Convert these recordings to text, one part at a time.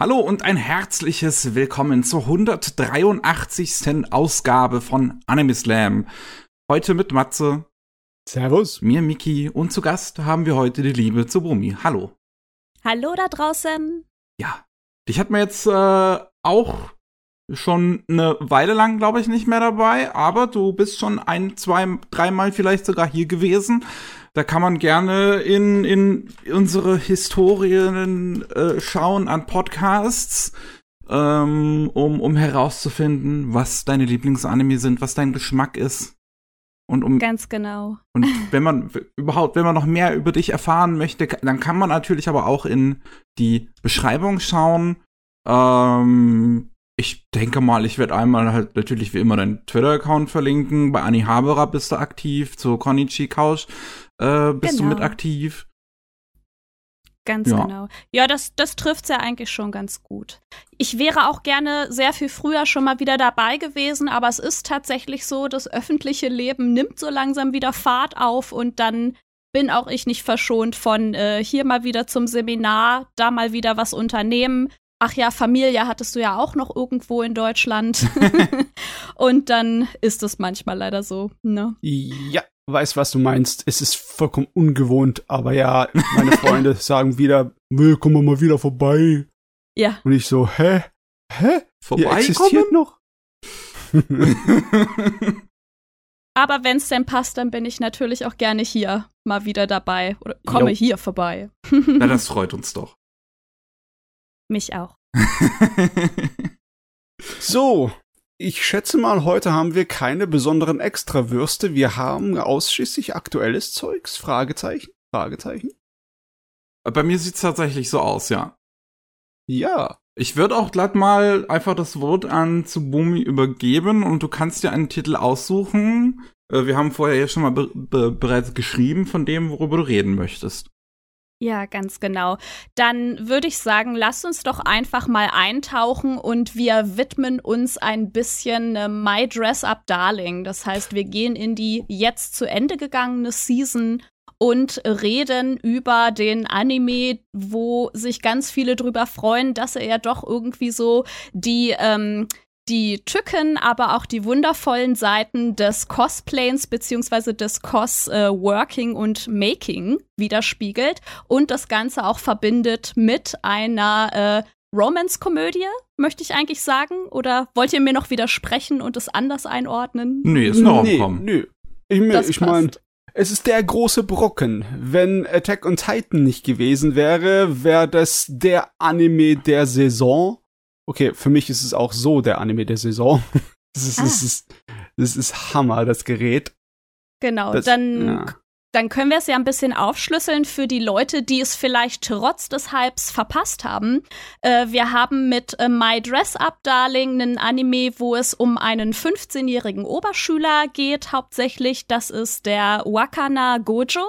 Hallo und ein herzliches Willkommen zur 183. Ausgabe von Anime Slam. Heute mit Matze. Servus. Mir, Miki. Und zu Gast haben wir heute die liebe Tsubumi. Hallo. Hallo da draußen. Ja. Dich hat man jetzt äh, auch schon eine Weile lang, glaube ich, nicht mehr dabei, aber du bist schon ein, zwei, dreimal vielleicht sogar hier gewesen. Da kann man gerne in, in unsere Historien äh, schauen an Podcasts, ähm, um, um herauszufinden, was deine Lieblingsanime sind, was dein Geschmack ist. Und um, Ganz genau. Und wenn man überhaupt, wenn man noch mehr über dich erfahren möchte, dann kann man natürlich aber auch in die Beschreibung schauen. Ähm, ich denke mal, ich werde einmal halt natürlich wie immer deinen Twitter-Account verlinken. Bei Annie Haberer bist du aktiv, zu Konichi Couch äh, bist genau. du mit genau. aktiv. Ganz ja. genau. Ja, das, das trifft's ja eigentlich schon ganz gut. Ich wäre auch gerne sehr viel früher schon mal wieder dabei gewesen, aber es ist tatsächlich so, das öffentliche Leben nimmt so langsam wieder Fahrt auf und dann bin auch ich nicht verschont von äh, hier mal wieder zum Seminar, da mal wieder was unternehmen. Ach ja, Familie hattest du ja auch noch irgendwo in Deutschland. und dann ist es manchmal leider so, ne? Ja, weiß, was du meinst. Es ist vollkommen ungewohnt, aber ja, meine Freunde sagen wieder, Müll, komm mal wieder vorbei. Ja. Und ich so, hä? Hä? Vorbei Ihr existiert noch? aber wenn es denn passt, dann bin ich natürlich auch gerne hier mal wieder dabei oder komme jo. hier vorbei. Na, das freut uns doch. Mich auch. so, ich schätze mal, heute haben wir keine besonderen Extrawürste. Wir haben ausschließlich aktuelles Zeugs. Fragezeichen? Fragezeichen? Bei mir sieht's tatsächlich so aus, ja. Ja. Ich würde auch glatt mal einfach das Wort an Tsubumi übergeben und du kannst dir einen Titel aussuchen. Äh, wir haben vorher ja schon mal be be bereits geschrieben von dem, worüber du reden möchtest. Ja, ganz genau. Dann würde ich sagen, lass uns doch einfach mal eintauchen und wir widmen uns ein bisschen äh, My Dress Up Darling. Das heißt, wir gehen in die jetzt zu Ende gegangene Season und reden über den Anime, wo sich ganz viele drüber freuen, dass er ja doch irgendwie so die ähm, die Tücken, aber auch die wundervollen Seiten des Cosplayens beziehungsweise des Cos-Working äh, und Making widerspiegelt und das Ganze auch verbindet mit einer äh, Romance-Komödie, möchte ich eigentlich sagen. Oder wollt ihr mir noch widersprechen und es anders einordnen? Nee, ist noch nee, Raum. Nö. Ich, ich meine, es ist der große Brocken. Wenn Attack on Titan nicht gewesen wäre, wäre das der Anime der Saison okay, für mich ist es auch so der Anime der Saison. Das ist, ah. das ist, das ist Hammer, das Gerät. Genau, das, dann, ja. dann können wir es ja ein bisschen aufschlüsseln für die Leute, die es vielleicht trotz des Hypes verpasst haben. Äh, wir haben mit äh, My Dress Up Darling einen Anime, wo es um einen 15-jährigen Oberschüler geht, hauptsächlich. Das ist der Wakana Gojo.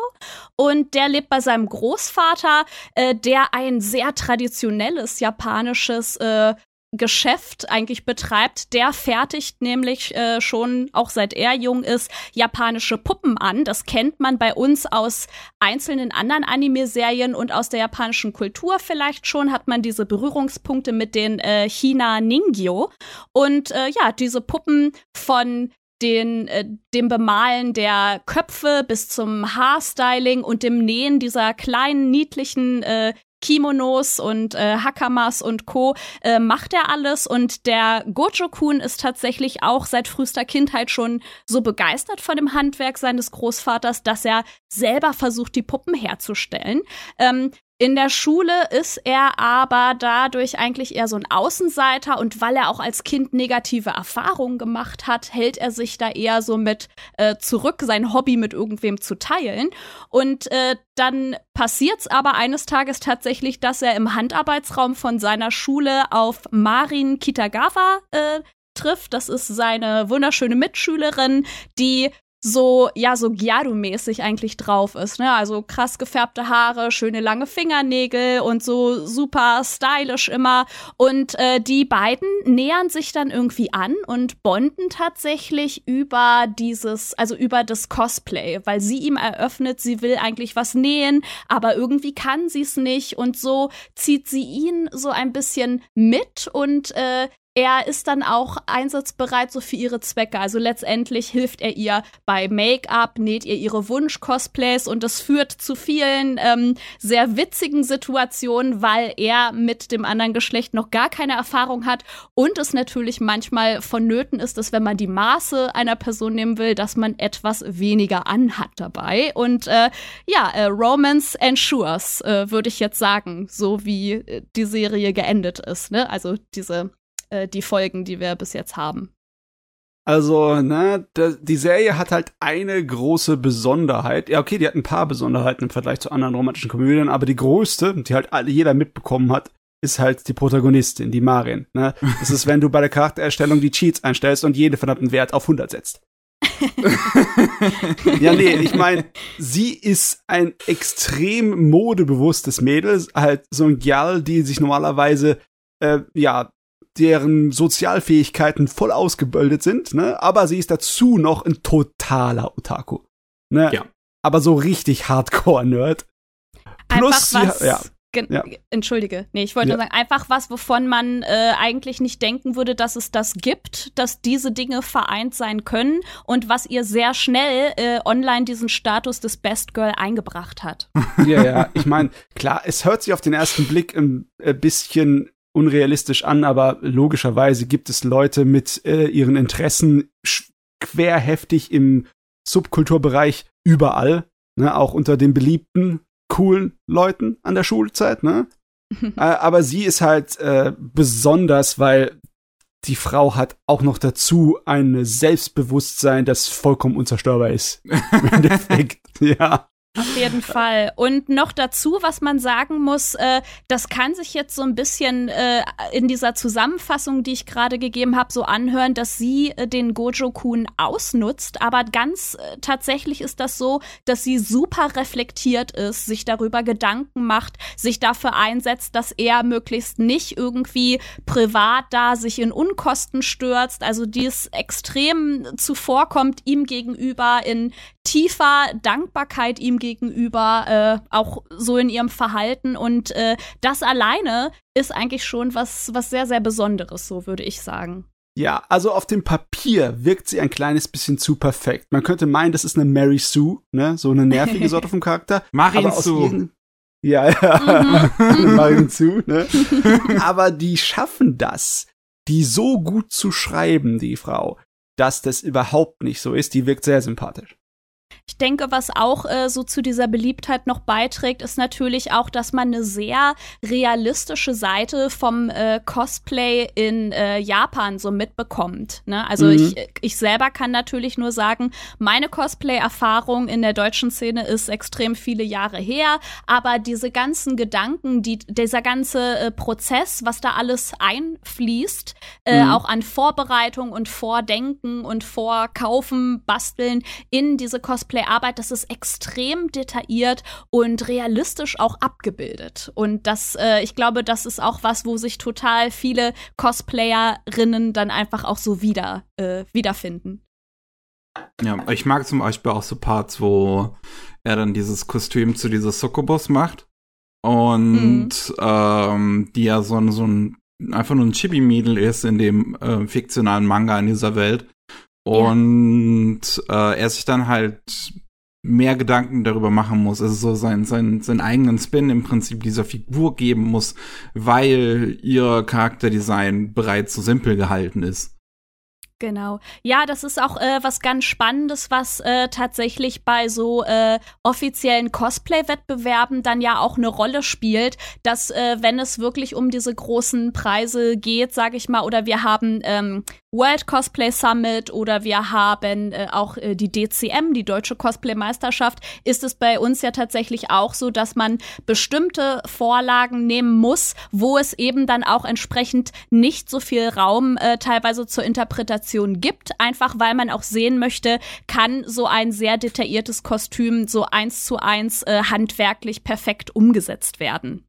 Und der lebt bei seinem Großvater, äh, der ein sehr traditionelles japanisches äh, Geschäft eigentlich betreibt, der fertigt nämlich äh, schon, auch seit er jung ist, japanische Puppen an. Das kennt man bei uns aus einzelnen anderen Anime-Serien und aus der japanischen Kultur vielleicht schon, hat man diese Berührungspunkte mit den äh, China Ningyo. Und äh, ja, diese Puppen von den, äh, dem Bemalen der Köpfe bis zum Haarstyling und dem Nähen dieser kleinen, niedlichen äh, Kimonos und äh, Hakamas und Co. Äh, macht er alles und der Gojo-kun ist tatsächlich auch seit frühester Kindheit schon so begeistert von dem Handwerk seines Großvaters, dass er selber versucht, die Puppen herzustellen. Ähm, in der Schule ist er aber dadurch eigentlich eher so ein Außenseiter und weil er auch als Kind negative Erfahrungen gemacht hat, hält er sich da eher so mit äh, zurück, sein Hobby mit irgendwem zu teilen. Und äh, dann passiert's aber eines Tages tatsächlich, dass er im Handarbeitsraum von seiner Schule auf Marin Kitagawa äh, trifft. Das ist seine wunderschöne Mitschülerin, die so, ja, so Gyaru-mäßig eigentlich drauf ist, ne? Also krass gefärbte Haare, schöne lange Fingernägel und so super stylisch immer. Und äh, die beiden nähern sich dann irgendwie an und bonden tatsächlich über dieses, also über das Cosplay, weil sie ihm eröffnet, sie will eigentlich was nähen, aber irgendwie kann sie es nicht. Und so zieht sie ihn so ein bisschen mit und äh, er ist dann auch einsatzbereit so für ihre Zwecke. Also letztendlich hilft er ihr bei Make-up, näht ihr ihre Wunsch-Cosplays und das führt zu vielen ähm, sehr witzigen Situationen, weil er mit dem anderen Geschlecht noch gar keine Erfahrung hat und es natürlich manchmal vonnöten ist, dass wenn man die Maße einer Person nehmen will, dass man etwas weniger anhat dabei. Und äh, ja, äh, Romance ensures, äh, würde ich jetzt sagen, so wie äh, die Serie geendet ist. Ne? Also diese äh, die Folgen, die wir bis jetzt haben. Also, ne, die Serie hat halt eine große Besonderheit. Ja, okay, die hat ein paar Besonderheiten im Vergleich zu anderen romantischen Komödien, aber die größte, die halt jeder mitbekommen hat, ist halt die Protagonistin, die Marin. Ne? Das ist, wenn du bei der Charaktererstellung die Cheats einstellst und jeden verdammten Wert auf 100 setzt. ja, nee, ich meine, sie ist ein extrem modebewusstes Mädel, halt so ein Gyal, die sich normalerweise äh, ja deren Sozialfähigkeiten voll ausgebildet sind, ne? Aber sie ist dazu noch ein totaler Otaku. Ne? Ja. Aber so richtig Hardcore-Nerd. Plus, sie, ja. Ja. Entschuldige. Nee, ich wollte ja. nur sagen, einfach was, wovon man äh, eigentlich nicht denken würde, dass es das gibt, dass diese Dinge vereint sein können und was ihr sehr schnell äh, online diesen Status des Best Girl eingebracht hat. Ja, ja, ich meine, klar, es hört sich auf den ersten Blick ein bisschen unrealistisch an, aber logischerweise gibt es Leute mit äh, ihren Interessen querheftig im Subkulturbereich überall, ne, auch unter den beliebten, coolen Leuten an der Schulzeit, ne? äh, aber sie ist halt äh, besonders, weil die Frau hat auch noch dazu ein Selbstbewusstsein, das vollkommen unzerstörbar ist. Im Endeffekt, ja. Auf jeden Fall. Und noch dazu, was man sagen muss, äh, das kann sich jetzt so ein bisschen äh, in dieser Zusammenfassung, die ich gerade gegeben habe, so anhören, dass sie äh, den Gojo-Kun ausnutzt. Aber ganz äh, tatsächlich ist das so, dass sie super reflektiert ist, sich darüber Gedanken macht, sich dafür einsetzt, dass er möglichst nicht irgendwie privat da sich in Unkosten stürzt. Also dies extrem zuvorkommt ihm gegenüber in tiefer Dankbarkeit ihm gegenüber, äh, auch so in ihrem Verhalten. Und äh, das alleine ist eigentlich schon was, was sehr, sehr Besonderes, so würde ich sagen. Ja, also auf dem Papier wirkt sie ein kleines bisschen zu perfekt. Man könnte meinen, das ist eine Mary Sue, ne? So eine nervige Sorte vom Charakter. Marin Sue. Ja, ja. Mhm. Marin Sue, ne? Aber die schaffen das, die so gut zu schreiben, die Frau, dass das überhaupt nicht so ist. Die wirkt sehr sympathisch. Ich denke, was auch äh, so zu dieser Beliebtheit noch beiträgt, ist natürlich auch, dass man eine sehr realistische Seite vom äh, Cosplay in äh, Japan so mitbekommt. Ne? Also mhm. ich, ich selber kann natürlich nur sagen, meine Cosplay-Erfahrung in der deutschen Szene ist extrem viele Jahre her, aber diese ganzen Gedanken, die, dieser ganze äh, Prozess, was da alles einfließt, äh, mhm. auch an Vorbereitung und Vordenken und Vorkaufen, Basteln in diese Cosplay Cosplay-Arbeit, das ist extrem detailliert und realistisch auch abgebildet. Und das, äh, ich glaube, das ist auch was, wo sich total viele Cosplayerinnen dann einfach auch so wieder äh, wiederfinden. Ja, ich mag zum Beispiel auch so Parts, wo er dann dieses Kostüm zu dieser Sokobos macht. Und mhm. ähm, die ja so, so ein einfach nur ein Chibi-Mädel ist in dem äh, fiktionalen Manga in dieser Welt. Und ja. äh, er sich dann halt mehr Gedanken darüber machen muss, also so sein, sein, seinen eigenen Spin im Prinzip dieser Figur geben muss, weil ihr Charakterdesign bereits so simpel gehalten ist. Genau. Ja, das ist auch äh, was ganz Spannendes, was äh, tatsächlich bei so äh, offiziellen Cosplay-Wettbewerben dann ja auch eine Rolle spielt, dass äh, wenn es wirklich um diese großen Preise geht, sage ich mal, oder wir haben ähm, World Cosplay Summit oder wir haben äh, auch äh, die DCM, die Deutsche Cosplay Meisterschaft, ist es bei uns ja tatsächlich auch so, dass man bestimmte Vorlagen nehmen muss, wo es eben dann auch entsprechend nicht so viel Raum äh, teilweise zur Interpretation Interaktion gibt, einfach weil man auch sehen möchte, kann so ein sehr detailliertes Kostüm so eins zu eins äh, handwerklich perfekt umgesetzt werden.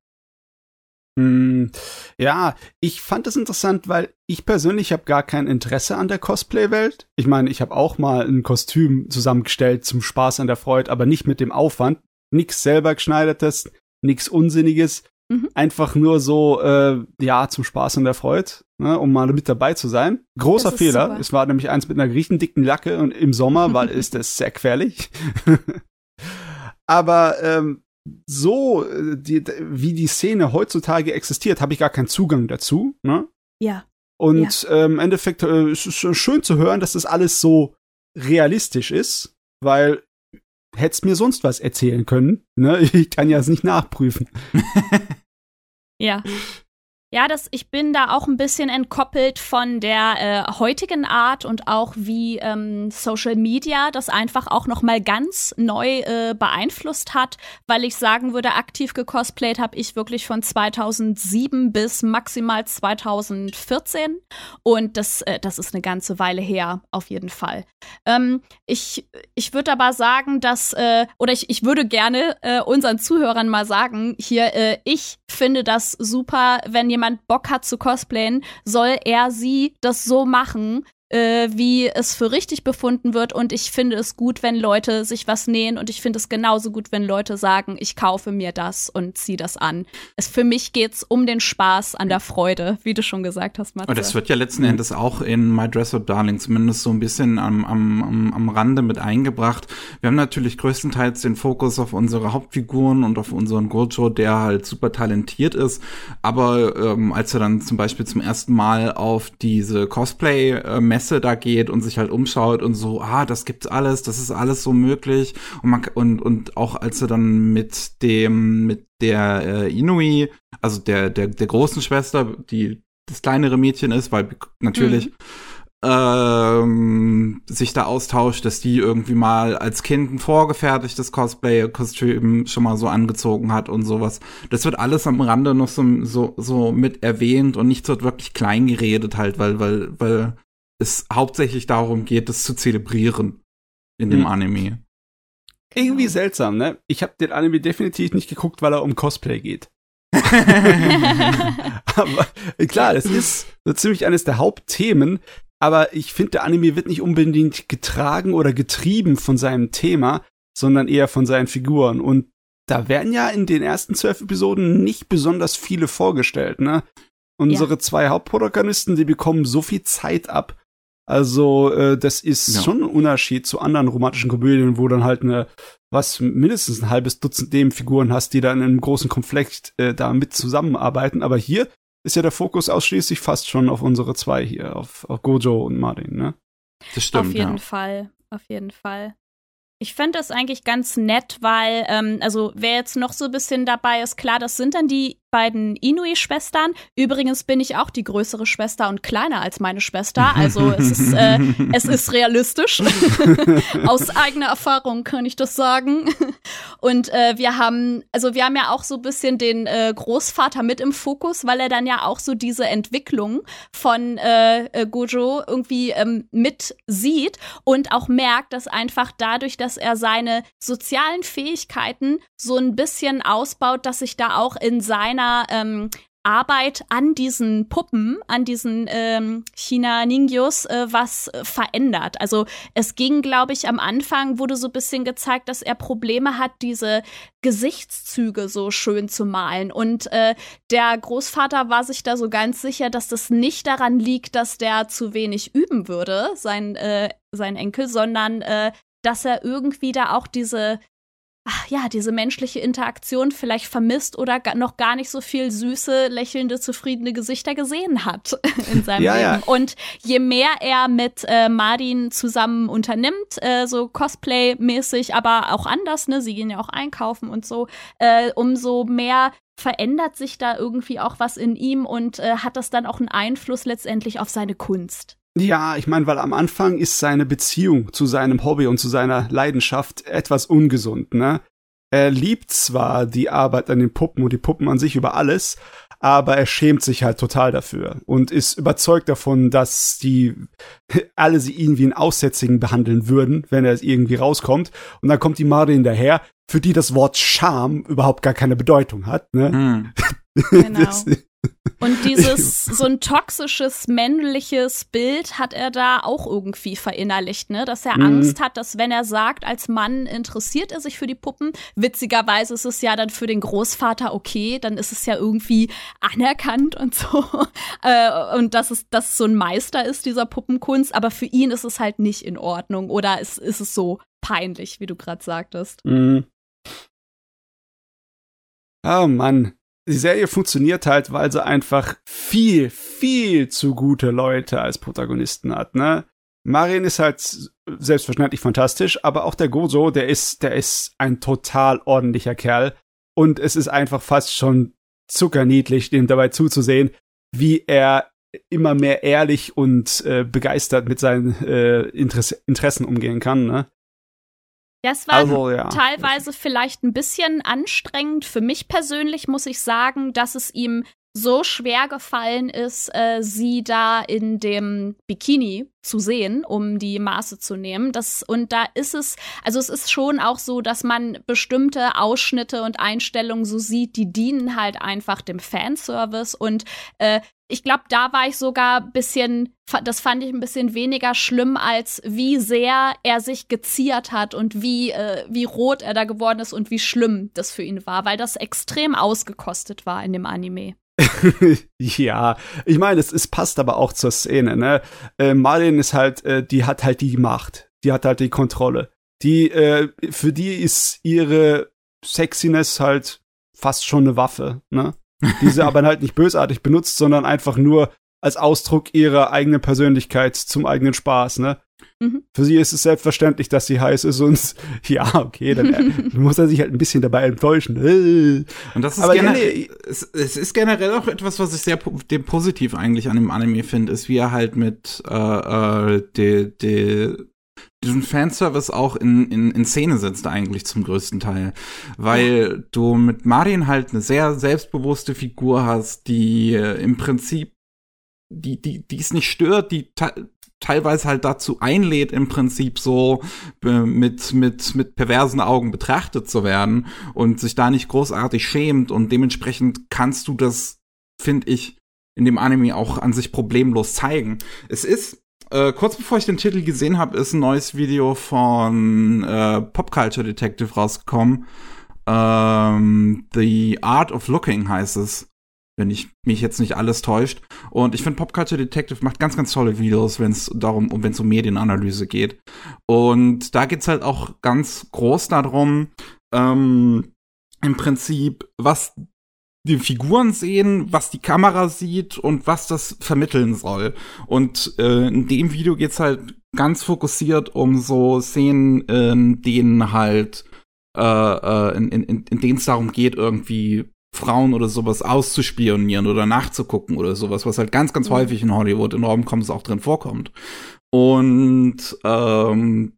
Hm, ja, ich fand es interessant, weil ich persönlich habe gar kein Interesse an der Cosplay-Welt. Ich meine, ich habe auch mal ein Kostüm zusammengestellt zum Spaß an der Freude, aber nicht mit dem Aufwand. Nix selber geschneidertes, nix Unsinniges. Mhm. Einfach nur so, äh, ja, zum Spaß an der Freude, ne, um mal mit dabei zu sein. Großer Fehler. Super. Es war nämlich eins mit einer griechendicken Lacke und im Sommer, weil ist das sehr gefährlich. aber ähm, so, äh, die, wie die Szene heutzutage existiert, habe ich gar keinen Zugang dazu. Ne? Ja. Und ja. Ähm, im Endeffekt äh, ist es schön zu hören, dass das alles so realistisch ist, weil hättest mir sonst was erzählen können. Ne? Ich kann ja es nicht nachprüfen. ja. Ja, das, ich bin da auch ein bisschen entkoppelt von der äh, heutigen Art und auch wie ähm, Social Media das einfach auch noch mal ganz neu äh, beeinflusst hat, weil ich sagen würde, aktiv gecosplayt habe ich wirklich von 2007 bis maximal 2014 und das, äh, das ist eine ganze Weile her, auf jeden Fall. Ähm, ich ich würde aber sagen, dass, äh, oder ich, ich würde gerne äh, unseren Zuhörern mal sagen, hier, äh, ich finde das super, wenn jemand Bock hat zu cosplayen, soll er sie das so machen, äh, wie es für richtig befunden wird. Und ich finde es gut, wenn Leute sich was nähen. Und ich finde es genauso gut, wenn Leute sagen, ich kaufe mir das und ziehe das an. Es, für mich geht es um den Spaß an der Freude, wie du schon gesagt hast, Matze. Und das wird ja letzten Endes auch in My Dress Up Darling zumindest so ein bisschen am, am, am, am Rande mit eingebracht. Wir haben natürlich größtenteils den Fokus auf unsere Hauptfiguren und auf unseren Gojo, der halt super talentiert ist. Aber ähm, als er dann zum Beispiel zum ersten Mal auf diese Cosplay-Messe Messe da geht und sich halt umschaut und so, ah, das gibt's alles, das ist alles so möglich. Und man und, und auch als er dann mit dem, mit der äh, Inui, also der, der, der großen Schwester, die das kleinere Mädchen ist, weil natürlich mhm ähm, sich da austauscht, dass die irgendwie mal als Kind ein vorgefertigtes Cosplay-Kostüm schon mal so angezogen hat und sowas. Das wird alles am Rande noch so, so, so mit erwähnt und nicht so wirklich klein geredet halt, weil, weil, weil es hauptsächlich darum geht, das zu zelebrieren in dem hm. Anime. Irgendwie seltsam, ne? Ich habe den Anime definitiv nicht geguckt, weil er um Cosplay geht. aber klar, es ist so ziemlich eines der Hauptthemen, aber ich finde, der Anime wird nicht unbedingt getragen oder getrieben von seinem Thema, sondern eher von seinen Figuren. Und da werden ja in den ersten zwölf Episoden nicht besonders viele vorgestellt, ne? Unsere ja. zwei Hauptprotagonisten, die bekommen so viel Zeit ab, also, äh, das ist ja. schon ein Unterschied zu anderen romantischen Komödien, wo dann halt eine, was mindestens ein halbes Dutzend Nebenfiguren hast, die dann in einem großen Konflikt äh, da mit zusammenarbeiten. Aber hier ist ja der Fokus ausschließlich fast schon auf unsere zwei hier, auf, auf Gojo und Martin, ne? Das stimmt. Auf jeden ja. Fall, auf jeden Fall. Ich finde das eigentlich ganz nett, weil, ähm, also wer jetzt noch so ein bisschen dabei ist, klar, das sind dann die beiden Inui-Schwestern. Übrigens bin ich auch die größere Schwester und kleiner als meine Schwester. Also es ist, äh, es ist realistisch. Aus eigener Erfahrung kann ich das sagen. Und äh, wir haben, also wir haben ja auch so ein bisschen den äh, Großvater mit im Fokus, weil er dann ja auch so diese Entwicklung von äh, äh Gojo irgendwie ähm, mit sieht und auch merkt, dass einfach dadurch, dass er seine sozialen Fähigkeiten so ein bisschen ausbaut, dass sich da auch in seiner seiner ähm, Arbeit an diesen Puppen, an diesen ähm, China-Ningyos äh, was verändert. Also es ging, glaube ich, am Anfang wurde so ein bisschen gezeigt, dass er Probleme hat, diese Gesichtszüge so schön zu malen. Und äh, der Großvater war sich da so ganz sicher, dass das nicht daran liegt, dass der zu wenig üben würde, sein, äh, sein Enkel, sondern äh, dass er irgendwie da auch diese ach ja, diese menschliche Interaktion vielleicht vermisst oder noch gar nicht so viel süße, lächelnde, zufriedene Gesichter gesehen hat in seinem ja, Leben. Ja. Und je mehr er mit äh, Martin zusammen unternimmt, äh, so Cosplay-mäßig, aber auch anders, ne, sie gehen ja auch einkaufen und so, äh, umso mehr verändert sich da irgendwie auch was in ihm und äh, hat das dann auch einen Einfluss letztendlich auf seine Kunst. Ja, ich meine, weil am Anfang ist seine Beziehung zu seinem Hobby und zu seiner Leidenschaft etwas ungesund, ne? Er liebt zwar die Arbeit an den Puppen und die Puppen an sich über alles, aber er schämt sich halt total dafür und ist überzeugt davon, dass die alle sie ihn wie einen Aussätzigen behandeln würden, wenn er irgendwie rauskommt. Und dann kommt die Marde daher, für die das Wort Scham überhaupt gar keine Bedeutung hat. Ne? Hm. Genau. Und dieses, so ein toxisches, männliches Bild hat er da auch irgendwie verinnerlicht, ne? Dass er mhm. Angst hat, dass wenn er sagt, als Mann interessiert er sich für die Puppen, witzigerweise ist es ja dann für den Großvater okay, dann ist es ja irgendwie anerkannt und so. Äh, und dass es, dass es so ein Meister ist, dieser Puppenkunst, aber für ihn ist es halt nicht in Ordnung. Oder ist, ist es so peinlich, wie du gerade sagtest. Mhm. Oh Mann die Serie funktioniert halt, weil sie einfach viel, viel zu gute Leute als Protagonisten hat, ne? Marin ist halt selbstverständlich fantastisch, aber auch der Gozo, der ist, der ist ein total ordentlicher Kerl. Und es ist einfach fast schon zuckerniedlich, dem dabei zuzusehen, wie er immer mehr ehrlich und äh, begeistert mit seinen äh, Interesse Interessen umgehen kann, ne? Ja, es war also, ja. teilweise vielleicht ein bisschen anstrengend. Für mich persönlich muss ich sagen, dass es ihm so schwer gefallen ist, äh, sie da in dem Bikini zu sehen, um die Maße zu nehmen. Das, und da ist es, also es ist schon auch so, dass man bestimmte Ausschnitte und Einstellungen so sieht, die dienen halt einfach dem Fanservice. Und äh, ich glaube, da war ich sogar ein bisschen, das fand ich ein bisschen weniger schlimm, als wie sehr er sich geziert hat und wie, äh, wie rot er da geworden ist und wie schlimm das für ihn war, weil das extrem ausgekostet war in dem Anime. ja, ich meine, es, es passt aber auch zur Szene, ne? Äh, Marlin ist halt, äh, die hat halt die Macht, die hat halt die Kontrolle. Die, äh, für die ist ihre Sexiness halt fast schon eine Waffe, ne? diese aber halt nicht bösartig benutzt, sondern einfach nur als Ausdruck ihrer eigenen Persönlichkeit zum eigenen Spaß, ne? Mhm. Für sie ist es selbstverständlich, dass sie heiß ist und ja, okay, dann äh, muss er sich halt ein bisschen dabei enttäuschen. Äh. Und das ist Aber generell, es, es, ist generell auch etwas, was ich sehr dem positiv eigentlich an dem Anime finde, ist, wie er halt mit äh, äh, de, de, diesen Fanservice auch in, in, in Szene setzt eigentlich zum größten Teil. Weil ja. du mit Marien halt eine sehr selbstbewusste Figur hast, die äh, im Prinzip die, die, die es nicht stört, die teilweise halt dazu einlädt, im Prinzip so mit, mit, mit perversen Augen betrachtet zu werden und sich da nicht großartig schämt und dementsprechend kannst du das, finde ich, in dem Anime auch an sich problemlos zeigen. Es ist äh, kurz bevor ich den Titel gesehen habe, ist ein neues Video von äh, Pop Culture Detective rausgekommen. Ähm, The Art of Looking heißt es, wenn ich mich jetzt nicht alles täuscht. Und ich finde Pop Culture Detective macht ganz, ganz tolle Videos, wenn es darum, wenn es um Medienanalyse geht. Und da geht's halt auch ganz groß darum, ähm, im Prinzip, was die Figuren sehen, was die Kamera sieht und was das vermitteln soll. Und äh, in dem Video geht's halt ganz fokussiert um so Szenen, in denen halt äh, äh in, in, in denen es darum geht, irgendwie Frauen oder sowas auszuspionieren oder nachzugucken oder sowas, was halt ganz, ganz mhm. häufig in Hollywood in Romcoms auch drin vorkommt. Und ähm,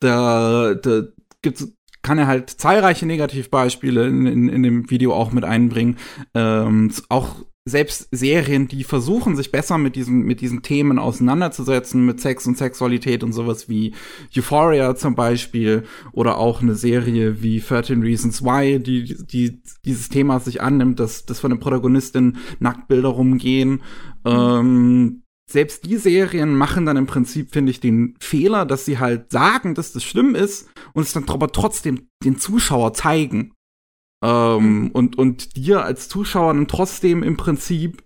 da, da gibt's kann er halt zahlreiche Negativbeispiele in, in, in dem Video auch mit einbringen. Ähm, auch selbst Serien, die versuchen, sich besser mit diesen, mit diesen Themen auseinanderzusetzen, mit Sex und Sexualität und sowas wie Euphoria zum Beispiel oder auch eine Serie wie 13 Reasons Why, die, die dieses Thema sich annimmt, dass, dass von den Protagonistin Nacktbilder rumgehen. Ähm, selbst die Serien machen dann im Prinzip, finde ich, den Fehler, dass sie halt sagen, dass das schlimm ist und es dann aber trotzdem den Zuschauer zeigen. Ähm, und, und dir als Zuschauer dann trotzdem im Prinzip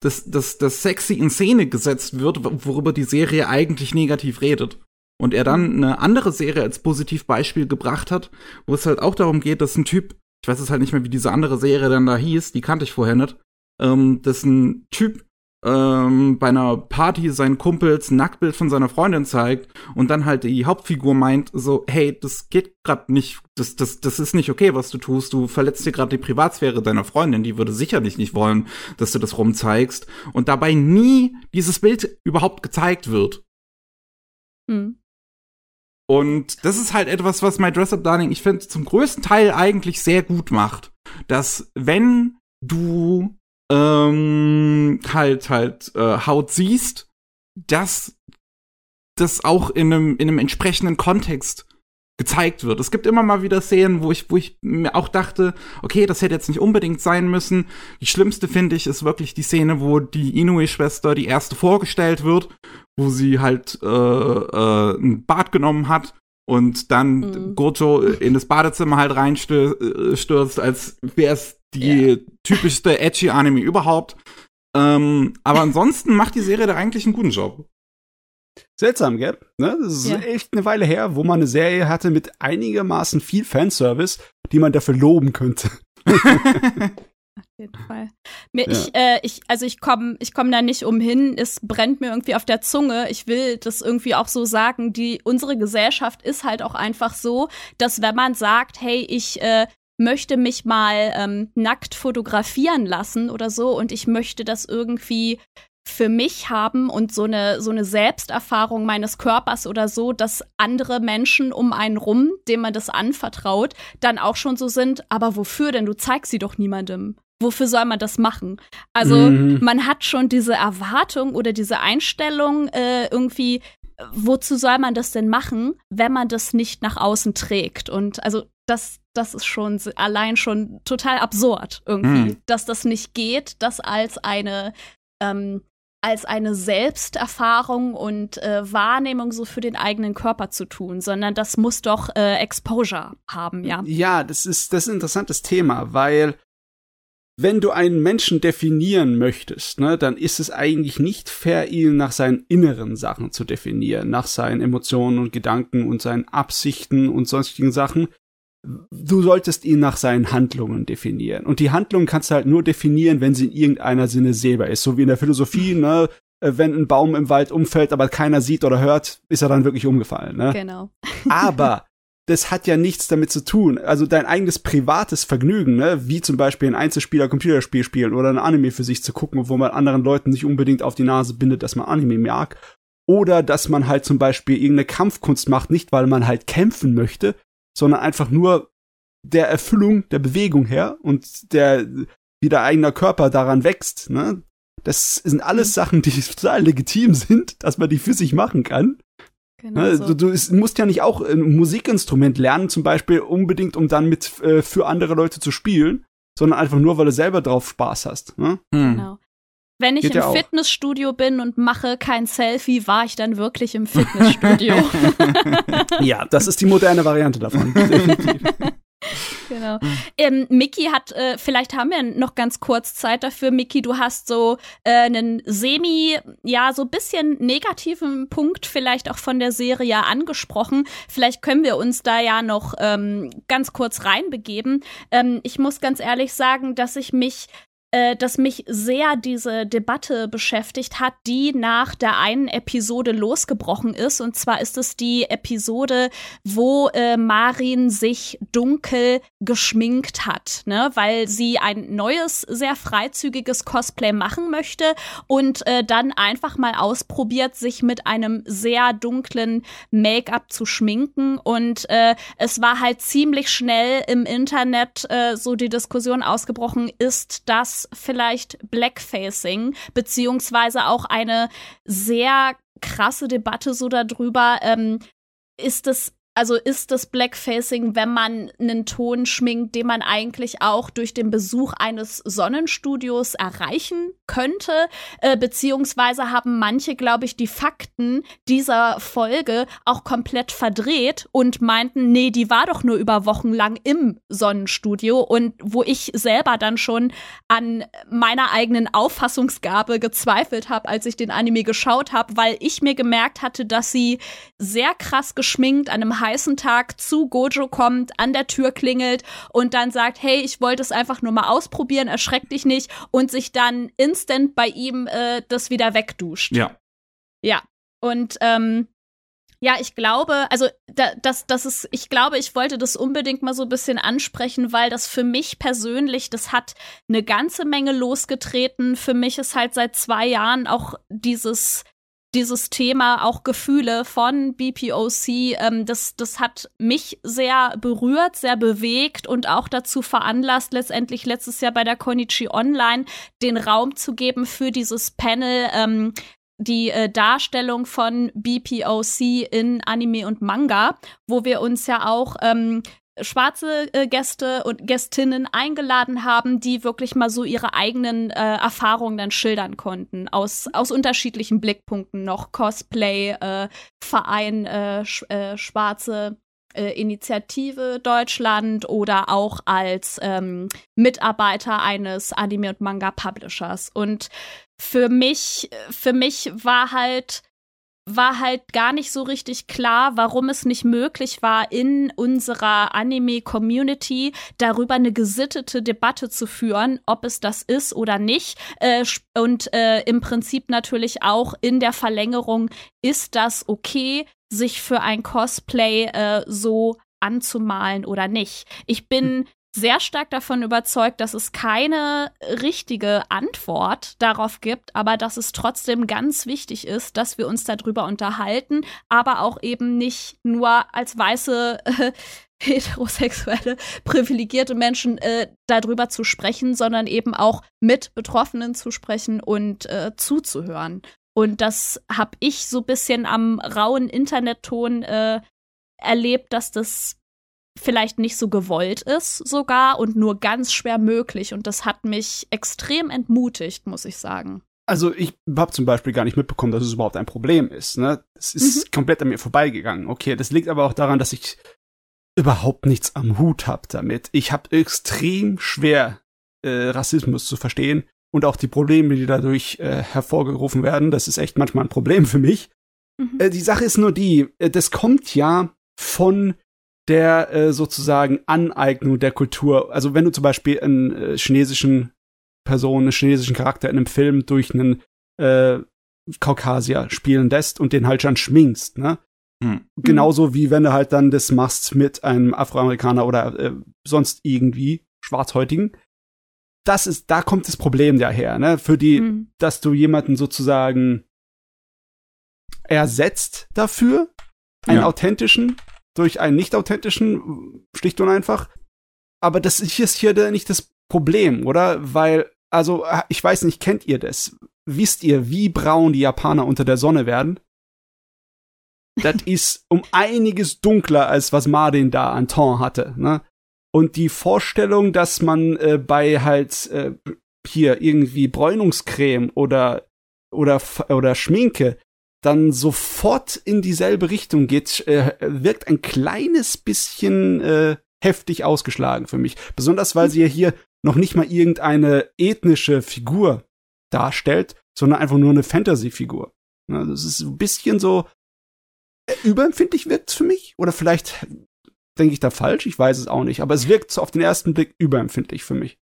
das, das, das sexy in Szene gesetzt wird, worüber die Serie eigentlich negativ redet. Und er dann eine andere Serie als Positivbeispiel gebracht hat, wo es halt auch darum geht, dass ein Typ, ich weiß jetzt halt nicht mehr, wie diese andere Serie dann da hieß, die kannte ich vorher nicht, ähm, dass ein Typ ähm, bei einer Party seinen Kumpels ein Nacktbild von seiner Freundin zeigt und dann halt die Hauptfigur meint so, hey, das geht grad nicht, das, das, das ist nicht okay, was du tust, du verletzt dir gerade die Privatsphäre deiner Freundin, die würde sicherlich nicht wollen, dass du das rumzeigst und dabei nie dieses Bild überhaupt gezeigt wird. Hm. Und das ist halt etwas, was My Dress Up Darling, ich finde, zum größten Teil eigentlich sehr gut macht. Dass wenn du ähm, halt halt äh, Haut siehst, dass das auch in einem, in einem entsprechenden Kontext gezeigt wird. Es gibt immer mal wieder Szenen, wo ich, wo ich mir auch dachte, okay, das hätte jetzt nicht unbedingt sein müssen. Die schlimmste finde ich ist wirklich die Szene, wo die Inui-Schwester die erste vorgestellt wird, wo sie halt äh, äh, ein Bad genommen hat und dann mhm. Gojo in das Badezimmer halt reinstürzt, als wäre es die yeah. typischste edgy Anime überhaupt. Ähm, aber ansonsten macht die Serie da eigentlich einen guten Job. Seltsam, gell? Ne? Das ist ja. echt eine Weile her, wo man eine Serie hatte mit einigermaßen viel Fanservice, die man dafür loben könnte. Auf jeden Fall. Mir, ja. ich, äh, ich, also ich komme ich komm da nicht umhin. Es brennt mir irgendwie auf der Zunge. Ich will das irgendwie auch so sagen. Die, unsere Gesellschaft ist halt auch einfach so, dass wenn man sagt, hey, ich äh, möchte mich mal ähm, nackt fotografieren lassen oder so und ich möchte das irgendwie für mich haben und so eine so eine Selbsterfahrung meines Körpers oder so, dass andere Menschen um einen rum, dem man das anvertraut, dann auch schon so sind, aber wofür denn? Du zeigst sie doch niemandem. Wofür soll man das machen? Also mhm. man hat schon diese Erwartung oder diese Einstellung äh, irgendwie, wozu soll man das denn machen, wenn man das nicht nach außen trägt? Und also das, das ist schon allein schon total absurd irgendwie, mhm. dass das nicht geht, das als eine ähm, als eine Selbsterfahrung und äh, Wahrnehmung so für den eigenen Körper zu tun, sondern das muss doch äh, Exposure haben, ja. Ja, das ist das ist ein interessantes Thema, weil wenn du einen Menschen definieren möchtest, ne, dann ist es eigentlich nicht fair, ihn nach seinen inneren Sachen zu definieren, nach seinen Emotionen und Gedanken und seinen Absichten und sonstigen Sachen, du solltest ihn nach seinen Handlungen definieren. Und die Handlungen kannst du halt nur definieren, wenn sie in irgendeiner Sinne sehbar ist. So wie in der Philosophie, ne? Äh, wenn ein Baum im Wald umfällt, aber keiner sieht oder hört, ist er dann wirklich umgefallen, ne? Genau. aber das hat ja nichts damit zu tun. Also dein eigenes privates Vergnügen, ne? wie zum Beispiel ein Einzelspieler-Computerspiel spielen oder ein Anime für sich zu gucken, wo man anderen Leuten nicht unbedingt auf die Nase bindet, dass man Anime mag. Oder dass man halt zum Beispiel irgendeine Kampfkunst macht, nicht weil man halt kämpfen möchte, sondern einfach nur der Erfüllung der Bewegung her und der, wie der eigene Körper daran wächst, ne? Das sind alles mhm. Sachen, die total legitim sind, dass man die für sich machen kann. Genau ne? so. du, du, musst ja nicht auch ein Musikinstrument lernen, zum Beispiel unbedingt, um dann mit äh, für andere Leute zu spielen, sondern einfach nur, weil du selber drauf Spaß hast. Ne? Hm. Genau. Wenn ich Geht im ja Fitnessstudio bin und mache kein Selfie, war ich dann wirklich im Fitnessstudio. ja, das ist die moderne Variante davon. Definitiv. Genau. Ähm, Mickey hat, äh, vielleicht haben wir noch ganz kurz Zeit dafür. Mickey, du hast so äh, einen semi, ja, so bisschen negativen Punkt vielleicht auch von der Serie angesprochen. Vielleicht können wir uns da ja noch ähm, ganz kurz reinbegeben. Ähm, ich muss ganz ehrlich sagen, dass ich mich äh, dass mich sehr diese Debatte beschäftigt hat, die nach der einen Episode losgebrochen ist. Und zwar ist es die Episode, wo äh, Marin sich dunkel geschminkt hat, ne? weil sie ein neues, sehr freizügiges Cosplay machen möchte und äh, dann einfach mal ausprobiert, sich mit einem sehr dunklen Make-up zu schminken. Und äh, es war halt ziemlich schnell im Internet äh, so die Diskussion ausgebrochen, ist das vielleicht Blackfacing, beziehungsweise auch eine sehr krasse Debatte so darüber, ähm, ist es also ist das Blackfacing, wenn man einen Ton schminkt, den man eigentlich auch durch den Besuch eines Sonnenstudios erreichen könnte? Äh, beziehungsweise haben manche, glaube ich, die Fakten dieser Folge auch komplett verdreht und meinten, nee, die war doch nur über Wochen lang im Sonnenstudio. Und wo ich selber dann schon an meiner eigenen Auffassungsgabe gezweifelt habe, als ich den Anime geschaut habe, weil ich mir gemerkt hatte, dass sie sehr krass geschminkt an einem heißen Tag zu Gojo kommt, an der Tür klingelt und dann sagt, hey, ich wollte es einfach nur mal ausprobieren, erschreck dich nicht und sich dann instant bei ihm äh, das wieder wegduscht. Ja. Ja. Und ähm, ja, ich glaube, also da, das, das ist, ich glaube, ich wollte das unbedingt mal so ein bisschen ansprechen, weil das für mich persönlich, das hat eine ganze Menge losgetreten. Für mich ist halt seit zwei Jahren auch dieses dieses Thema auch Gefühle von BPOC, ähm, das, das hat mich sehr berührt, sehr bewegt und auch dazu veranlasst, letztendlich letztes Jahr bei der Konichi Online den Raum zu geben für dieses Panel, ähm, die äh, Darstellung von BPOC in Anime und Manga, wo wir uns ja auch ähm, schwarze äh, Gäste und Gästinnen eingeladen haben, die wirklich mal so ihre eigenen äh, Erfahrungen dann schildern konnten. Aus aus unterschiedlichen Blickpunkten noch. Cosplay äh, Verein äh, sch äh, schwarze äh, Initiative Deutschland oder auch als ähm, Mitarbeiter eines Anime und Manga Publishers und für mich für mich war halt war halt gar nicht so richtig klar, warum es nicht möglich war, in unserer Anime-Community darüber eine gesittete Debatte zu führen, ob es das ist oder nicht. Äh, und äh, im Prinzip natürlich auch in der Verlängerung, ist das okay, sich für ein Cosplay äh, so anzumalen oder nicht. Ich bin sehr stark davon überzeugt, dass es keine richtige Antwort darauf gibt, aber dass es trotzdem ganz wichtig ist, dass wir uns darüber unterhalten, aber auch eben nicht nur als weiße äh, heterosexuelle, privilegierte Menschen äh, darüber zu sprechen, sondern eben auch mit Betroffenen zu sprechen und äh, zuzuhören. Und das habe ich so ein bisschen am rauen Internetton äh, erlebt, dass das vielleicht nicht so gewollt ist sogar und nur ganz schwer möglich. Und das hat mich extrem entmutigt, muss ich sagen. Also ich habe zum Beispiel gar nicht mitbekommen, dass es überhaupt ein Problem ist. Ne? Es ist mhm. komplett an mir vorbeigegangen. Okay, das liegt aber auch daran, dass ich überhaupt nichts am Hut habe damit. Ich habe extrem schwer äh, Rassismus zu verstehen und auch die Probleme, die dadurch äh, hervorgerufen werden. Das ist echt manchmal ein Problem für mich. Mhm. Äh, die Sache ist nur die, äh, das kommt ja von der äh, sozusagen Aneignung der Kultur. Also wenn du zum Beispiel einen äh, chinesischen Person, einen chinesischen Charakter in einem Film durch einen äh, Kaukasier spielen lässt und den halt schon schminkst, ne? Mhm. Genauso wie wenn du halt dann das machst mit einem Afroamerikaner oder äh, sonst irgendwie Schwarzhäutigen. Das ist, da kommt das Problem daher, ne? Für die, mhm. dass du jemanden sozusagen ersetzt dafür, einen ja. authentischen, durch einen nicht authentischen, schlicht und einfach. Aber das ist hier nicht das Problem, oder? Weil, also, ich weiß nicht, kennt ihr das? Wisst ihr, wie braun die Japaner unter der Sonne werden? Das ist um einiges dunkler, als was Martin da an Ton hatte, ne? Und die Vorstellung, dass man äh, bei halt äh, hier irgendwie Bräunungscreme oder oder oder Schminke dann sofort in dieselbe Richtung geht, äh, wirkt ein kleines bisschen äh, heftig ausgeschlagen für mich. Besonders weil sie ja hier noch nicht mal irgendeine ethnische Figur darstellt, sondern einfach nur eine Fantasy-Figur. Ja, das ist ein bisschen so äh, überempfindlich wirkt für mich. Oder vielleicht denke ich da falsch, ich weiß es auch nicht. Aber es wirkt so auf den ersten Blick überempfindlich für mich.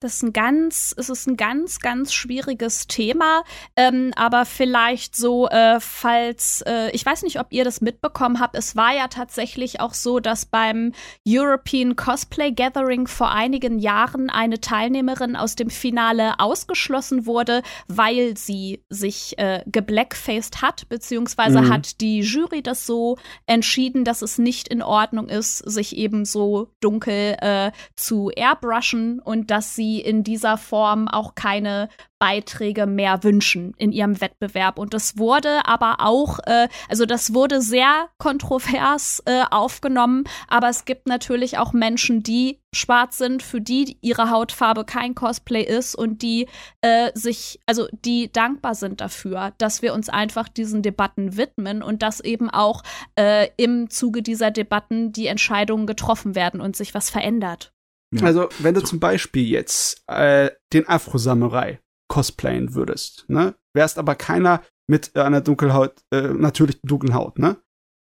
Das ist ein ganz, es ist ein ganz, ganz schwieriges Thema. Ähm, aber vielleicht so, äh, falls, äh, ich weiß nicht, ob ihr das mitbekommen habt, es war ja tatsächlich auch so, dass beim European Cosplay Gathering vor einigen Jahren eine Teilnehmerin aus dem Finale ausgeschlossen wurde, weil sie sich äh, geblackfaced hat, beziehungsweise mhm. hat die Jury das so entschieden, dass es nicht in Ordnung ist, sich eben so dunkel äh, zu airbrushen und dass sie sie in dieser Form auch keine Beiträge mehr wünschen in ihrem Wettbewerb. Und das wurde aber auch, äh, also das wurde sehr kontrovers äh, aufgenommen, aber es gibt natürlich auch Menschen, die schwarz sind, für die ihre Hautfarbe kein Cosplay ist und die äh, sich, also die dankbar sind dafür, dass wir uns einfach diesen Debatten widmen und dass eben auch äh, im Zuge dieser Debatten die Entscheidungen getroffen werden und sich was verändert. Ja. Also, wenn du zum Beispiel jetzt äh, den Afro-Samurai cosplayen würdest, ne, wärst aber keiner mit äh, einer Dunkelhaut, äh, natürlich dunklen Haut, ne?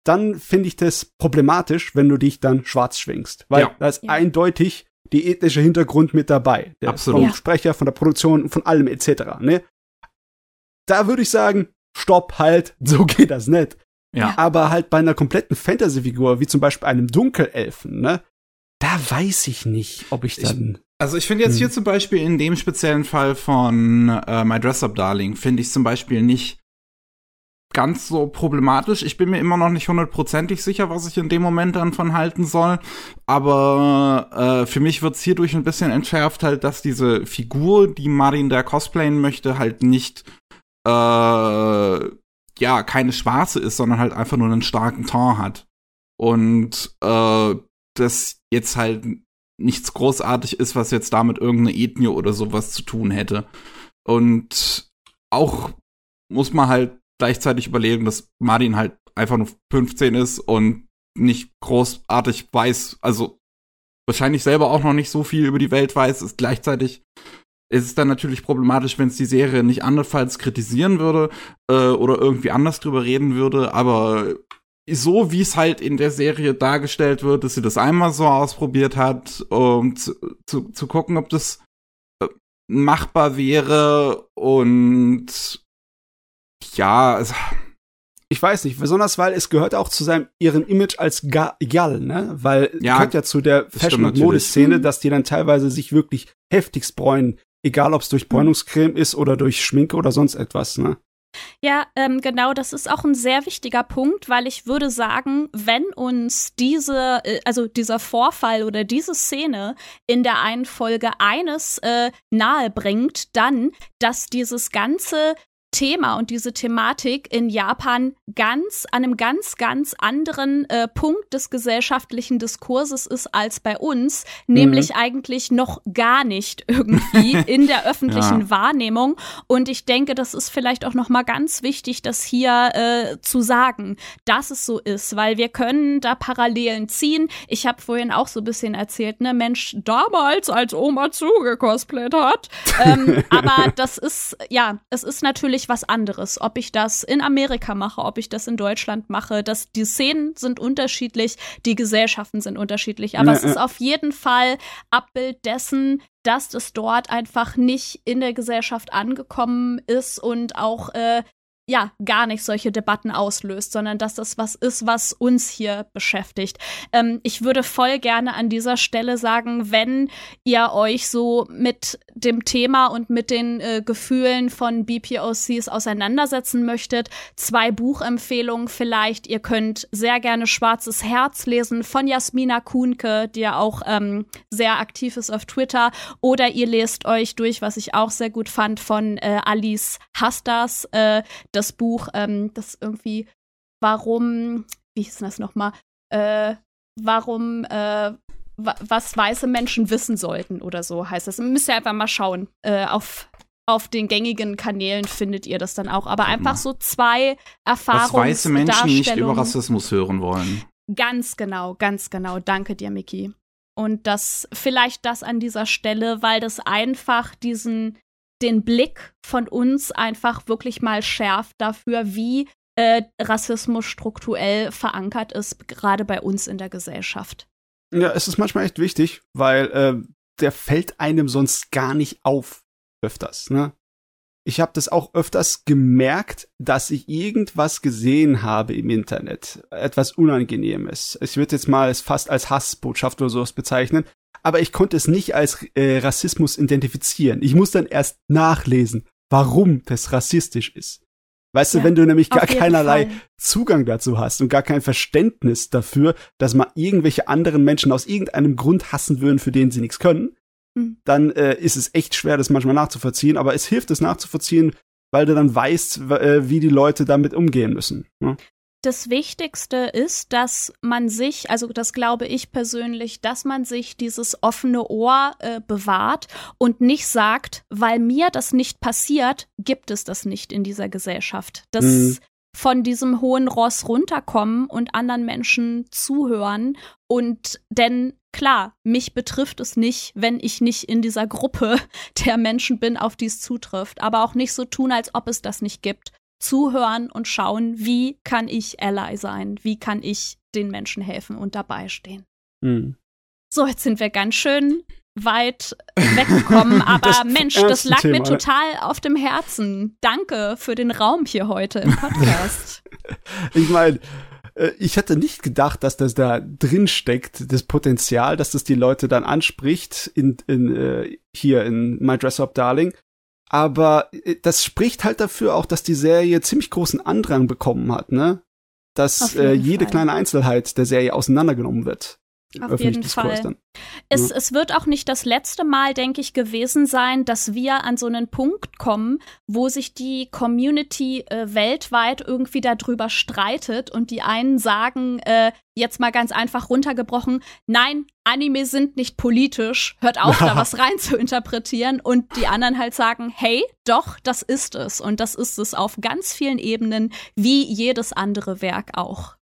Dann finde ich das problematisch, wenn du dich dann schwarz schwingst. Weil ja. da ist ja. eindeutig die ethnische Hintergrund mit dabei. Der Absolut. Vom Sprecher, von der Produktion, von allem etc. Ne? Da würde ich sagen, stopp, halt, so geht das nicht. Ja. Aber halt bei einer kompletten Fantasy-Figur, wie zum Beispiel einem Dunkelelfen, ne, da weiß ich nicht, ob ich dann. Also ich finde jetzt hm. hier zum Beispiel in dem speziellen Fall von äh, My Dress Up Darling, finde ich zum Beispiel nicht ganz so problematisch. Ich bin mir immer noch nicht hundertprozentig sicher, was ich in dem Moment dann von halten soll. Aber äh, für mich wird es hierdurch ein bisschen entschärft, halt, dass diese Figur, die Marin da cosplayen möchte, halt nicht äh, ja keine schwarze ist, sondern halt einfach nur einen starken Ton hat. Und äh, das jetzt halt nichts großartig ist, was jetzt damit irgendeine Ethnie oder sowas zu tun hätte. Und auch muss man halt gleichzeitig überlegen, dass Martin halt einfach nur 15 ist und nicht großartig weiß, also wahrscheinlich selber auch noch nicht so viel über die Welt weiß, ist gleichzeitig ist es dann natürlich problematisch, wenn es die Serie nicht andernfalls kritisieren würde äh, oder irgendwie anders drüber reden würde, aber so wie es halt in der Serie dargestellt wird, dass sie das einmal so ausprobiert hat, um zu, zu, zu gucken, ob das äh, machbar wäre und ja, also, ich weiß nicht, besonders weil es gehört auch zu seinem ihrem Image als Gal, ne? Weil ja, gehört ja zu der Fashion- und Modeszene, dass die dann teilweise sich wirklich heftigst bräunen, egal ob es durch Bräunungscreme ist oder durch Schminke oder sonst etwas, ne? Ja, ähm, genau, das ist auch ein sehr wichtiger Punkt, weil ich würde sagen, wenn uns diese, äh, also dieser Vorfall oder diese Szene in der einen Folge eines äh, nahe bringt, dann, dass dieses ganze Thema und diese Thematik in Japan ganz an einem ganz, ganz anderen äh, Punkt des gesellschaftlichen Diskurses ist als bei uns, mhm. nämlich eigentlich noch gar nicht irgendwie in der öffentlichen ja. Wahrnehmung. Und ich denke, das ist vielleicht auch noch mal ganz wichtig, das hier äh, zu sagen, dass es so ist, weil wir können da Parallelen ziehen. Ich habe vorhin auch so ein bisschen erzählt, ne, Mensch, damals als Oma zugekosplayt hat. ähm, aber das ist, ja, es ist natürlich völlig was anderes. Ob ich das in Amerika mache, ob ich das in Deutschland mache, dass die Szenen sind unterschiedlich, die Gesellschaften sind unterschiedlich. Aber ja, es ist auf jeden Fall Abbild dessen, dass das dort einfach nicht in der Gesellschaft angekommen ist und auch äh, ja, gar nicht solche Debatten auslöst, sondern dass das was ist, was uns hier beschäftigt. Ähm, ich würde voll gerne an dieser Stelle sagen, wenn ihr euch so mit dem Thema und mit den äh, Gefühlen von BPOCs auseinandersetzen möchtet, zwei Buchempfehlungen vielleicht. Ihr könnt sehr gerne Schwarzes Herz lesen von Jasmina Kuhnke, die ja auch ähm, sehr aktiv ist auf Twitter. Oder ihr lest euch durch, was ich auch sehr gut fand, von äh, Alice Hastas, äh, das Buch, ähm, das irgendwie, warum, wie hieß das nochmal, äh, warum, äh, was weiße Menschen wissen sollten oder so heißt das. Müsst ihr einfach mal schauen. Äh, auf, auf den gängigen Kanälen findet ihr das dann auch. Aber einfach so zwei Erfahrungen. Was weiße Menschen nicht über Rassismus hören wollen. Ganz genau, ganz genau. Danke dir, Miki. Und das vielleicht das an dieser Stelle, weil das einfach diesen den Blick von uns einfach wirklich mal schärft dafür, wie äh, Rassismus strukturell verankert ist, gerade bei uns in der Gesellschaft. Ja, es ist manchmal echt wichtig, weil äh, der fällt einem sonst gar nicht auf öfters, ne? Ich habe das auch öfters gemerkt, dass ich irgendwas gesehen habe im Internet, etwas Unangenehmes. Ich würde jetzt mal es fast als Hassbotschaft oder sowas bezeichnen, aber ich konnte es nicht als äh, Rassismus identifizieren. Ich muss dann erst nachlesen, warum das rassistisch ist. Weißt ja, du, wenn du nämlich gar keinerlei Fall. Zugang dazu hast und gar kein Verständnis dafür, dass man irgendwelche anderen Menschen aus irgendeinem Grund hassen würden, für den sie nichts können, mhm. dann äh, ist es echt schwer, das manchmal nachzuvollziehen. Aber es hilft es nachzuvollziehen, weil du dann weißt, äh, wie die Leute damit umgehen müssen. Ne? Das Wichtigste ist, dass man sich, also das glaube ich persönlich, dass man sich dieses offene Ohr äh, bewahrt und nicht sagt, weil mir das nicht passiert, gibt es das nicht in dieser Gesellschaft. Das mhm. von diesem hohen Ross runterkommen und anderen Menschen zuhören und denn klar, mich betrifft es nicht, wenn ich nicht in dieser Gruppe der Menschen bin, auf die es zutrifft, aber auch nicht so tun, als ob es das nicht gibt zuhören und schauen, wie kann ich Ally sein? Wie kann ich den Menschen helfen und dabei stehen? Mhm. So, jetzt sind wir ganz schön weit weggekommen, aber das Mensch, das lag Thema, mir total auf dem Herzen. Danke für den Raum hier heute im Podcast. ich meine, äh, ich hätte nicht gedacht, dass das da drin steckt, das Potenzial, dass das die Leute dann anspricht in, in äh, hier in My Dress Up Darling. Aber äh, das spricht halt dafür auch, dass die Serie ziemlich großen Andrang bekommen hat, ne? Dass äh, jede Fall. kleine Einzelheit der Serie auseinandergenommen wird. Auf jeden Fall. Dann. Es, ja. es wird auch nicht das letzte Mal, denke ich, gewesen sein, dass wir an so einen Punkt kommen, wo sich die Community äh, weltweit irgendwie darüber streitet und die einen sagen, äh, jetzt mal ganz einfach runtergebrochen, nein, Anime sind nicht politisch, hört auf, da was rein zu interpretieren und die anderen halt sagen, hey, doch, das ist es und das ist es auf ganz vielen Ebenen, wie jedes andere Werk auch.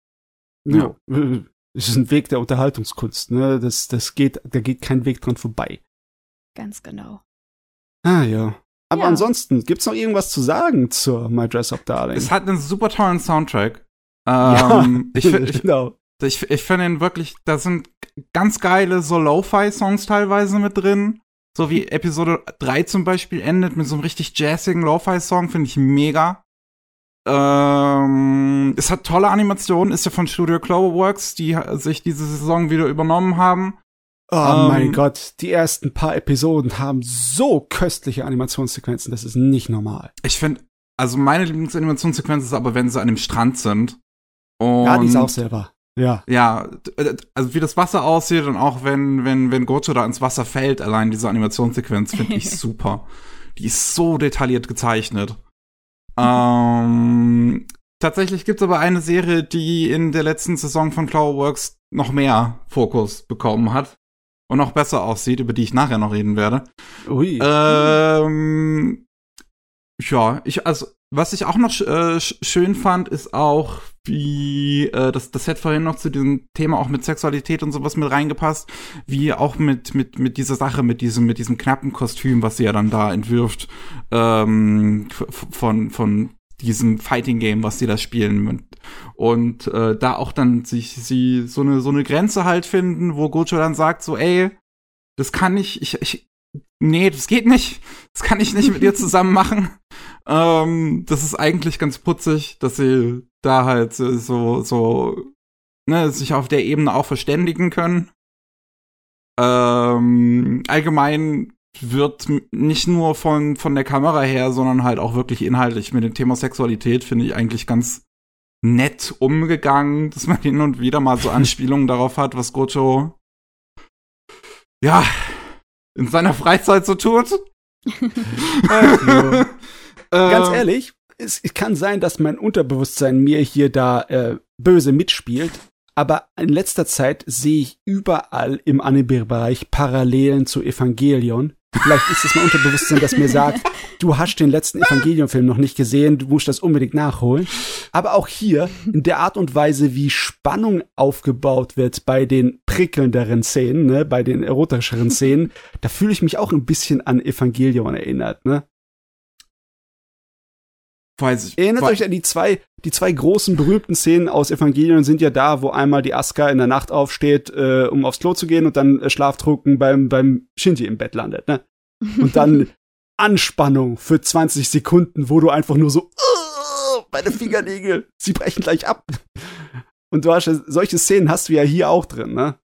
Ja, es ist ein Weg der Unterhaltungskunst, ne? Das, das geht, da geht kein Weg dran vorbei. Ganz genau. Ah, ja. Aber ja. ansonsten, gibt's noch irgendwas zu sagen zur My Dress Up Darling? Es hat einen super tollen Soundtrack. Ähm, ja, ich, ich, genau. Ich, ich finde ihn wirklich, da sind ganz geile so Lo-Fi-Songs teilweise mit drin. So wie Episode 3 zum Beispiel endet mit so einem richtig jazzigen Lo-Fi-Song, finde ich mega. Ähm, es hat tolle Animationen, ist ja von Studio Cloverworks, die sich diese Saison wieder übernommen haben. Oh ähm, mein Gott, die ersten paar Episoden haben so köstliche Animationssequenzen, das ist nicht normal. Ich finde, also meine Lieblingsanimationssequenz ist aber, wenn sie an dem Strand sind. Und ja, die ist auch selber. Ja. Ja, also wie das Wasser aussieht und auch wenn, wenn, wenn Goto da ins Wasser fällt, allein diese Animationssequenz finde ich super. Die ist so detailliert gezeichnet. Ähm, tatsächlich gibt es aber eine Serie, die in der letzten Saison von Cloverworks noch mehr Fokus bekommen hat und noch besser aussieht, über die ich nachher noch reden werde. Ui. Ähm, ja, ich, also, was ich auch noch äh, schön fand, ist auch, wie, äh, das, das hätte vorhin noch zu diesem Thema auch mit Sexualität und sowas mit reingepasst, wie auch mit, mit, mit dieser Sache, mit diesem, mit diesem knappen Kostüm, was sie ja dann da entwirft, ähm, von, von diesem Fighting Game, was sie da spielen. Und, und äh, da auch dann sich sie so eine, so eine Grenze halt finden, wo Gojo dann sagt, so, ey, das kann ich, ich, ich, nee, das geht nicht. Das kann ich nicht mit dir zusammen machen. Ähm, das ist eigentlich ganz putzig, dass sie da halt so, so, ne, sich auf der Ebene auch verständigen können. Ähm, allgemein wird nicht nur von, von der Kamera her, sondern halt auch wirklich inhaltlich mit dem Thema Sexualität, finde ich eigentlich ganz nett umgegangen, dass man hin und wieder mal so Anspielungen darauf hat, was Gocho ja in seiner Freizeit so tut. Ganz ehrlich, es, es, kann sein, dass mein Unterbewusstsein mir hier da äh, böse mitspielt, aber in letzter Zeit sehe ich überall im Anime-Bereich Parallelen zu Evangelion. Vielleicht ist es mein Unterbewusstsein, das mir sagt, du hast den letzten Evangelion-Film noch nicht gesehen, du musst das unbedingt nachholen. Aber auch hier, in der Art und Weise, wie Spannung aufgebaut wird bei den prickelnderen Szenen, ne, bei den erotischeren Szenen, da fühle ich mich auch ein bisschen an Evangelion erinnert, ne? Weiß ich. Erinnert euch an die zwei, die zwei großen berühmten Szenen aus Evangelion sind ja da, wo einmal die Asuka in der Nacht aufsteht, äh, um aufs Klo zu gehen und dann äh, schlaftrunken beim, beim Shinji im Bett landet, ne? Und dann Anspannung für 20 Sekunden, wo du einfach nur so, uh, meine Fingernägel, sie brechen gleich ab. Und du hast solche Szenen hast du ja hier auch drin, ne?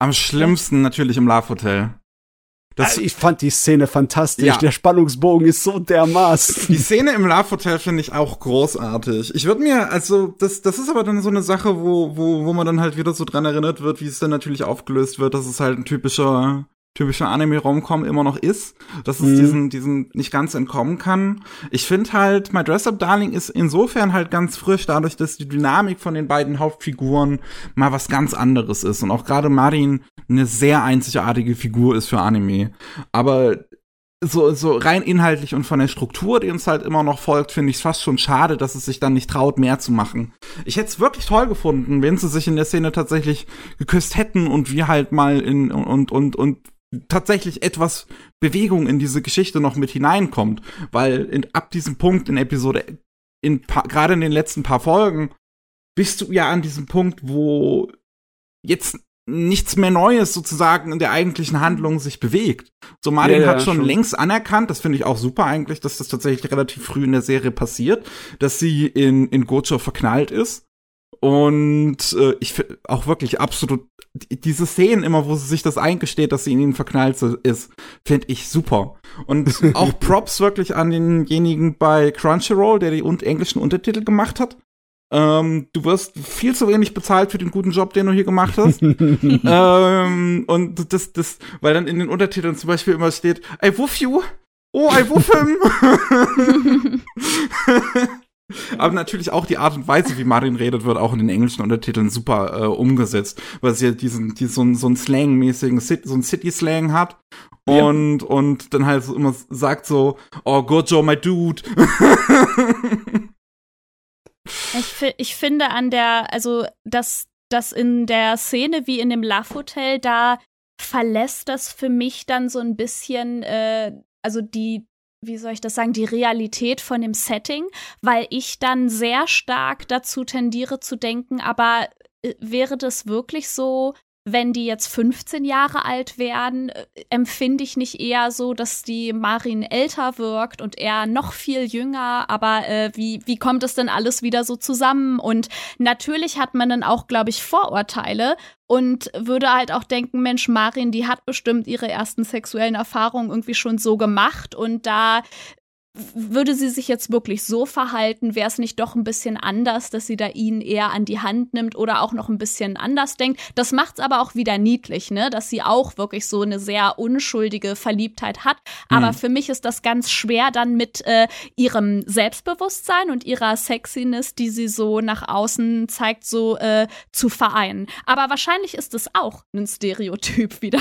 Am schlimmsten natürlich im Love Hotel. Das, ich fand die Szene fantastisch. Ja. Der Spannungsbogen ist so dermaßen. Die Szene im Love Hotel finde ich auch großartig. Ich würde mir, also, das, das ist aber dann so eine Sache, wo, wo, wo man dann halt wieder so dran erinnert wird, wie es dann natürlich aufgelöst wird, dass es halt ein typischer typischer Anime-Romcom immer noch ist, dass es mhm. diesen, diesen nicht ganz entkommen kann. Ich finde halt, My Dress Up Darling ist insofern halt ganz frisch, dadurch, dass die Dynamik von den beiden Hauptfiguren mal was ganz anderes ist und auch gerade Marin eine sehr einzigartige Figur ist für Anime. Aber so, so rein inhaltlich und von der Struktur, die uns halt immer noch folgt, finde ich es fast schon schade, dass es sich dann nicht traut, mehr zu machen. Ich hätte es wirklich toll gefunden, wenn sie sich in der Szene tatsächlich geküsst hätten und wir halt mal in und und und tatsächlich etwas Bewegung in diese Geschichte noch mit hineinkommt, weil in, ab diesem Punkt in Episode, in gerade in den letzten paar Folgen, bist du ja an diesem Punkt, wo jetzt nichts mehr Neues sozusagen in der eigentlichen Handlung sich bewegt. So Martin ja, ja, hat schon, schon, längst anerkannt, das finde ich auch super eigentlich, dass das tatsächlich relativ früh in der Serie passiert, dass sie in, in Gocho verknallt ist Und äh, ich finde auch wirklich absolut diese Szenen immer, wo sie sich das eingesteht, dass sie in ihn verknallt ist, finde ich super. Und auch Props wirklich an denjenigen bei Crunchyroll, der die englischen Untertitel gemacht hat. Ähm, du wirst viel zu wenig bezahlt für den guten Job, den du hier gemacht hast. ähm, und das, das, weil dann in den Untertiteln zum Beispiel immer steht, I woof you. Oh, I woof him. Aber natürlich auch die Art und Weise, wie Marin redet, wird auch in den englischen Untertiteln super äh, umgesetzt, weil sie diesen, diesen so, so einen Slang-mäßigen, so einen City-Slang hat und, ja. und dann halt so immer sagt so, oh, Gojo, my dude. ich, ich finde an der, also, dass das in der Szene wie in dem Love Hotel, da verlässt das für mich dann so ein bisschen, äh, also die, wie soll ich das sagen, die Realität von dem Setting, weil ich dann sehr stark dazu tendiere zu denken, aber äh, wäre das wirklich so, wenn die jetzt 15 Jahre alt werden, äh, empfinde ich nicht eher so, dass die Marin älter wirkt und er noch viel jünger. Aber äh, wie, wie kommt es denn alles wieder so zusammen? Und natürlich hat man dann auch, glaube ich, Vorurteile und würde halt auch denken, Mensch, Marin, die hat bestimmt ihre ersten sexuellen Erfahrungen irgendwie schon so gemacht und da würde sie sich jetzt wirklich so verhalten, wäre es nicht doch ein bisschen anders, dass sie da ihn eher an die Hand nimmt oder auch noch ein bisschen anders denkt. Das macht es aber auch wieder niedlich, ne, dass sie auch wirklich so eine sehr unschuldige Verliebtheit hat. Aber mhm. für mich ist das ganz schwer dann mit äh, ihrem Selbstbewusstsein und ihrer Sexiness, die sie so nach außen zeigt, so äh, zu vereinen. Aber wahrscheinlich ist es auch ein Stereotyp wieder,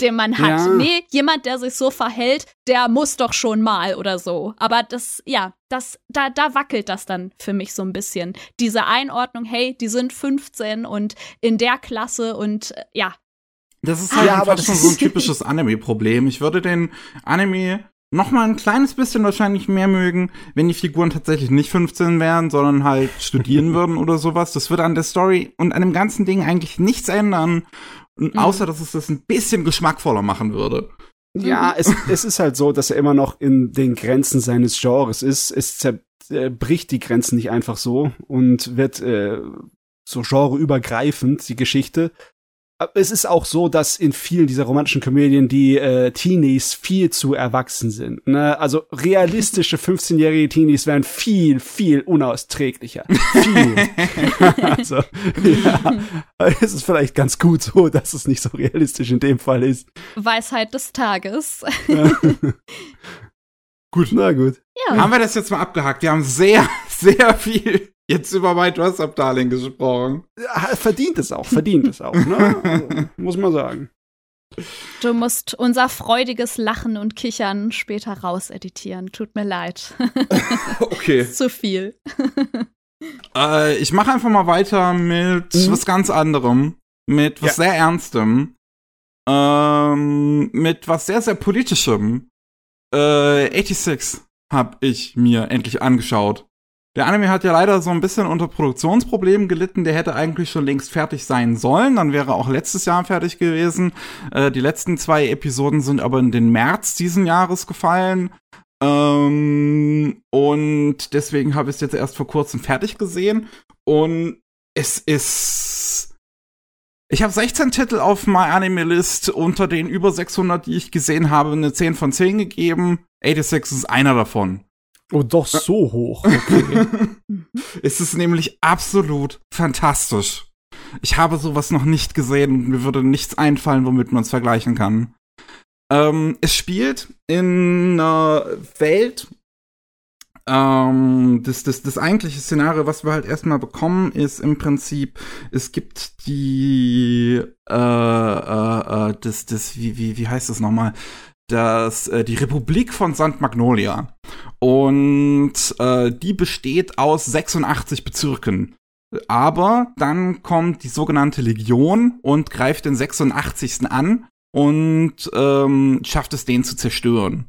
den man hat. Ja. Nee, jemand, der sich so verhält, der muss doch schon mal oder so. Aber das, ja, das, da, da wackelt das dann für mich so ein bisschen. Diese Einordnung, hey, die sind 15 und in der Klasse und äh, ja. Das ist halt ja, fast schon so ein typisches Anime-Problem. Ich würde den Anime noch mal ein kleines bisschen wahrscheinlich mehr mögen, wenn die Figuren tatsächlich nicht 15 wären, sondern halt studieren würden oder sowas. Das würde an der Story und an dem ganzen Ding eigentlich nichts ändern, mhm. außer dass es das ein bisschen geschmackvoller machen würde. Ja, es, es ist halt so, dass er immer noch in den Grenzen seines Genres ist. Es zerbricht die Grenzen nicht einfach so und wird äh, so genreübergreifend, die Geschichte es ist auch so, dass in vielen dieser romantischen Komödien die äh, Teenies viel zu erwachsen sind. Ne? Also realistische 15-jährige Teenies wären viel, viel unausträglicher. Viel. also, ja, es ist vielleicht ganz gut so, dass es nicht so realistisch in dem Fall ist. Weisheit des Tages. gut. Na gut. Ja. Haben wir das jetzt mal abgehakt? Wir haben sehr, sehr viel jetzt über My Dress Up Darling gesprochen. Verdient es auch, verdient es auch, ne? Muss man sagen. Du musst unser freudiges Lachen und Kichern später rauseditieren. Tut mir leid. okay. Zu viel. äh, ich mache einfach mal weiter mit mhm. was ganz anderem. Mit was ja. sehr Ernstem. Ähm, mit was sehr, sehr Politischem. Äh, 86 habe ich mir endlich angeschaut. Der Anime hat ja leider so ein bisschen unter Produktionsproblemen gelitten. Der hätte eigentlich schon längst fertig sein sollen. Dann wäre auch letztes Jahr fertig gewesen. Äh, die letzten zwei Episoden sind aber in den März diesen Jahres gefallen. Ähm, und deswegen habe ich es jetzt erst vor kurzem fertig gesehen. Und es ist. Ich habe 16 Titel auf My Anime List. Unter den über 600, die ich gesehen habe, eine 10 von 10 gegeben. 86 ist einer davon. Oh, doch so hoch. Okay. es ist nämlich absolut fantastisch. Ich habe sowas noch nicht gesehen und mir würde nichts einfallen, womit man es vergleichen kann. Ähm, es spielt in einer Welt. Ähm, das, das, das eigentliche Szenario, was wir halt erstmal bekommen, ist im Prinzip, es gibt die, äh, äh, äh das, das, wie, wie, wie heißt das nochmal? Das, äh, die Republik von St. Magnolia. Und äh, die besteht aus 86 Bezirken. Aber dann kommt die sogenannte Legion und greift den 86. an und ähm, schafft es, den zu zerstören.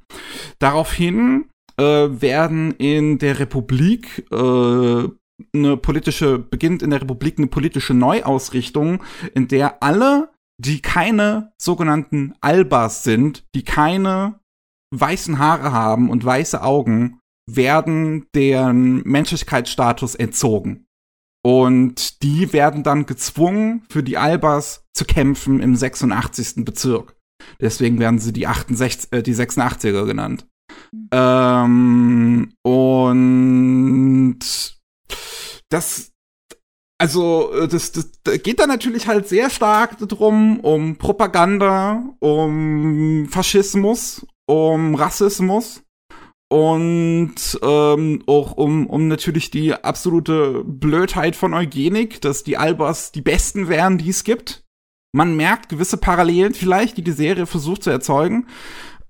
Daraufhin äh, werden in der Republik äh, eine politische, beginnt in der Republik eine politische Neuausrichtung, in der alle die keine sogenannten Albas sind, die keine weißen Haare haben und weiße Augen, werden deren Menschlichkeitsstatus entzogen. Und die werden dann gezwungen, für die Albers zu kämpfen im 86. Bezirk. Deswegen werden sie die, 68, äh, die 86er genannt. Mhm. Ähm, und das, also äh, das, das, das geht da natürlich halt sehr stark drum, um Propaganda, um Faschismus, um Rassismus und ähm, auch um, um natürlich die absolute Blödheit von Eugenik, dass die Albers die besten wären, die es gibt. Man merkt gewisse Parallelen vielleicht, die die Serie versucht zu erzeugen.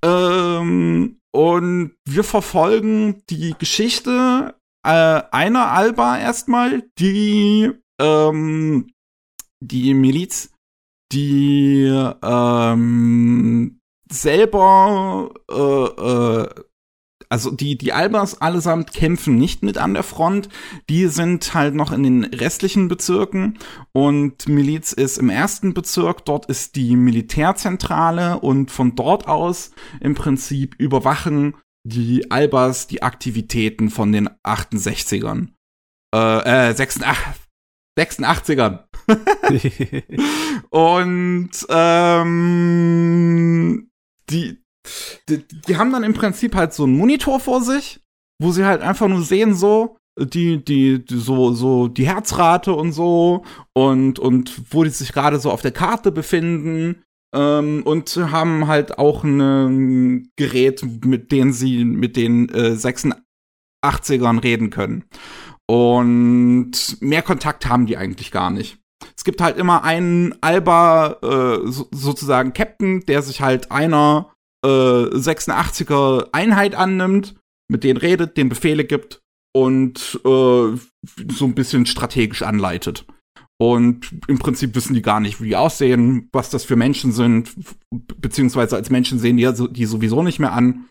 Ähm, und wir verfolgen die Geschichte äh, einer Alba erstmal, die ähm, die Miliz, die ähm, selber äh, äh, also die, die Albers allesamt kämpfen nicht mit an der Front. Die sind halt noch in den restlichen Bezirken und Miliz ist im ersten Bezirk. Dort ist die Militärzentrale und von dort aus im Prinzip überwachen die Albers die Aktivitäten von den 68ern. Äh, äh 86, 86ern. und ähm, die, die, die haben dann im Prinzip halt so einen Monitor vor sich, wo sie halt einfach nur sehen, so, die, die, die, so, so die Herzrate und so und, und wo die sich gerade so auf der Karte befinden. Ähm, und haben halt auch ein Gerät, mit dem sie mit den äh, 86ern reden können. Und mehr Kontakt haben die eigentlich gar nicht. Es gibt halt immer einen Alba, äh, so, sozusagen Captain, der sich halt einer äh, 86er Einheit annimmt, mit denen redet, den Befehle gibt und äh, so ein bisschen strategisch anleitet. Und im Prinzip wissen die gar nicht, wie die aussehen, was das für Menschen sind, beziehungsweise als Menschen sehen die die sowieso nicht mehr an.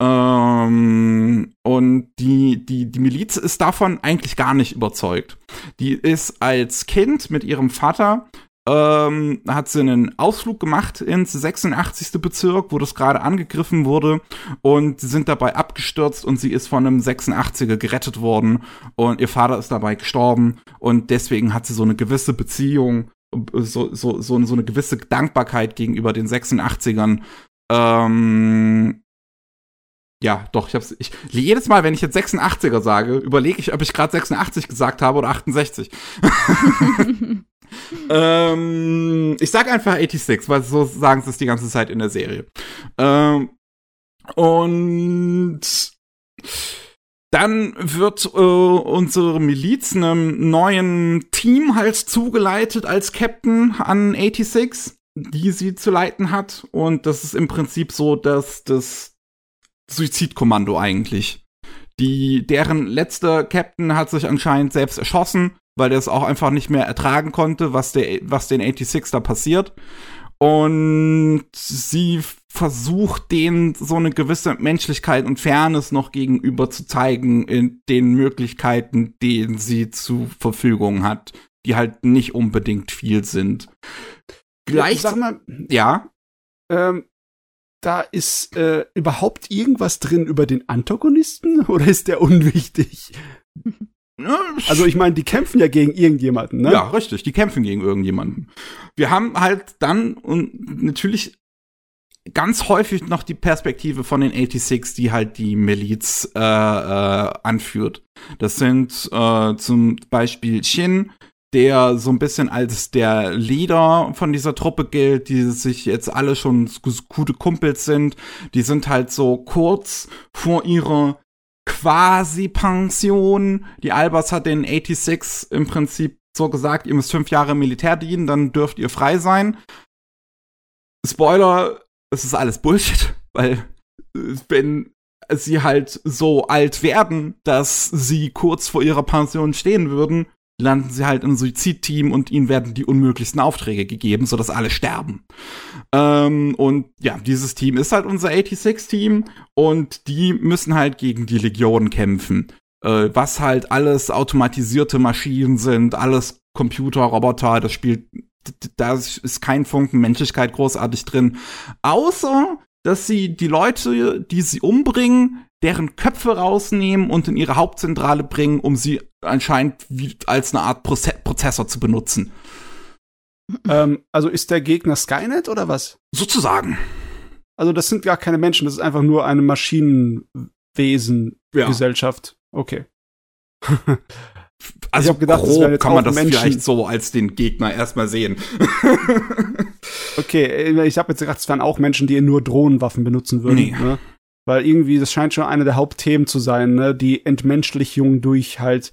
Ähm, und die, die, die Miliz ist davon eigentlich gar nicht überzeugt. Die ist als Kind mit ihrem Vater ähm, hat sie einen Ausflug gemacht ins 86. Bezirk, wo das gerade angegriffen wurde und sie sind dabei abgestürzt und sie ist von einem 86er gerettet worden und ihr Vater ist dabei gestorben und deswegen hat sie so eine gewisse Beziehung, so, so, so, so eine gewisse Dankbarkeit gegenüber den 86ern. Ähm, ja, doch, ich hab's. Ich, jedes Mal, wenn ich jetzt 86er sage, überlege ich, ob ich gerade 86 gesagt habe oder 68. ähm, ich sag einfach 86, weil so sagen sie es die ganze Zeit in der Serie. Ähm, und dann wird äh, unsere Miliz einem neuen Team halt zugeleitet als Captain an 86, die sie zu leiten hat. Und das ist im Prinzip so, dass das Suizidkommando eigentlich. Die, deren letzter Captain hat sich anscheinend selbst erschossen weil der es auch einfach nicht mehr ertragen konnte, was, der, was den 86 da passiert. Und sie versucht, denen so eine gewisse Menschlichkeit und Fairness noch gegenüber zu zeigen in den Möglichkeiten, denen sie zur Verfügung hat, die halt nicht unbedingt viel sind. Gleich, sag mal, ja. Ähm, da ist äh, überhaupt irgendwas drin über den Antagonisten oder ist der unwichtig? Also ich meine, die kämpfen ja gegen irgendjemanden, ne? Ja, richtig, die kämpfen gegen irgendjemanden. Wir haben halt dann und natürlich ganz häufig noch die Perspektive von den 86, die halt die Miliz äh, äh, anführt. Das sind äh, zum Beispiel Shin, der so ein bisschen als der Leader von dieser Truppe gilt, die sich jetzt alle schon gute Kumpels sind. Die sind halt so kurz vor ihrer quasi Pension. Die Albers hat den 86 im Prinzip so gesagt, ihr müsst fünf Jahre Militär dienen, dann dürft ihr frei sein. Spoiler, es ist alles Bullshit, weil wenn sie halt so alt werden, dass sie kurz vor ihrer Pension stehen würden, landen sie halt im Suizidteam und ihnen werden die unmöglichsten Aufträge gegeben, sodass alle sterben. Ähm, und ja, dieses Team ist halt unser 86-Team und die müssen halt gegen die Legion kämpfen. Äh, was halt alles automatisierte Maschinen sind, alles Computer, Roboter, das spielt, da ist kein Funken Menschlichkeit großartig drin. Außer, dass sie die Leute, die sie umbringen, deren Köpfe rausnehmen und in ihre Hauptzentrale bringen, um sie anscheinend wie als eine Art Proze Prozessor zu benutzen. Ähm, also ist der Gegner Skynet oder was? Sozusagen. Also das sind gar keine Menschen, das ist einfach nur eine Maschinenwesen-Gesellschaft. Ja. Okay. also ich habe gedacht, jetzt kann man das Menschen. vielleicht so als den Gegner erstmal sehen. okay, äh, ich habe jetzt gedacht, es wären auch Menschen, die nur Drohnenwaffen benutzen würden. Nee. Ne? Weil irgendwie, das scheint schon eine der Hauptthemen zu sein, ne? Die Entmenschlichung durch halt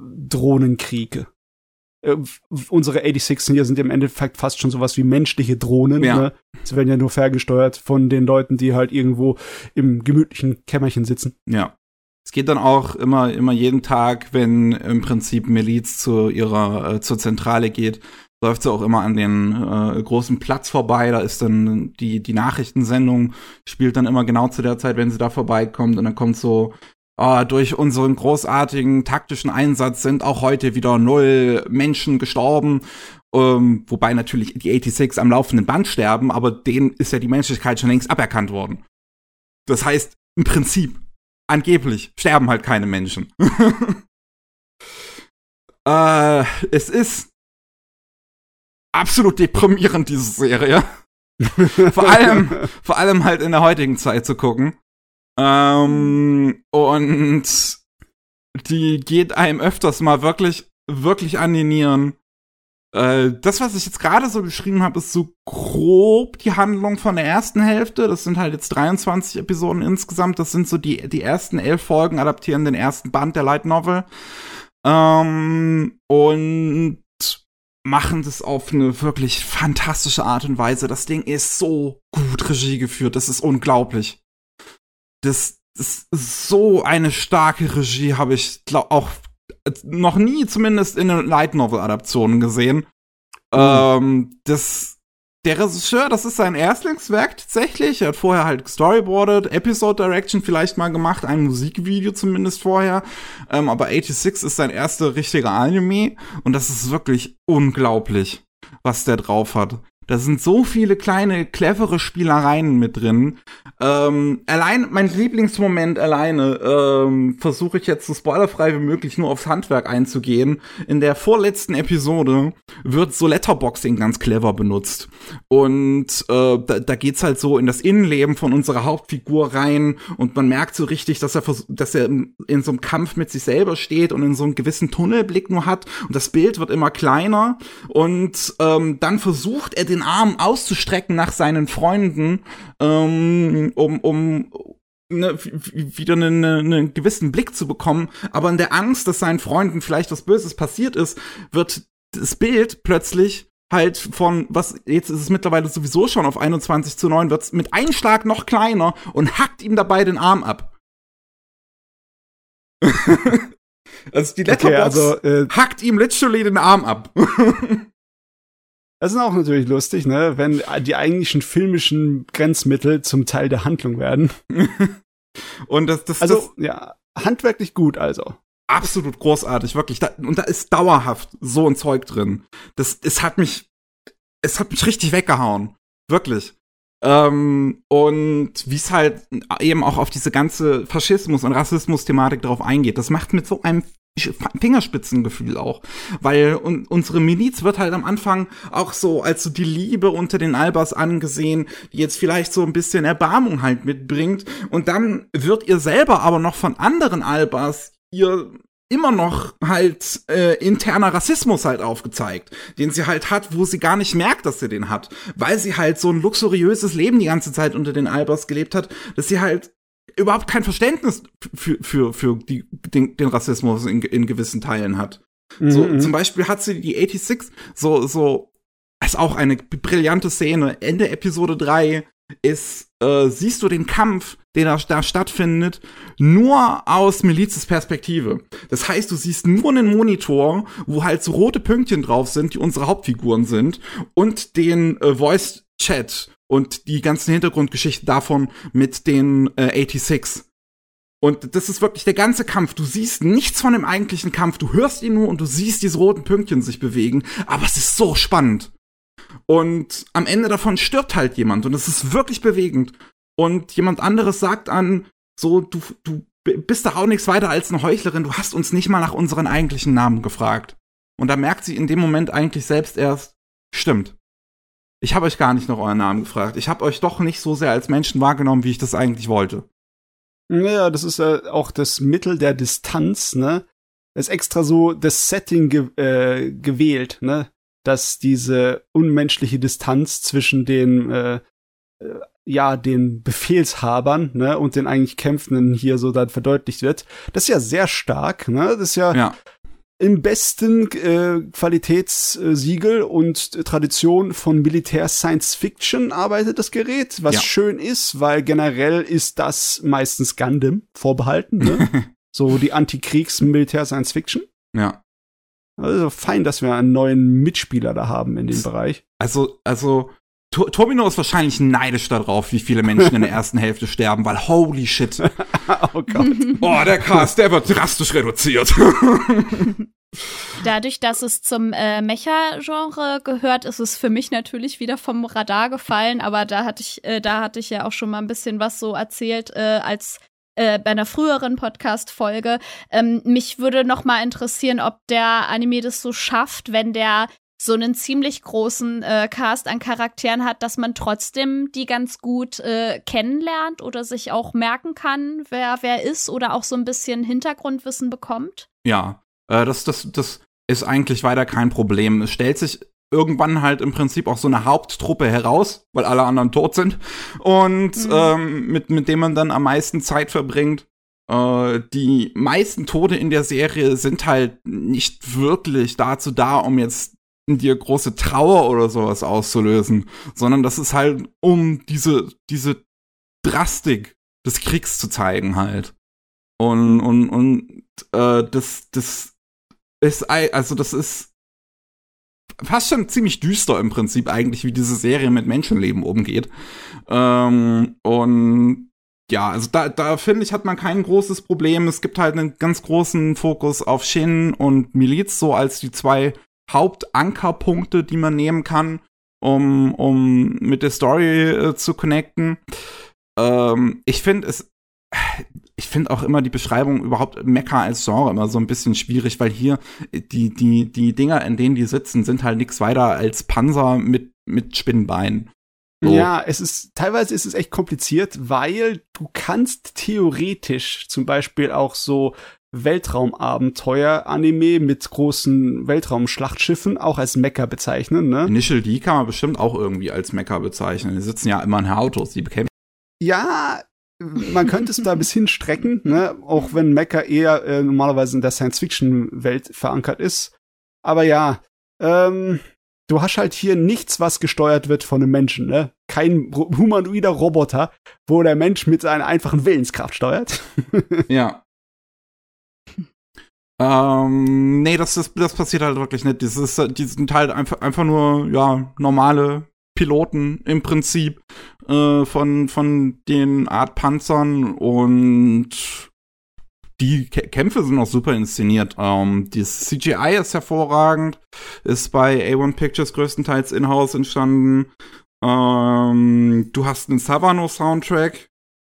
Drohnenkriege. Äh, unsere 86 hier sind im Endeffekt fast schon sowas wie menschliche Drohnen. Ja. Ne? Sie werden ja nur ferngesteuert von den Leuten, die halt irgendwo im gemütlichen Kämmerchen sitzen. Ja. Es geht dann auch immer, immer jeden Tag, wenn im Prinzip Miliz zu ihrer, äh, zur Zentrale geht, läuft sie auch immer an den äh, großen Platz vorbei. Da ist dann die, die Nachrichtensendung, spielt dann immer genau zu der Zeit, wenn sie da vorbeikommt. Und dann kommt so, äh, durch unseren großartigen taktischen Einsatz sind auch heute wieder null Menschen gestorben. Ähm, wobei natürlich die 86 am laufenden Band sterben, aber denen ist ja die Menschlichkeit schon längst aberkannt worden. Das heißt, im Prinzip, angeblich, sterben halt keine Menschen. äh, es ist absolut deprimierend, diese Serie. vor allem, vor allem halt in der heutigen Zeit zu gucken. Ähm, und die geht einem öfters mal wirklich, wirklich an die Nieren. Äh, das, was ich jetzt gerade so beschrieben habe, ist so grob die Handlung von der ersten Hälfte. Das sind halt jetzt 23 Episoden insgesamt. Das sind so die, die ersten elf Folgen adaptieren den ersten Band der Light Novel. Ähm, und machen das auf eine wirklich fantastische Art und Weise. Das Ding ist so gut Regie geführt, das ist unglaublich. Das, das ist so eine starke Regie habe ich glaub, auch noch nie zumindest in einer Light Novel Adaption gesehen. Mhm. Ähm, das der Regisseur, das ist sein Erstlingswerk tatsächlich. Er hat vorher halt storyboardet, Episode Direction vielleicht mal gemacht, ein Musikvideo zumindest vorher. Ähm, aber 86 ist sein erster richtiger Anime und das ist wirklich unglaublich, was der drauf hat. Da sind so viele kleine, clevere Spielereien mit drin. Ähm, allein, mein Lieblingsmoment alleine, ähm, versuche ich jetzt so spoilerfrei wie möglich nur aufs Handwerk einzugehen. In der vorletzten Episode wird so Letterboxing ganz clever benutzt. Und äh, da, da geht's halt so in das Innenleben von unserer Hauptfigur rein und man merkt so richtig, dass er, dass er in so einem Kampf mit sich selber steht und in so einem gewissen Tunnelblick nur hat. Und das Bild wird immer kleiner und ähm, dann versucht er den den Arm auszustrecken nach seinen Freunden, ähm, um, um ne, wieder einen, einen gewissen Blick zu bekommen. Aber in der Angst, dass seinen Freunden vielleicht was Böses passiert ist, wird das Bild plötzlich halt von, was, jetzt ist es mittlerweile sowieso schon auf 21 zu 9, wird mit einem Schlag noch kleiner und hackt ihm dabei den Arm ab. also die Letterbox okay, also, äh, hackt ihm literally den Arm ab. Das ist auch natürlich lustig, ne, wenn die eigentlichen filmischen Grenzmittel zum Teil der Handlung werden. und das, das, also, das, ja, handwerklich gut, also. Absolut großartig, wirklich. Da, und da ist dauerhaft so ein Zeug drin. Das, es hat mich, es hat mich richtig weggehauen. Wirklich. Ähm, und wie es halt eben auch auf diese ganze Faschismus- und Rassismus-Thematik drauf eingeht, das macht mit so einem Fingerspitzengefühl auch. Weil un unsere Miliz wird halt am Anfang auch so als so die Liebe unter den Albers angesehen, die jetzt vielleicht so ein bisschen Erbarmung halt mitbringt. Und dann wird ihr selber aber noch von anderen Albers ihr immer noch halt äh, interner Rassismus halt aufgezeigt, den sie halt hat, wo sie gar nicht merkt, dass sie den hat, weil sie halt so ein luxuriöses Leben die ganze Zeit unter den Albers gelebt hat, dass sie halt überhaupt kein Verständnis für, für, für die, den, den Rassismus in, in gewissen Teilen hat. Mhm. So, zum Beispiel hat sie die 86 so, so, ist auch eine brillante Szene. Ende Episode 3 ist, äh, siehst du den Kampf, der da, da stattfindet, nur aus Milizes Perspektive. Das heißt, du siehst nur einen Monitor, wo halt so rote Pünktchen drauf sind, die unsere Hauptfiguren sind, und den äh, Voice Chat und die ganzen Hintergrundgeschichten davon mit den äh, 86. Und das ist wirklich der ganze Kampf. Du siehst nichts von dem eigentlichen Kampf. Du hörst ihn nur und du siehst diese roten Pünktchen sich bewegen. Aber es ist so spannend. Und am Ende davon stirbt halt jemand und es ist wirklich bewegend. Und jemand anderes sagt an, so, du, du bist doch auch nichts weiter als eine Heuchlerin, du hast uns nicht mal nach unseren eigentlichen Namen gefragt. Und da merkt sie in dem Moment eigentlich selbst erst, stimmt. Ich habe euch gar nicht nach euren Namen gefragt. Ich habe euch doch nicht so sehr als Menschen wahrgenommen, wie ich das eigentlich wollte. Ja, das ist ja auch das Mittel der Distanz, ne? ist extra so das Setting ge äh, gewählt, ne? Dass diese unmenschliche Distanz zwischen den äh, äh, ja, den Befehlshabern, ne, und den eigentlich Kämpfenden hier so dann verdeutlicht wird. Das ist ja sehr stark, ne? Das ist ja, ja. Im besten äh, Qualitätssiegel und Tradition von Militär Science Fiction arbeitet das Gerät, was ja. schön ist, weil generell ist das meistens Gundam vorbehalten, ne? So die Antikriegs-Militär-Science-Fiction. Ja. Also fein, dass wir einen neuen Mitspieler da haben in dem Bereich. Also, also, Tomino ist wahrscheinlich neidisch darauf, wie viele Menschen in der ersten Hälfte sterben, weil holy shit. oh Gott. Oh, der Cast, der wird drastisch reduziert. Dadurch, dass es zum äh, Mecha-Genre gehört, ist es für mich natürlich wieder vom Radar gefallen, aber da hatte ich, äh, da hatte ich ja auch schon mal ein bisschen was so erzählt, äh, als äh, bei einer früheren Podcast-Folge. Ähm, mich würde noch mal interessieren, ob der Anime das so schafft, wenn der so einen ziemlich großen äh, Cast an Charakteren hat, dass man trotzdem die ganz gut äh, kennenlernt oder sich auch merken kann, wer wer ist oder auch so ein bisschen Hintergrundwissen bekommt. Ja, äh, das, das, das ist eigentlich weiter kein Problem. Es stellt sich irgendwann halt im Prinzip auch so eine Haupttruppe heraus, weil alle anderen tot sind und mhm. ähm, mit, mit dem man dann am meisten Zeit verbringt. Äh, die meisten Tode in der Serie sind halt nicht wirklich dazu da, um jetzt dir große Trauer oder sowas auszulösen, sondern das ist halt, um diese, diese Drastik des Kriegs zu zeigen halt. Und, und, und äh, das, das ist, also das ist fast schon ziemlich düster im Prinzip eigentlich, wie diese Serie mit Menschenleben umgeht. Ähm, und ja, also da, da finde ich, hat man kein großes Problem. Es gibt halt einen ganz großen Fokus auf Shin und Miliz, so als die zwei Hauptankerpunkte, die man nehmen kann, um, um mit der Story äh, zu connecten. Ähm, ich finde es ich finde auch immer die Beschreibung überhaupt Mecha als Genre immer so ein bisschen schwierig, weil hier die, die, die Dinger, in denen die sitzen, sind halt nichts weiter als Panzer mit, mit Spinnenbeinen. So. Ja, es ist, teilweise ist es echt kompliziert, weil du kannst theoretisch zum Beispiel auch so Weltraumabenteuer-Anime mit großen Weltraumschlachtschiffen auch als Mecha bezeichnen, ne? Initial D kann man bestimmt auch irgendwie als Mecha bezeichnen. Die sitzen ja immer in Autos, die bekämpfen. Ja, man könnte es da bis hin strecken, ne? auch wenn Mecha eher äh, normalerweise in der Science-Fiction-Welt verankert ist. Aber ja, ähm, du hast halt hier nichts, was gesteuert wird von einem Menschen, ne? Kein humanoider Roboter, wo der Mensch mit seiner einfachen Willenskraft steuert. ja. Ähm, nee, das, ist, das passiert halt wirklich nicht. Das ist, die sind halt einfach, einfach nur, ja, normale Piloten im Prinzip äh, von, von den Art Panzern und die Kä Kämpfe sind auch super inszeniert. Ähm, das CGI ist hervorragend, ist bei A1 Pictures größtenteils in-house entstanden. Ähm, du hast einen Savano-Soundtrack,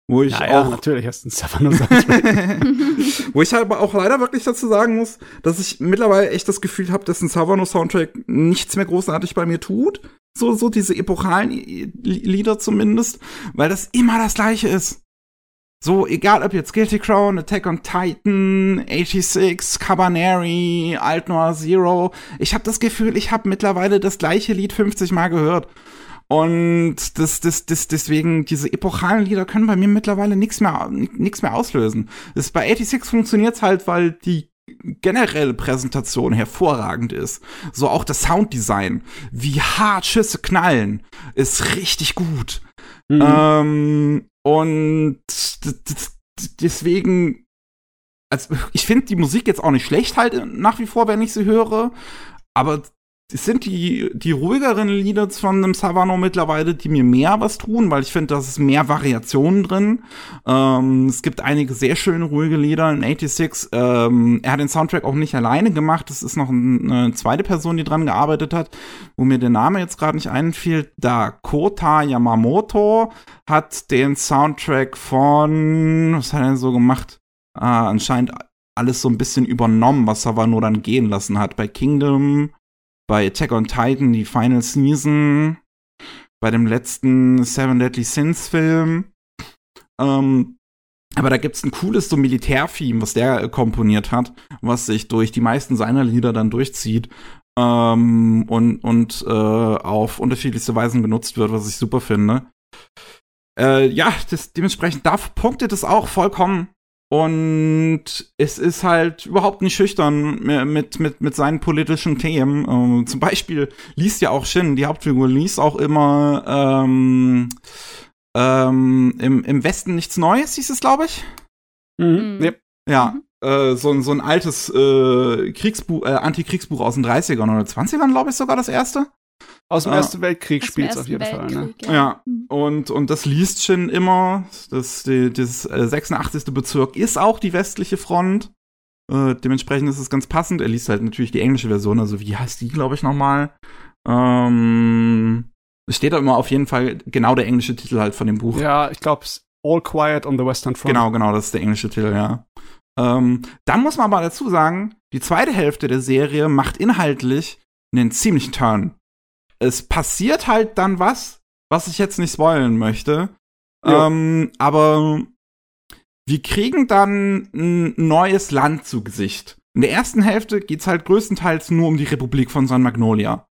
wo ich ja, auch natürlich hast du einen Savano-Soundtrack. wo ich aber auch leider wirklich dazu sagen muss, dass ich mittlerweile echt das Gefühl habe, dass ein Savano-Soundtrack nichts mehr großartig bei mir tut. So, so diese epochalen Lieder zumindest, weil das immer das gleiche ist. So, egal ob jetzt Guilty Crown, Attack on Titan, 86, Cabaneri, Alt Noir Zero, ich habe das Gefühl, ich habe mittlerweile das gleiche Lied 50 Mal gehört. Und das, das, das, deswegen, diese epochalen Lieder können bei mir mittlerweile nichts mehr, nichts mehr auslösen. Das, bei 86 funktioniert's halt, weil die generelle Präsentation hervorragend ist. So auch das Sounddesign, wie hart Schüsse knallen, ist richtig gut. Mhm. Ähm, und deswegen, also ich finde die Musik jetzt auch nicht schlecht halt nach wie vor, wenn ich sie höre. Aber es sind die, die ruhigeren Lieder von dem Savano mittlerweile, die mir mehr was tun, weil ich finde, da ist mehr Variationen drin. Ähm, es gibt einige sehr schöne ruhige Lieder in 86. Ähm, er hat den Soundtrack auch nicht alleine gemacht. Es ist noch eine zweite Person, die dran gearbeitet hat, wo mir der Name jetzt gerade nicht einfiel. Dakota Yamamoto hat den Soundtrack von, was hat er so gemacht? Ah, anscheinend alles so ein bisschen übernommen, was Savano dann gehen lassen hat. Bei Kingdom bei Attack on Titan die Final Season, bei dem letzten Seven Deadly Sins Film. Ähm, aber da gibt's ein cooles so Militärtheme, was der komponiert hat, was sich durch die meisten seiner Lieder dann durchzieht ähm, und, und äh, auf unterschiedlichste Weisen genutzt wird, was ich super finde. Äh, ja, das, dementsprechend da punktet es auch vollkommen und es ist halt überhaupt nicht schüchtern mit, mit, mit seinen politischen Themen. Ähm, zum Beispiel liest ja auch Shin, die Hauptfigur, liest auch immer ähm, ähm, im, im Westen nichts Neues, hieß es, glaube ich. Mhm. mhm. Yep. Ja, mhm. äh, so, so ein altes äh, Kriegsbuch, äh, Antikriegsbuch aus den 30ern oder 20ern, glaube ich, sogar das erste. Aus dem ah. Ersten Weltkrieg spielt es auf jeden Weltkrieg, Fall, ne? Ja, ja. Mhm. und, und das liest Shin immer. Das, die, das 86. Äh, Bezirk ist auch die westliche Front. Äh, dementsprechend ist es ganz passend. Er liest halt natürlich die englische Version, also wie heißt die, glaube ich, nochmal? Ähm, es steht da immer auf jeden Fall genau der englische Titel halt von dem Buch. Ja, ich glaube, All Quiet on the Western Front. Genau, genau, das ist der englische Titel, ja. Ähm, dann muss man aber dazu sagen, die zweite Hälfte der Serie macht inhaltlich einen ziemlichen Turn es passiert halt dann was, was ich jetzt nicht spoilen möchte. Ähm, aber wir kriegen dann ein neues Land zu Gesicht. In der ersten Hälfte geht's halt größtenteils nur um die Republik von San Magnolia.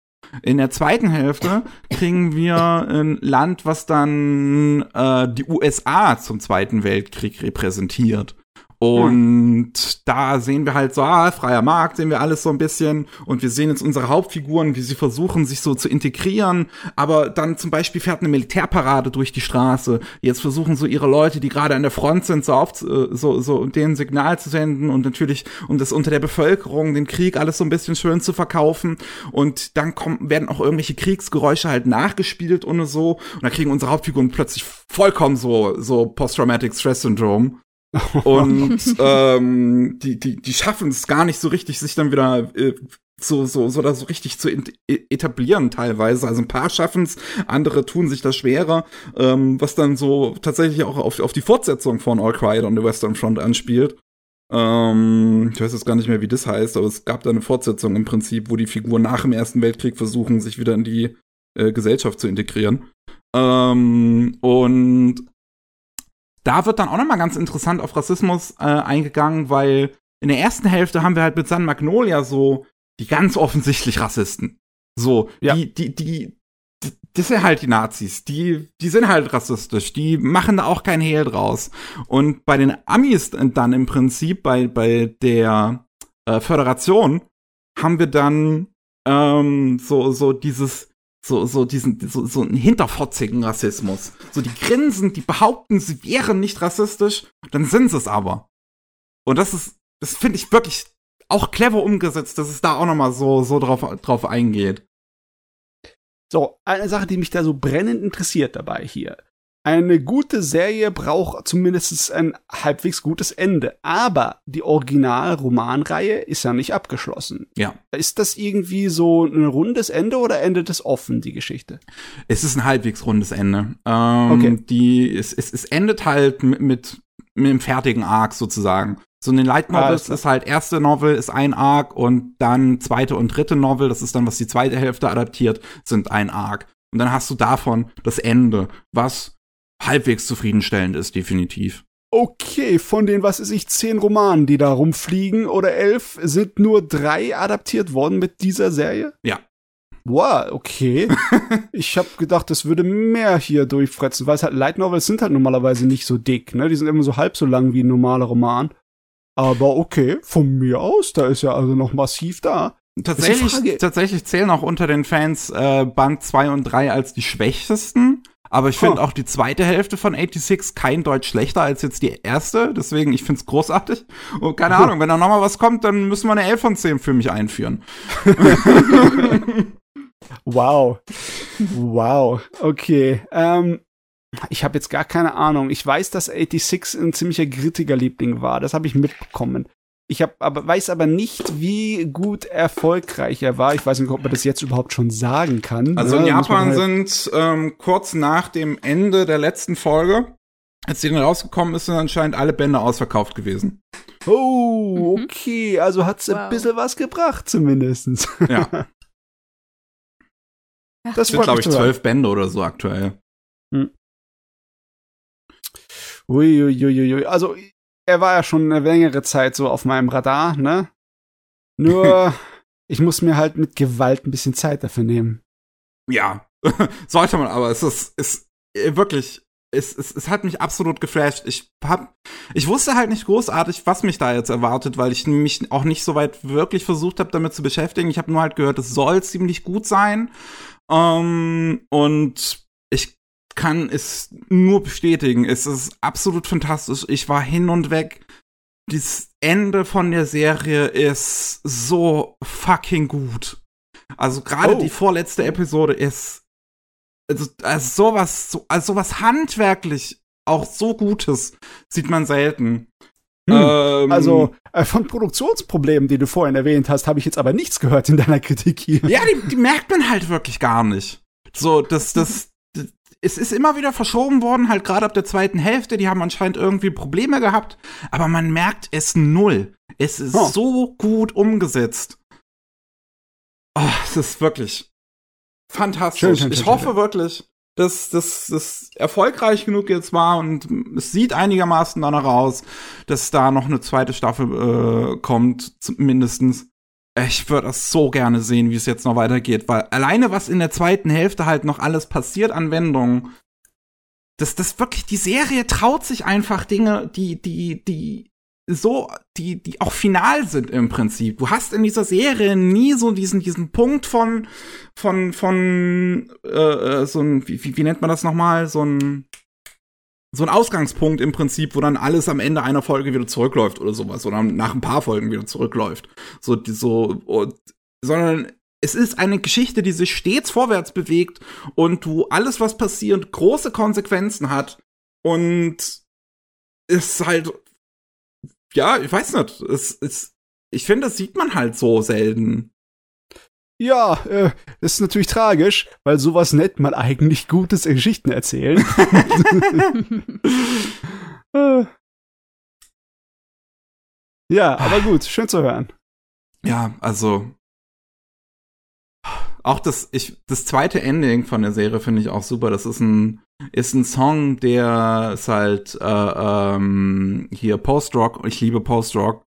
In der zweiten Hälfte kriegen wir ein Land, was dann äh, die USA zum Zweiten Weltkrieg repräsentiert. Und hm. da sehen wir halt so, ah, freier Markt, sehen wir alles so ein bisschen. Und wir sehen jetzt unsere Hauptfiguren, wie sie versuchen, sich so zu integrieren. Aber dann zum Beispiel fährt eine Militärparade durch die Straße. Jetzt versuchen so ihre Leute, die gerade an der Front sind, so auf, äh, so, so denen Signal zu senden und natürlich, um das unter der Bevölkerung, den Krieg alles so ein bisschen schön zu verkaufen. Und dann kommen, werden auch irgendwelche Kriegsgeräusche halt nachgespielt und so. Und da kriegen unsere Hauptfiguren plötzlich vollkommen so, so Post-Traumatic Stress Syndrome. Und ähm, die, die, die schaffen es gar nicht so richtig, sich dann wieder äh, so, so, so, so richtig zu e-, etablieren teilweise. Also ein paar schaffen es, andere tun sich das schwerer, ähm, was dann so tatsächlich auch auf, auf die Fortsetzung von All Quiet on the Western Front anspielt. Ähm, ich weiß jetzt gar nicht mehr, wie das heißt, aber es gab da eine Fortsetzung im Prinzip, wo die Figuren nach dem Ersten Weltkrieg versuchen, sich wieder in die äh, Gesellschaft zu integrieren. Ähm, und da wird dann auch nochmal ganz interessant auf Rassismus äh, eingegangen, weil in der ersten Hälfte haben wir halt mit San Magnolia so die ganz offensichtlich Rassisten. So, ja. die, die, die, die, das sind halt die Nazis. Die, die sind halt rassistisch. Die machen da auch kein Hehl draus. Und bei den Amis dann im Prinzip, bei, bei der äh, Föderation, haben wir dann ähm, so, so dieses, so, so diesen, so, so einen hinterfotzigen Rassismus. So die grinsen, die behaupten, sie wären nicht rassistisch, dann sind sie es aber. Und das ist, das finde ich wirklich auch clever umgesetzt, dass es da auch nochmal so, so drauf, drauf eingeht. So, eine Sache, die mich da so brennend interessiert dabei hier. Eine gute Serie braucht zumindest ein halbwegs gutes Ende. Aber die Original-Romanreihe ist ja nicht abgeschlossen. Ja. Ist das irgendwie so ein rundes Ende oder endet es offen, die Geschichte? Es ist ein halbwegs rundes Ende. Ähm, okay. Die, es, es, es endet halt mit, mit, mit einem fertigen Arc sozusagen. So eine Light Novel ah, ist halt erste Novel ist ein Arc und dann zweite und dritte Novel, das ist dann was die zweite Hälfte adaptiert, sind ein Arc. Und dann hast du davon das Ende, was halbwegs zufriedenstellend ist, definitiv. Okay, von den, was ist ich, zehn Romanen, die da rumfliegen oder elf, sind nur drei adaptiert worden mit dieser Serie? Ja. Wow, okay. ich habe gedacht, das würde mehr hier durchfretzen, weil es halt Light Novels sind halt normalerweise nicht so dick, ne? Die sind immer so halb so lang wie ein normaler Roman. Aber okay, von mir aus, da ist ja also noch massiv da. Tatsächlich, tatsächlich zählen auch unter den Fans äh, Band 2 und 3 als die schwächsten. Aber ich finde auch die zweite Hälfte von 86 kein Deutsch schlechter als jetzt die erste. Deswegen, ich finde es großartig. Und keine Ahnung, wenn da nochmal was kommt, dann müssen wir eine 11 von 10 für mich einführen. wow. Wow. Okay. Ähm, ich habe jetzt gar keine Ahnung. Ich weiß, dass 86 ein ziemlicher grittiger Liebling war. Das habe ich mitbekommen. Ich hab, aber, weiß aber nicht, wie gut erfolgreich er war. Ich weiß nicht, ob man das jetzt überhaupt schon sagen kann. Also in Japan halt sind ähm, kurz nach dem Ende der letzten Folge, als die dann rausgekommen ist, sind anscheinend alle Bände ausverkauft gewesen. Oh, mhm. okay. Also hat's wow. ein bisschen was gebracht, zumindestens. Ja. das sind, glaube ich, zwölf Bände oder so aktuell. Hm. Uiuiuiui. Ui, ui. Also er war ja schon eine längere Zeit so auf meinem Radar, ne? Nur, ich muss mir halt mit Gewalt ein bisschen Zeit dafür nehmen. Ja, sollte man, aber es ist, ist äh, wirklich, es, es, es hat mich absolut geflasht. Ich hab, ich wusste halt nicht großartig, was mich da jetzt erwartet, weil ich mich auch nicht so weit wirklich versucht habe, damit zu beschäftigen. Ich habe nur halt gehört, es soll ziemlich gut sein. Ähm, und kann es nur bestätigen. Es ist absolut fantastisch. Ich war hin und weg. Das Ende von der Serie ist so fucking gut. Also gerade oh. die vorletzte Episode ist also, also sowas so also sowas handwerklich auch so Gutes sieht man selten. Hm. Ähm, also äh, von Produktionsproblemen, die du vorhin erwähnt hast, habe ich jetzt aber nichts gehört in deiner Kritik hier. Ja, die, die merkt man halt wirklich gar nicht. So, das, das, es ist immer wieder verschoben worden, halt gerade ab der zweiten Hälfte. Die haben anscheinend irgendwie Probleme gehabt, aber man merkt es null. Es ist oh. so gut umgesetzt. Oh, es ist wirklich fantastisch. Schön, schön, ich hoffe wirklich, dass das erfolgreich genug jetzt war und es sieht einigermaßen danach aus, dass da noch eine zweite Staffel äh, kommt, mindestens. Ich würde das so gerne sehen, wie es jetzt noch weitergeht, weil alleine was in der zweiten Hälfte halt noch alles passiert an Wendungen, das, das wirklich, die Serie traut sich einfach Dinge, die, die, die so, die, die auch final sind im Prinzip. Du hast in dieser Serie nie so diesen, diesen Punkt von, von, von, äh, äh so ein, wie, wie, wie nennt man das nochmal? So ein, so ein Ausgangspunkt im Prinzip, wo dann alles am Ende einer Folge wieder zurückläuft oder sowas oder nach ein paar Folgen wieder zurückläuft. So, die, so, und, sondern es ist eine Geschichte, die sich stets vorwärts bewegt und du alles, was passiert, große Konsequenzen hat und ist halt, ja, ich weiß nicht, es ist, ich finde, das sieht man halt so selten. Ja, äh, das ist natürlich tragisch, weil sowas nennt man eigentlich gutes Geschichten erzählen. äh. Ja, aber gut, schön zu hören. Ja, also auch das ich das zweite Ending von der Serie finde ich auch super. Das ist ein ist ein Song, der ist halt äh, ähm, hier Post Rock. Ich liebe Post Rock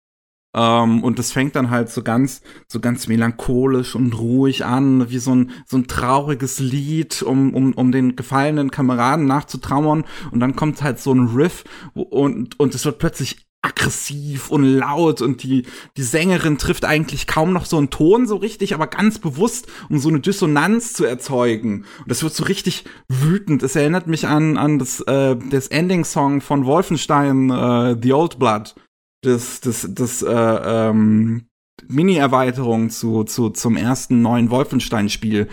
ähm, und das fängt dann halt so ganz, so ganz melancholisch und ruhig an, wie so ein, so ein trauriges Lied, um, um, um den gefallenen Kameraden nachzutrauern. Und dann kommt halt so ein Riff und, und es wird plötzlich aggressiv und laut und die, die Sängerin trifft eigentlich kaum noch so einen Ton so richtig, aber ganz bewusst, um so eine Dissonanz zu erzeugen. Und das wird so richtig wütend. Es erinnert mich an, an das, äh, das Ending-Song von Wolfenstein, äh, The Old Blood das, das, das, äh, ähm, Mini-Erweiterung zu, zu, zum ersten neuen Wolfenstein-Spiel.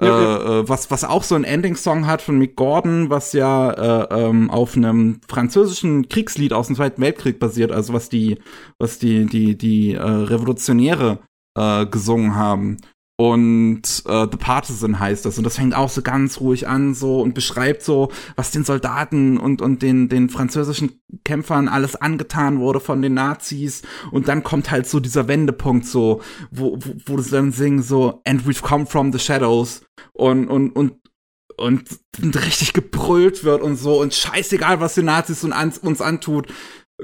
Ja, ja. Äh, was, was auch so ein Ending-Song hat von Mick Gordon, was ja äh, ähm, auf einem französischen Kriegslied aus dem Zweiten Weltkrieg basiert, also was die, was die, die, die äh, Revolutionäre äh, gesungen haben. Und äh, The Partisan heißt das. Und das fängt auch so ganz ruhig an so und beschreibt so, was den Soldaten und, und den, den französischen Kämpfern alles angetan wurde von den Nazis. Und dann kommt halt so dieser Wendepunkt so, wo, wo, wo sie dann singen so, and we've come from the shadows. Und, und, und, und richtig gebrüllt wird und so. Und scheißegal, was die Nazis uns antut.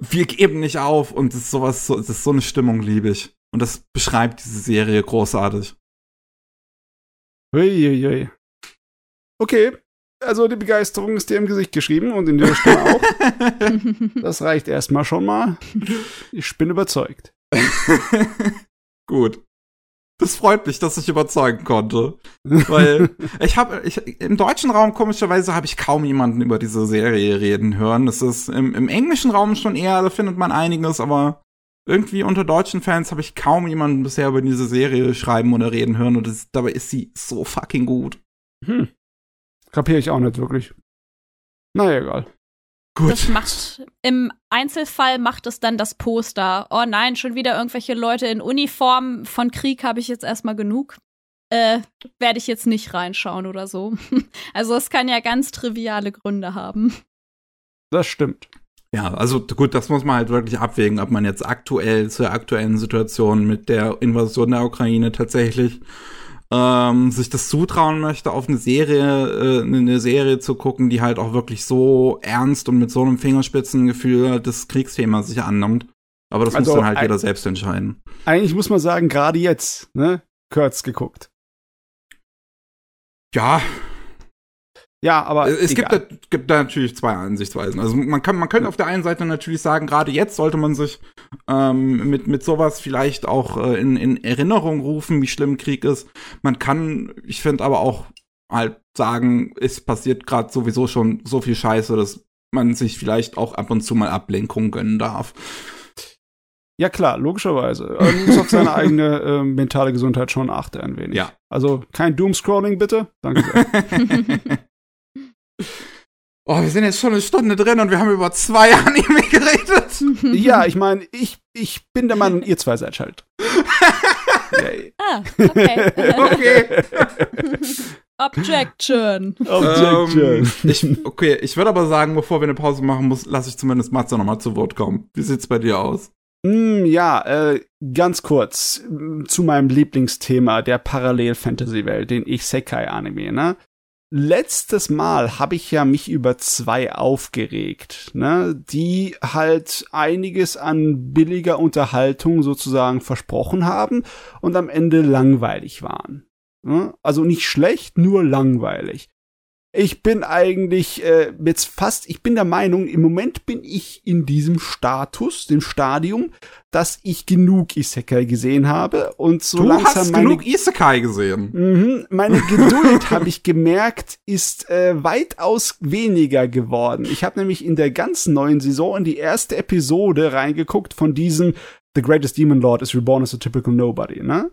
Wir geben nicht auf. Und das ist sowas, das ist so eine Stimmung, liebe ich. Und das beschreibt diese Serie großartig. Uiuiui. Okay, also die Begeisterung ist dir im Gesicht geschrieben und in der Stimme auch. das reicht erstmal schon mal. Ich bin überzeugt. Gut. Das freut mich, dass ich überzeugen konnte. Weil ich habe ich, im deutschen Raum komischerweise habe ich kaum jemanden über diese Serie reden hören. Das ist im, im englischen Raum schon eher, da findet man einiges, aber irgendwie unter deutschen Fans habe ich kaum jemanden bisher über diese Serie schreiben oder reden hören und das, dabei ist sie so fucking gut. Hm. Kapiere ich auch nicht wirklich. Naja, egal. Gut. Das macht im Einzelfall macht es dann das Poster. Oh nein, schon wieder irgendwelche Leute in Uniform. Von Krieg habe ich jetzt erstmal genug. Äh, werde ich jetzt nicht reinschauen oder so. Also es kann ja ganz triviale Gründe haben. Das stimmt. Ja, also gut, das muss man halt wirklich abwägen, ob man jetzt aktuell zur aktuellen Situation mit der Invasion der Ukraine tatsächlich ähm, sich das zutrauen möchte, auf eine Serie, äh, eine Serie zu gucken, die halt auch wirklich so ernst und mit so einem Fingerspitzengefühl das Kriegsthema sich annimmt. Aber das also muss dann halt jeder selbst entscheiden. Eigentlich muss man sagen, gerade jetzt, ne? Kurz geguckt. Ja, ja, aber. Es gibt da, gibt da natürlich zwei Ansichtsweisen. Also man kann, man könnte auf der einen Seite natürlich sagen, gerade jetzt sollte man sich ähm, mit, mit sowas vielleicht auch äh, in, in Erinnerung rufen, wie schlimm Krieg ist. Man kann, ich finde aber auch halt sagen, es passiert gerade sowieso schon so viel Scheiße, dass man sich vielleicht auch ab und zu mal Ablenkung gönnen darf. Ja klar, logischerweise. Man muss auf seine eigene äh, mentale Gesundheit schon achten ein wenig. Ja. Also kein Doomscrolling bitte. Danke sehr. Oh, wir sind jetzt schon eine Stunde drin und wir haben über zwei Anime geredet. ja, ich meine, ich, ich bin der Mann, ihr zwei seid schalt. ah, okay. okay. Objection. Objection. Ähm, ich, okay, ich würde aber sagen, bevor wir eine Pause machen, muss, lasse ich zumindest Matze nochmal zu Wort kommen. Wie sieht's bei dir aus? Mm, ja, äh, ganz kurz zu meinem Lieblingsthema der Parallel-Fantasy-Welt, den Isekai-Anime, ne? Letztes Mal habe ich ja mich über zwei aufgeregt, ne, die halt einiges an billiger Unterhaltung sozusagen versprochen haben und am Ende langweilig waren. Ne? Also nicht schlecht, nur langweilig ich bin eigentlich äh, jetzt fast, ich bin der Meinung, im Moment bin ich in diesem Status, dem Stadium, dass ich genug Isekai gesehen habe und so du langsam hast meine, genug Isekai gesehen. Mh, meine Geduld habe ich gemerkt, ist äh, weitaus weniger geworden. Ich habe nämlich in der ganz neuen Saison in die erste Episode reingeguckt von diesem The Greatest Demon Lord is Reborn as a Typical Nobody, ne?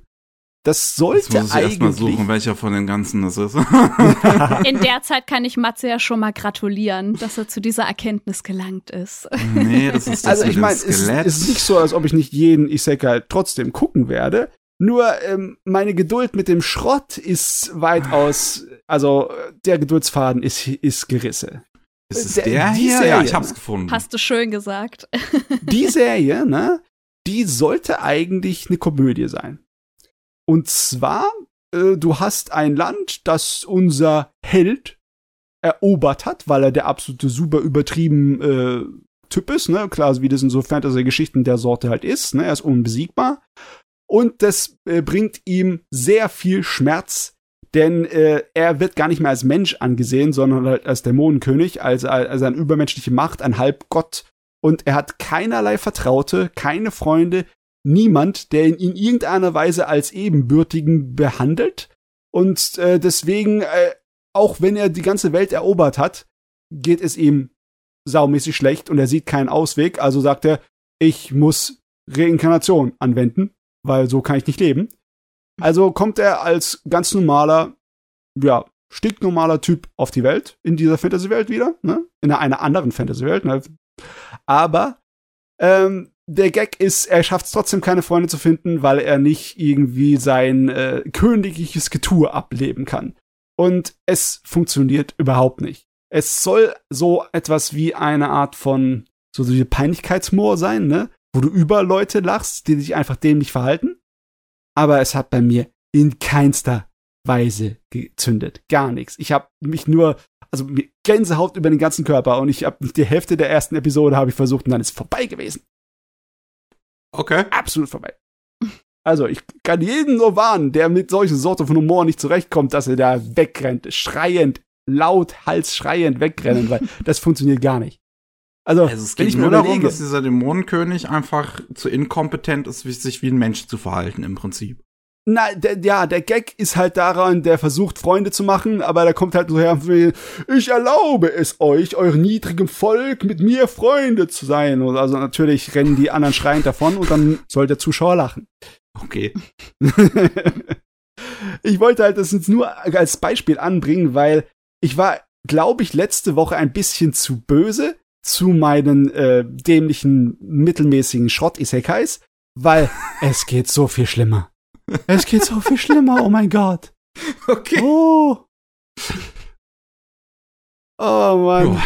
Das sollte Jetzt muss ich erstmal suchen, welcher von den ganzen das ist. In der Zeit kann ich Matze ja schon mal gratulieren, dass er zu dieser Erkenntnis gelangt ist. Nee, das ist das Also ich meine, es ist nicht so, als ob ich nicht jeden Isekai trotzdem gucken werde. Nur ähm, meine Geduld mit dem Schrott ist weitaus, also der Geduldsfaden ist, ist gerisse. Ist es der, der hier? Serie, ja, ich hab's gefunden. Hast du schön gesagt. Die Serie, ne? Die sollte eigentlich eine Komödie sein. Und zwar, äh, du hast ein Land, das unser Held erobert hat, weil er der absolute super übertrieben äh, Typ ist, ne? Klar, wie das in so Fantasy-Geschichten der Sorte halt ist, ne? Er ist unbesiegbar. Und das äh, bringt ihm sehr viel Schmerz, denn äh, er wird gar nicht mehr als Mensch angesehen, sondern halt als Dämonenkönig, als, als eine übermenschliche Macht, ein Halbgott. Und er hat keinerlei Vertraute, keine Freunde, niemand, der ihn in irgendeiner Weise als Ebenbürtigen behandelt. Und äh, deswegen, äh, auch wenn er die ganze Welt erobert hat, geht es ihm saumäßig schlecht und er sieht keinen Ausweg. Also sagt er, ich muss Reinkarnation anwenden, weil so kann ich nicht leben. Also kommt er als ganz normaler, ja, stinknormaler Typ auf die Welt, in dieser Fantasy-Welt wieder, ne? In einer anderen Fantasy-Welt, ne? Aber ähm, der Gag ist, er schafft es trotzdem keine Freunde zu finden, weil er nicht irgendwie sein äh, königliches Getue ableben kann. Und es funktioniert überhaupt nicht. Es soll so etwas wie eine Art von so diese Peinlichkeitsmoor sein, ne? Wo du über Leute lachst, die sich einfach dämlich verhalten. Aber es hat bei mir in keinster Weise gezündet. Gar nichts. Ich habe mich nur, also Gänsehaut über den ganzen Körper und ich habe die Hälfte der ersten Episode habe ich versucht und dann ist vorbei gewesen. Okay. Absolut vorbei. Also, ich kann jeden nur warnen, der mit solchen Sorten von Humor nicht zurechtkommt, dass er da wegrennt, schreiend, laut, halsschreiend wegrennen, weil das funktioniert gar nicht. Also, also es geht ich nur darum, dass dieser Dämonenkönig einfach zu inkompetent ist, sich wie ein Mensch zu verhalten, im Prinzip. Na, der, ja, der Gag ist halt daran, der versucht, Freunde zu machen, aber da kommt halt so her, ich erlaube es euch, eurem niedrigen Volk, mit mir Freunde zu sein. Und also natürlich rennen die anderen schreiend davon und dann soll der Zuschauer lachen. Okay. ich wollte halt das jetzt nur als Beispiel anbringen, weil ich war, glaube ich, letzte Woche ein bisschen zu böse zu meinen äh, dämlichen, mittelmäßigen Schrott-Isekais, weil es geht so viel schlimmer. Es geht so viel schlimmer, oh mein Gott. Okay. Oh. Oh Mann. Oh.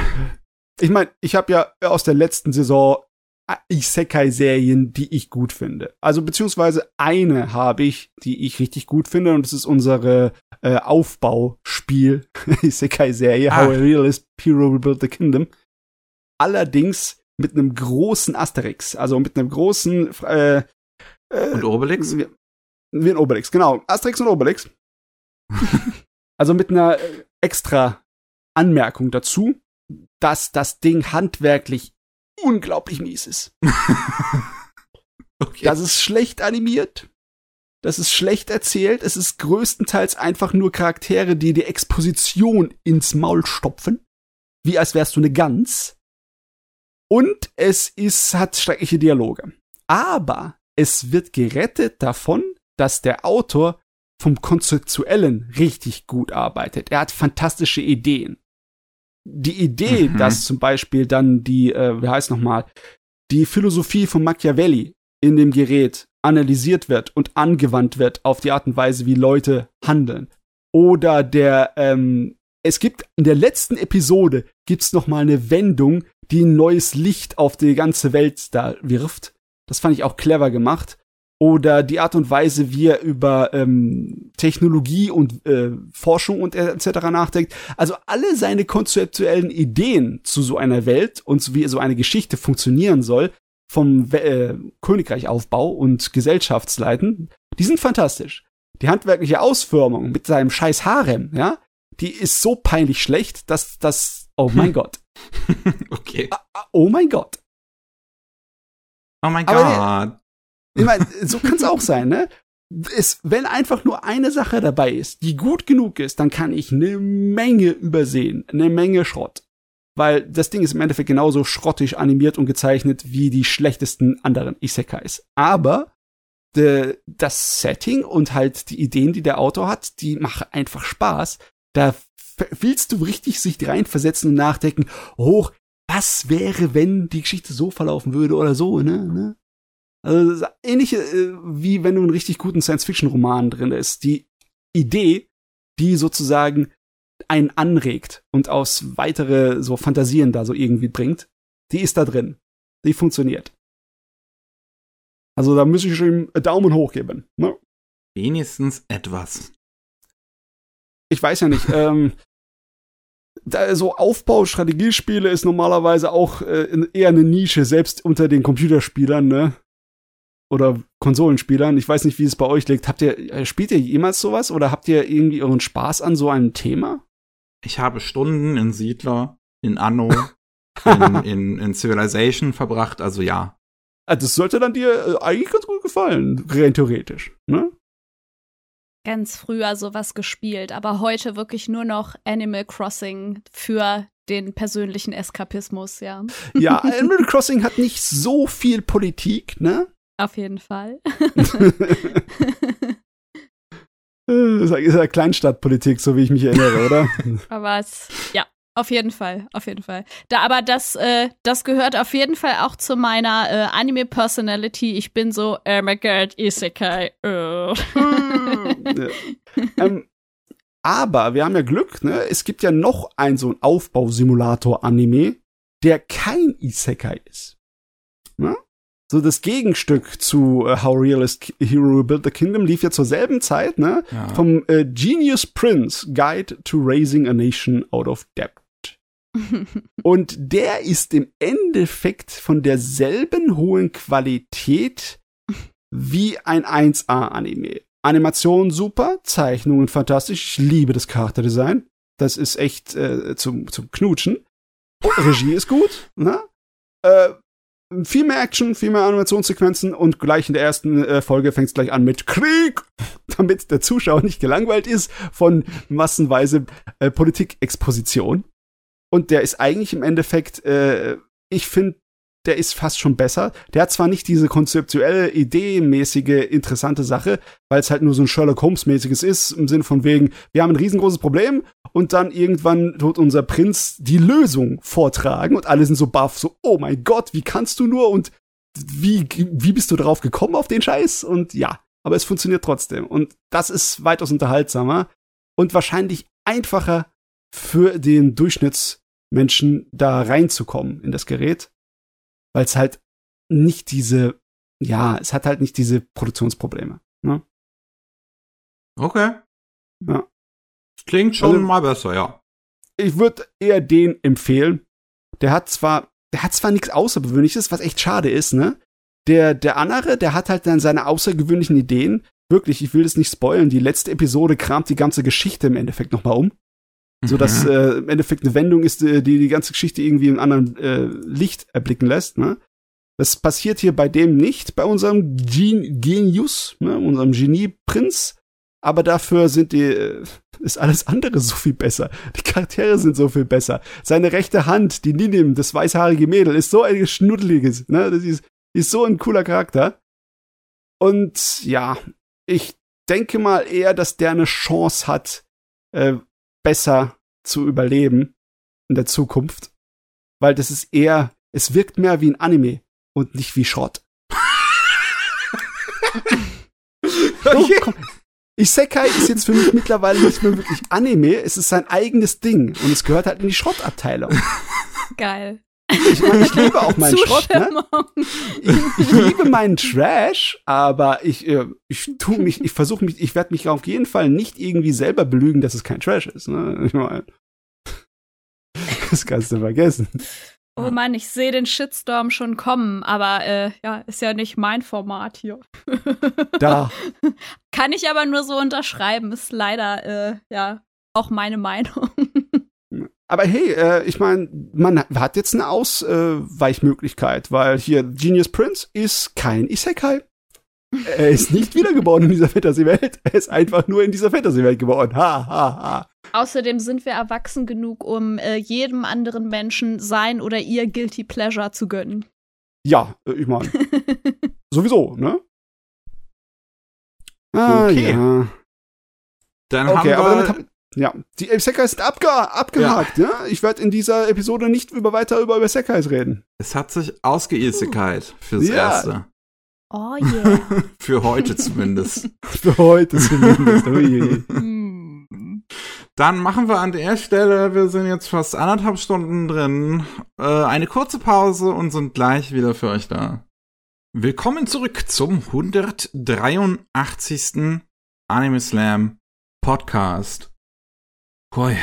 Ich meine, ich habe ja aus der letzten Saison Isekai-Serien, die ich gut finde. Also beziehungsweise eine habe ich, die ich richtig gut finde, und das ist unsere äh, Aufbauspiel Isekai-Serie, ah. How a Realist Hero Rebuilt the Kingdom. Allerdings mit einem großen Asterix, also mit einem großen äh, äh, und Obelix? Wie ein Obelix, genau. Asterix und Obelix. also mit einer äh, extra Anmerkung dazu, dass das Ding handwerklich unglaublich mies ist. okay. Das ist schlecht animiert. Das ist schlecht erzählt. Es ist größtenteils einfach nur Charaktere, die die Exposition ins Maul stopfen. Wie als wärst du eine Gans. Und es ist, hat schreckliche Dialoge. Aber es wird gerettet davon, dass der Autor vom Konzeptuellen richtig gut arbeitet. Er hat fantastische Ideen. Die Idee, mhm. dass zum Beispiel dann die, äh, wie heißt nochmal, die Philosophie von Machiavelli in dem Gerät analysiert wird und angewandt wird auf die Art und Weise, wie Leute handeln. Oder der, ähm, es gibt in der letzten Episode gibt's noch mal eine Wendung, die ein neues Licht auf die ganze Welt da wirft. Das fand ich auch clever gemacht oder die Art und Weise, wie er über ähm, Technologie und äh, Forschung und etc. nachdenkt. Also alle seine konzeptuellen Ideen zu so einer Welt und so wie so eine Geschichte funktionieren soll, vom äh, Königreichaufbau und Gesellschaftsleiten, die sind fantastisch. Die handwerkliche Ausformung mit seinem scheiß Harem, ja, die ist so peinlich schlecht, dass das, oh mein Gott. okay. Ah, ah, oh mein Gott. Oh mein Gott. Ich meine, so kann es auch sein, ne? Es, wenn einfach nur eine Sache dabei ist, die gut genug ist, dann kann ich eine Menge übersehen, eine Menge Schrott. Weil das Ding ist im Endeffekt genauso schrottig animiert und gezeichnet wie die schlechtesten anderen Isekais. Aber de, das Setting und halt die Ideen, die der Autor hat, die machen einfach Spaß. Da willst du richtig sich reinversetzen und nachdenken, hoch, was wäre, wenn die Geschichte so verlaufen würde oder so, ne? ne? Also ähnlich äh, wie wenn du einen richtig guten Science-Fiction-Roman drin ist. Die Idee, die sozusagen einen anregt und aus weitere so Fantasien da so irgendwie bringt, die ist da drin. Die funktioniert. Also da muss ich ihm Daumen hoch geben. Ne? Wenigstens etwas. Ich weiß ja nicht. ähm, da, so Aufbau-Strategiespiele ist normalerweise auch äh, eher eine Nische, selbst unter den Computerspielern, ne? Oder Konsolenspielern. Ich weiß nicht, wie es bei euch liegt. Habt ihr, äh, spielt ihr jemals sowas oder habt ihr irgendwie euren Spaß an so einem Thema? Ich habe Stunden in Siedler, in Anno, in, in, in Civilization verbracht, also ja. Ah, das sollte dann dir äh, eigentlich ganz gut gefallen, rein theoretisch, ne? Ganz früher sowas gespielt, aber heute wirklich nur noch Animal Crossing für den persönlichen Eskapismus, ja. Ja, Animal Crossing hat nicht so viel Politik, ne? Auf jeden Fall. das ist ja Kleinstadtpolitik, so wie ich mich erinnere, oder? aber es, ja, auf jeden Fall, auf jeden Fall. Da, aber das, äh, das gehört auf jeden Fall auch zu meiner äh, Anime-Personality. Ich bin so, oh my god, Isekai. Oh. ja. ähm, aber wir haben ja Glück, ne? Es gibt ja noch einen so einen Aufbausimulator-Anime, der kein Isekai ist. Ne? So das Gegenstück zu uh, How Realist Hero Built the Kingdom lief ja zur selben Zeit, ne? Ja. Vom äh, Genius Prince Guide to Raising a Nation Out of Debt. Und der ist im Endeffekt von derselben hohen Qualität wie ein 1A-Anime. Animation super, Zeichnungen fantastisch, ich liebe das Charakterdesign. Das ist echt äh, zum, zum Knutschen. Und Regie ist gut, ne? Äh, viel mehr Action, viel mehr Animationssequenzen und gleich in der ersten äh, Folge fängt es gleich an mit Krieg, damit der Zuschauer nicht gelangweilt ist von massenweise äh, Politikexposition. Und der ist eigentlich im Endeffekt, äh, ich finde, der ist fast schon besser. Der hat zwar nicht diese konzeptuelle, ideenmäßige, interessante Sache, weil es halt nur so ein Sherlock Holmes-mäßiges ist, im Sinne von wegen, wir haben ein riesengroßes Problem und dann irgendwann wird unser Prinz die Lösung vortragen und alle sind so baff, so, oh mein Gott, wie kannst du nur und wie, wie bist du darauf gekommen auf den Scheiß? Und ja, aber es funktioniert trotzdem. Und das ist weitaus unterhaltsamer und wahrscheinlich einfacher für den Durchschnittsmenschen da reinzukommen in das Gerät weil es halt nicht diese, ja, es hat halt nicht diese Produktionsprobleme. Ne? Okay. Ja. Das klingt schon also, mal besser, ja. Ich würde eher den empfehlen. Der hat zwar, der hat zwar nichts Außergewöhnliches, was echt schade ist, ne? Der, der andere, der hat halt dann seine außergewöhnlichen Ideen. Wirklich, ich will das nicht spoilen. Die letzte Episode kramt die ganze Geschichte im Endeffekt nochmal um. So dass mhm. äh, im Endeffekt eine Wendung ist, die die ganze Geschichte irgendwie in einem anderen äh, Licht erblicken lässt. Ne? Das passiert hier bei dem nicht, bei unserem Gen Genius, ne, unserem Genie-Prinz. Aber dafür sind die, äh, ist alles andere so viel besser. Die Charaktere sind so viel besser. Seine rechte Hand, die Ninim, das weißhaarige Mädel, ist so ein schnuddeliges, ne? Das ist, ist so ein cooler Charakter. Und ja, ich denke mal eher, dass der eine Chance hat, äh, besser zu überleben in der Zukunft. Weil das ist eher, es wirkt mehr wie ein Anime und nicht wie Schrott. okay. oh, Isekai ist jetzt für mich mittlerweile nicht mehr wirklich Anime, es ist sein eigenes Ding und es gehört halt in die Schrottabteilung. Geil. Ich meine, ich liebe auch meinen Schrott, ne? Ich, ich, liebe meinen Trash, aber ich, äh, ich tu mich, ich versuche mich, ich werde mich auf jeden Fall nicht irgendwie selber belügen, dass es kein Trash ist. Ne? Ich meine, das kannst du vergessen. Oh Mann, ich sehe den Shitstorm schon kommen, aber äh, ja, ist ja nicht mein Format hier. Da. Kann ich aber nur so unterschreiben, ist leider äh, ja auch meine Meinung. Aber hey, äh, ich meine, man hat jetzt eine Ausweichmöglichkeit, weil hier Genius Prince ist kein Isekai. Er ist nicht wiedergeboren in dieser Fantasy-Welt. Er ist einfach nur in dieser Fantasy-Welt geboren. Ha, ha, ha. Außerdem sind wir erwachsen genug, um äh, jedem anderen Menschen sein oder ihr Guilty Pleasure zu gönnen. Ja, äh, ich meine. sowieso, ne? Ah, okay. ja. Dann okay, haben wir, aber damit hab, ja, die Isekais sind abge abgehakt, ja. ja? Ich werde in dieser Episode nicht über weiter über Isekais reden. Es hat sich ausgeisekait fürs ja. Erste. Oh yeah. Für heute zumindest. Für heute zumindest. Ui. Dann machen wir an der Stelle, wir sind jetzt fast anderthalb Stunden drin, äh, eine kurze Pause und sind gleich wieder für euch da. Willkommen zurück zum 183. Anime Slam Podcast. Boy,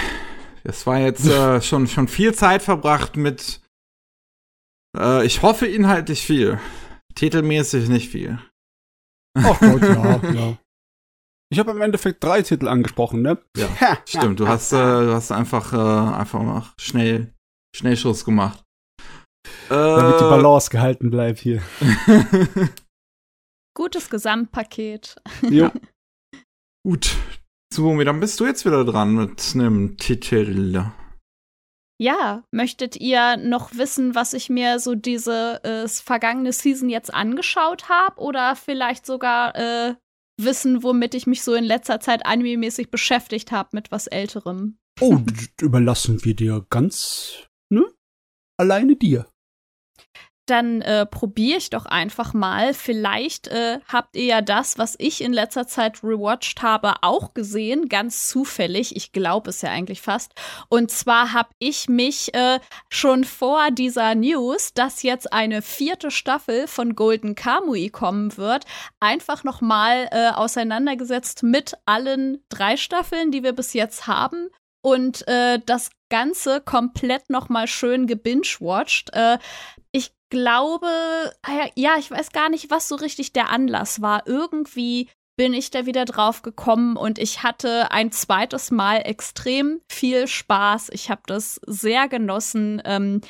es war jetzt äh, schon, schon viel Zeit verbracht mit, äh, ich hoffe inhaltlich viel. Titelmäßig nicht viel. Ach Gott, ja, ja. Ich habe im Endeffekt drei Titel angesprochen, ne? Ja, stimmt. Du hast, äh, du hast einfach, äh, einfach mal schnell, Schnellschuss gemacht. Damit die äh, Balance gehalten bleibt hier. Gutes Gesamtpaket. Jo. Gut, so, dann bist du jetzt wieder dran mit einem Titel. Ja, möchtet ihr noch wissen, was ich mir so diese äh, vergangene Season jetzt angeschaut habe? Oder vielleicht sogar äh, wissen, womit ich mich so in letzter Zeit anime-mäßig beschäftigt habe mit was Älterem? Oh, überlassen wir dir ganz, ne? Alleine dir dann äh, probiere ich doch einfach mal. Vielleicht äh, habt ihr ja das, was ich in letzter Zeit rewatcht habe, auch gesehen, ganz zufällig. Ich glaube es ja eigentlich fast. Und zwar habe ich mich äh, schon vor dieser News, dass jetzt eine vierte Staffel von Golden Kamui kommen wird, einfach noch mal äh, auseinandergesetzt mit allen drei Staffeln, die wir bis jetzt haben und äh, das Ganze komplett noch mal schön gebingewatcht. Äh, ich glaube, ah ja, ich weiß gar nicht, was so richtig der Anlass war. Irgendwie bin ich da wieder drauf gekommen und ich hatte ein zweites Mal extrem viel Spaß. Ich habe das sehr genossen. Ähm,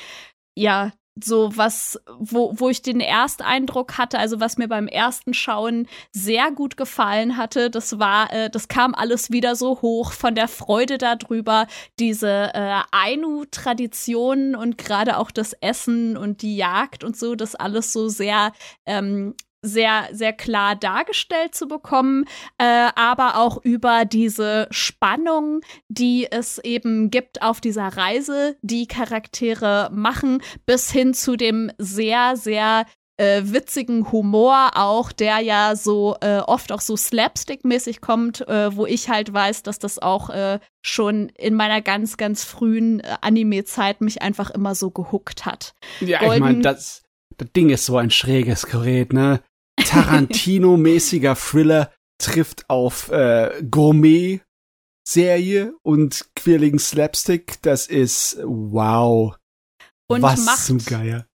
ja, so was, wo, wo ich den Ersteindruck hatte, also was mir beim ersten Schauen sehr gut gefallen hatte, das war, äh, das kam alles wieder so hoch von der Freude darüber, diese äh, Ainu-Traditionen und gerade auch das Essen und die Jagd und so, das alles so sehr ähm, sehr, sehr klar dargestellt zu bekommen, äh, aber auch über diese Spannung, die es eben gibt auf dieser Reise, die Charaktere machen, bis hin zu dem sehr, sehr äh, witzigen Humor auch, der ja so äh, oft auch so slapstick-mäßig kommt, äh, wo ich halt weiß, dass das auch äh, schon in meiner ganz, ganz frühen äh, Anime-Zeit mich einfach immer so gehuckt hat. Ja, Golden ich meine, das, das Ding ist so ein schräges Gerät, ne? Tarantino-mäßiger Thriller trifft auf äh, Gourmet-Serie und quirligen Slapstick. Das ist wow. Und Was macht, zum Geier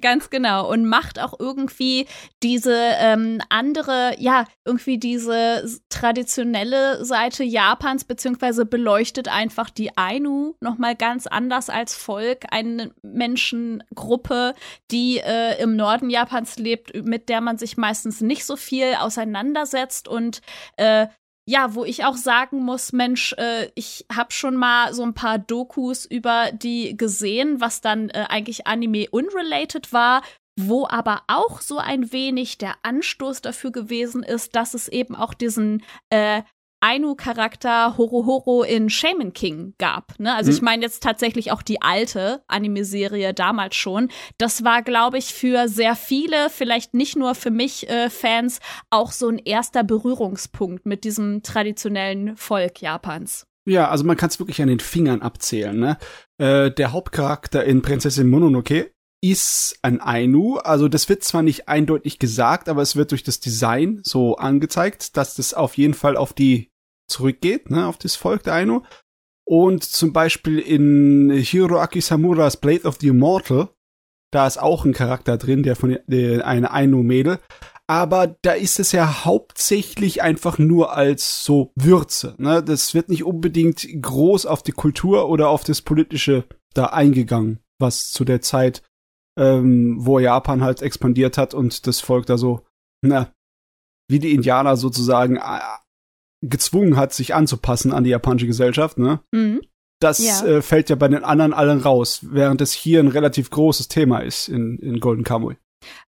ganz genau. Und macht auch irgendwie diese ähm, andere, ja, irgendwie diese traditionelle Seite Japans, beziehungsweise beleuchtet einfach die Ainu nochmal ganz anders als Volk. Eine Menschengruppe, die äh, im Norden Japans lebt, mit der man sich meistens nicht so viel auseinandersetzt und äh, ja, wo ich auch sagen muss, Mensch, äh, ich habe schon mal so ein paar Dokus über die gesehen, was dann äh, eigentlich Anime unrelated war, wo aber auch so ein wenig der Anstoß dafür gewesen ist, dass es eben auch diesen äh, Ainu-Charakter Horohoro in Shaman King gab. Ne? Also mhm. ich meine jetzt tatsächlich auch die alte Anime-Serie damals schon. Das war, glaube ich, für sehr viele, vielleicht nicht nur für mich äh, Fans, auch so ein erster Berührungspunkt mit diesem traditionellen Volk Japans. Ja, also man kann es wirklich an den Fingern abzählen. Ne? Äh, der Hauptcharakter in Prinzessin Mononoke ist ein Ainu. Also das wird zwar nicht eindeutig gesagt, aber es wird durch das Design so angezeigt, dass das auf jeden Fall auf die zurückgeht, ne, auf das Volk der Ainu. Und zum Beispiel in Hiroaki Samuras Blade of the Immortal, da ist auch ein Charakter drin, der von der, eine Ainu-Mädel. Aber da ist es ja hauptsächlich einfach nur als so Würze. Ne? Das wird nicht unbedingt groß auf die Kultur oder auf das Politische da eingegangen, was zu der Zeit ähm, wo Japan halt expandiert hat und das Volk da so, na, wie die Indianer sozusagen äh, gezwungen hat, sich anzupassen an die japanische Gesellschaft, ne? Mhm. Das ja. Äh, fällt ja bei den anderen allen raus, während es hier ein relativ großes Thema ist in, in Golden Kamuy.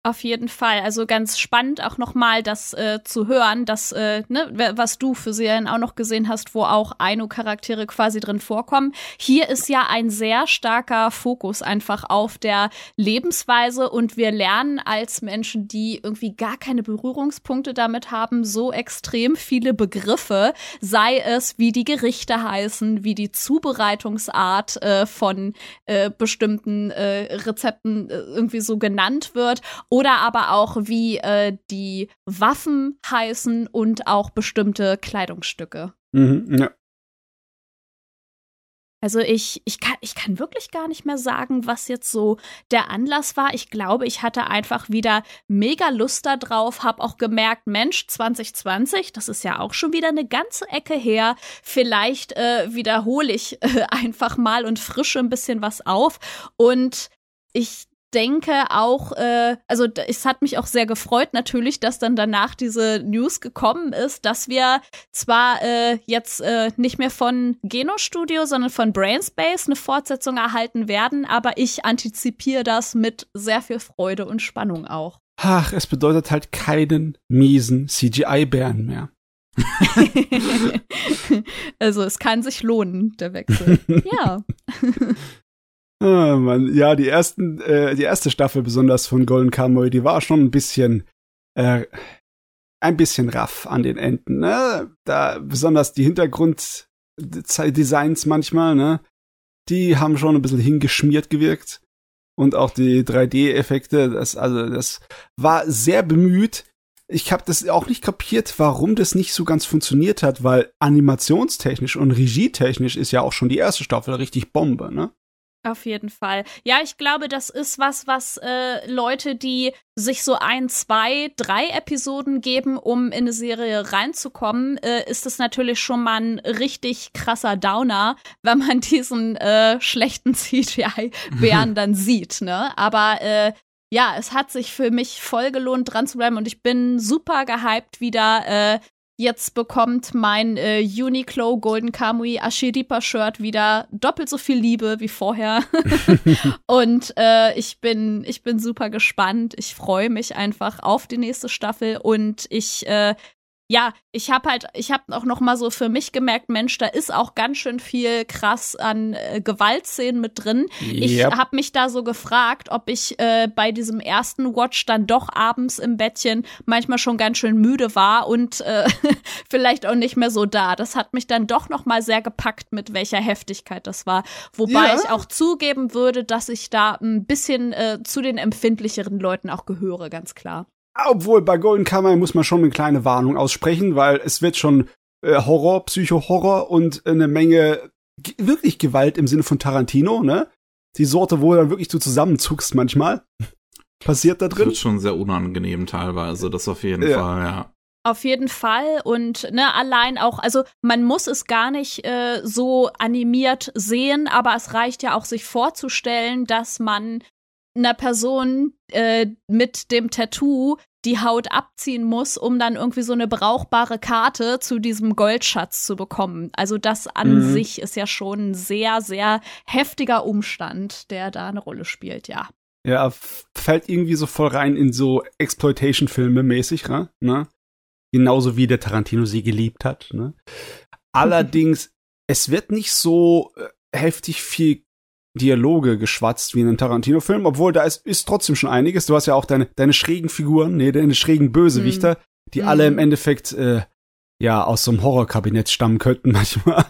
Auf jeden Fall. Also ganz spannend auch nochmal das äh, zu hören, dass, äh, ne, was du für Serien auch noch gesehen hast, wo auch Aino-Charaktere quasi drin vorkommen. Hier ist ja ein sehr starker Fokus einfach auf der Lebensweise und wir lernen als Menschen, die irgendwie gar keine Berührungspunkte damit haben, so extrem viele Begriffe, sei es, wie die Gerichte heißen, wie die Zubereitungsart äh, von äh, bestimmten äh, Rezepten äh, irgendwie so genannt wird oder aber auch wie äh, die Waffen heißen und auch bestimmte Kleidungsstücke. Mhm, ja. Also ich, ich, kann, ich kann wirklich gar nicht mehr sagen, was jetzt so der Anlass war. Ich glaube, ich hatte einfach wieder mega Lust darauf, habe auch gemerkt, Mensch, 2020, das ist ja auch schon wieder eine ganze Ecke her. Vielleicht äh, wiederhole ich äh, einfach mal und frische ein bisschen was auf. Und ich denke auch, äh, also es hat mich auch sehr gefreut natürlich, dass dann danach diese News gekommen ist, dass wir zwar äh, jetzt äh, nicht mehr von Geno Studio, sondern von Brainspace eine Fortsetzung erhalten werden, aber ich antizipiere das mit sehr viel Freude und Spannung auch. Ach, es bedeutet halt keinen miesen CGI-Bären mehr. also es kann sich lohnen, der Wechsel. ja. Ah, Mann. Ja, die ersten, äh, die erste Staffel besonders von Golden Kamuy, die war schon ein bisschen, äh, ein bisschen raff an den Enden, ne? Da, besonders die Hintergrunddesigns manchmal, ne? Die haben schon ein bisschen hingeschmiert gewirkt. Und auch die 3D-Effekte, das, also, das war sehr bemüht. Ich habe das auch nicht kapiert, warum das nicht so ganz funktioniert hat, weil animationstechnisch und regietechnisch ist ja auch schon die erste Staffel richtig Bombe, ne? Auf jeden Fall. Ja, ich glaube, das ist was, was äh, Leute, die sich so ein, zwei, drei Episoden geben, um in eine Serie reinzukommen, äh, ist es natürlich schon mal ein richtig krasser Downer, wenn man diesen äh, schlechten CGI-Bären dann sieht, ne? Aber äh, ja, es hat sich für mich voll gelohnt, dran zu bleiben und ich bin super gehypt, wieder äh, Jetzt bekommt mein äh, Uniqlo Golden Kamui Ashiripa Shirt wieder doppelt so viel Liebe wie vorher. und äh, ich bin ich bin super gespannt. Ich freue mich einfach auf die nächste Staffel und ich äh, ja, ich habe halt, ich habe auch noch mal so für mich gemerkt, Mensch, da ist auch ganz schön viel krass an äh, Gewaltszenen mit drin. Yep. Ich habe mich da so gefragt, ob ich äh, bei diesem ersten Watch dann doch abends im Bettchen manchmal schon ganz schön müde war und äh, vielleicht auch nicht mehr so da. Das hat mich dann doch noch mal sehr gepackt, mit welcher Heftigkeit das war. Wobei ja. ich auch zugeben würde, dass ich da ein bisschen äh, zu den empfindlicheren Leuten auch gehöre, ganz klar. Obwohl, bei Golden Kamuy muss man schon eine kleine Warnung aussprechen, weil es wird schon äh, Horror, Psycho-Horror und eine Menge wirklich Gewalt im Sinne von Tarantino, ne? Die Sorte, wo du dann wirklich du zusammenzuckst manchmal. Passiert da drin. Das wird schon sehr unangenehm teilweise, das auf jeden ja. Fall, ja. Auf jeden Fall und ne, allein auch, also man muss es gar nicht äh, so animiert sehen, aber es reicht ja auch sich vorzustellen, dass man einer Person äh, mit dem Tattoo die Haut abziehen muss, um dann irgendwie so eine brauchbare Karte zu diesem Goldschatz zu bekommen. Also das an mhm. sich ist ja schon ein sehr, sehr heftiger Umstand, der da eine Rolle spielt, ja. Ja, fällt irgendwie so voll rein in so Exploitation-Filme mäßig, ne? Genauso wie der Tarantino sie geliebt hat, ne? Allerdings, es wird nicht so äh, heftig viel Dialoge geschwatzt wie in einem Tarantino-Film, obwohl da ist, ist trotzdem schon einiges. Du hast ja auch deine, deine schrägen Figuren, nee, deine schrägen Bösewichter, mhm. die mhm. alle im Endeffekt äh, ja aus so einem Horrorkabinett stammen könnten manchmal.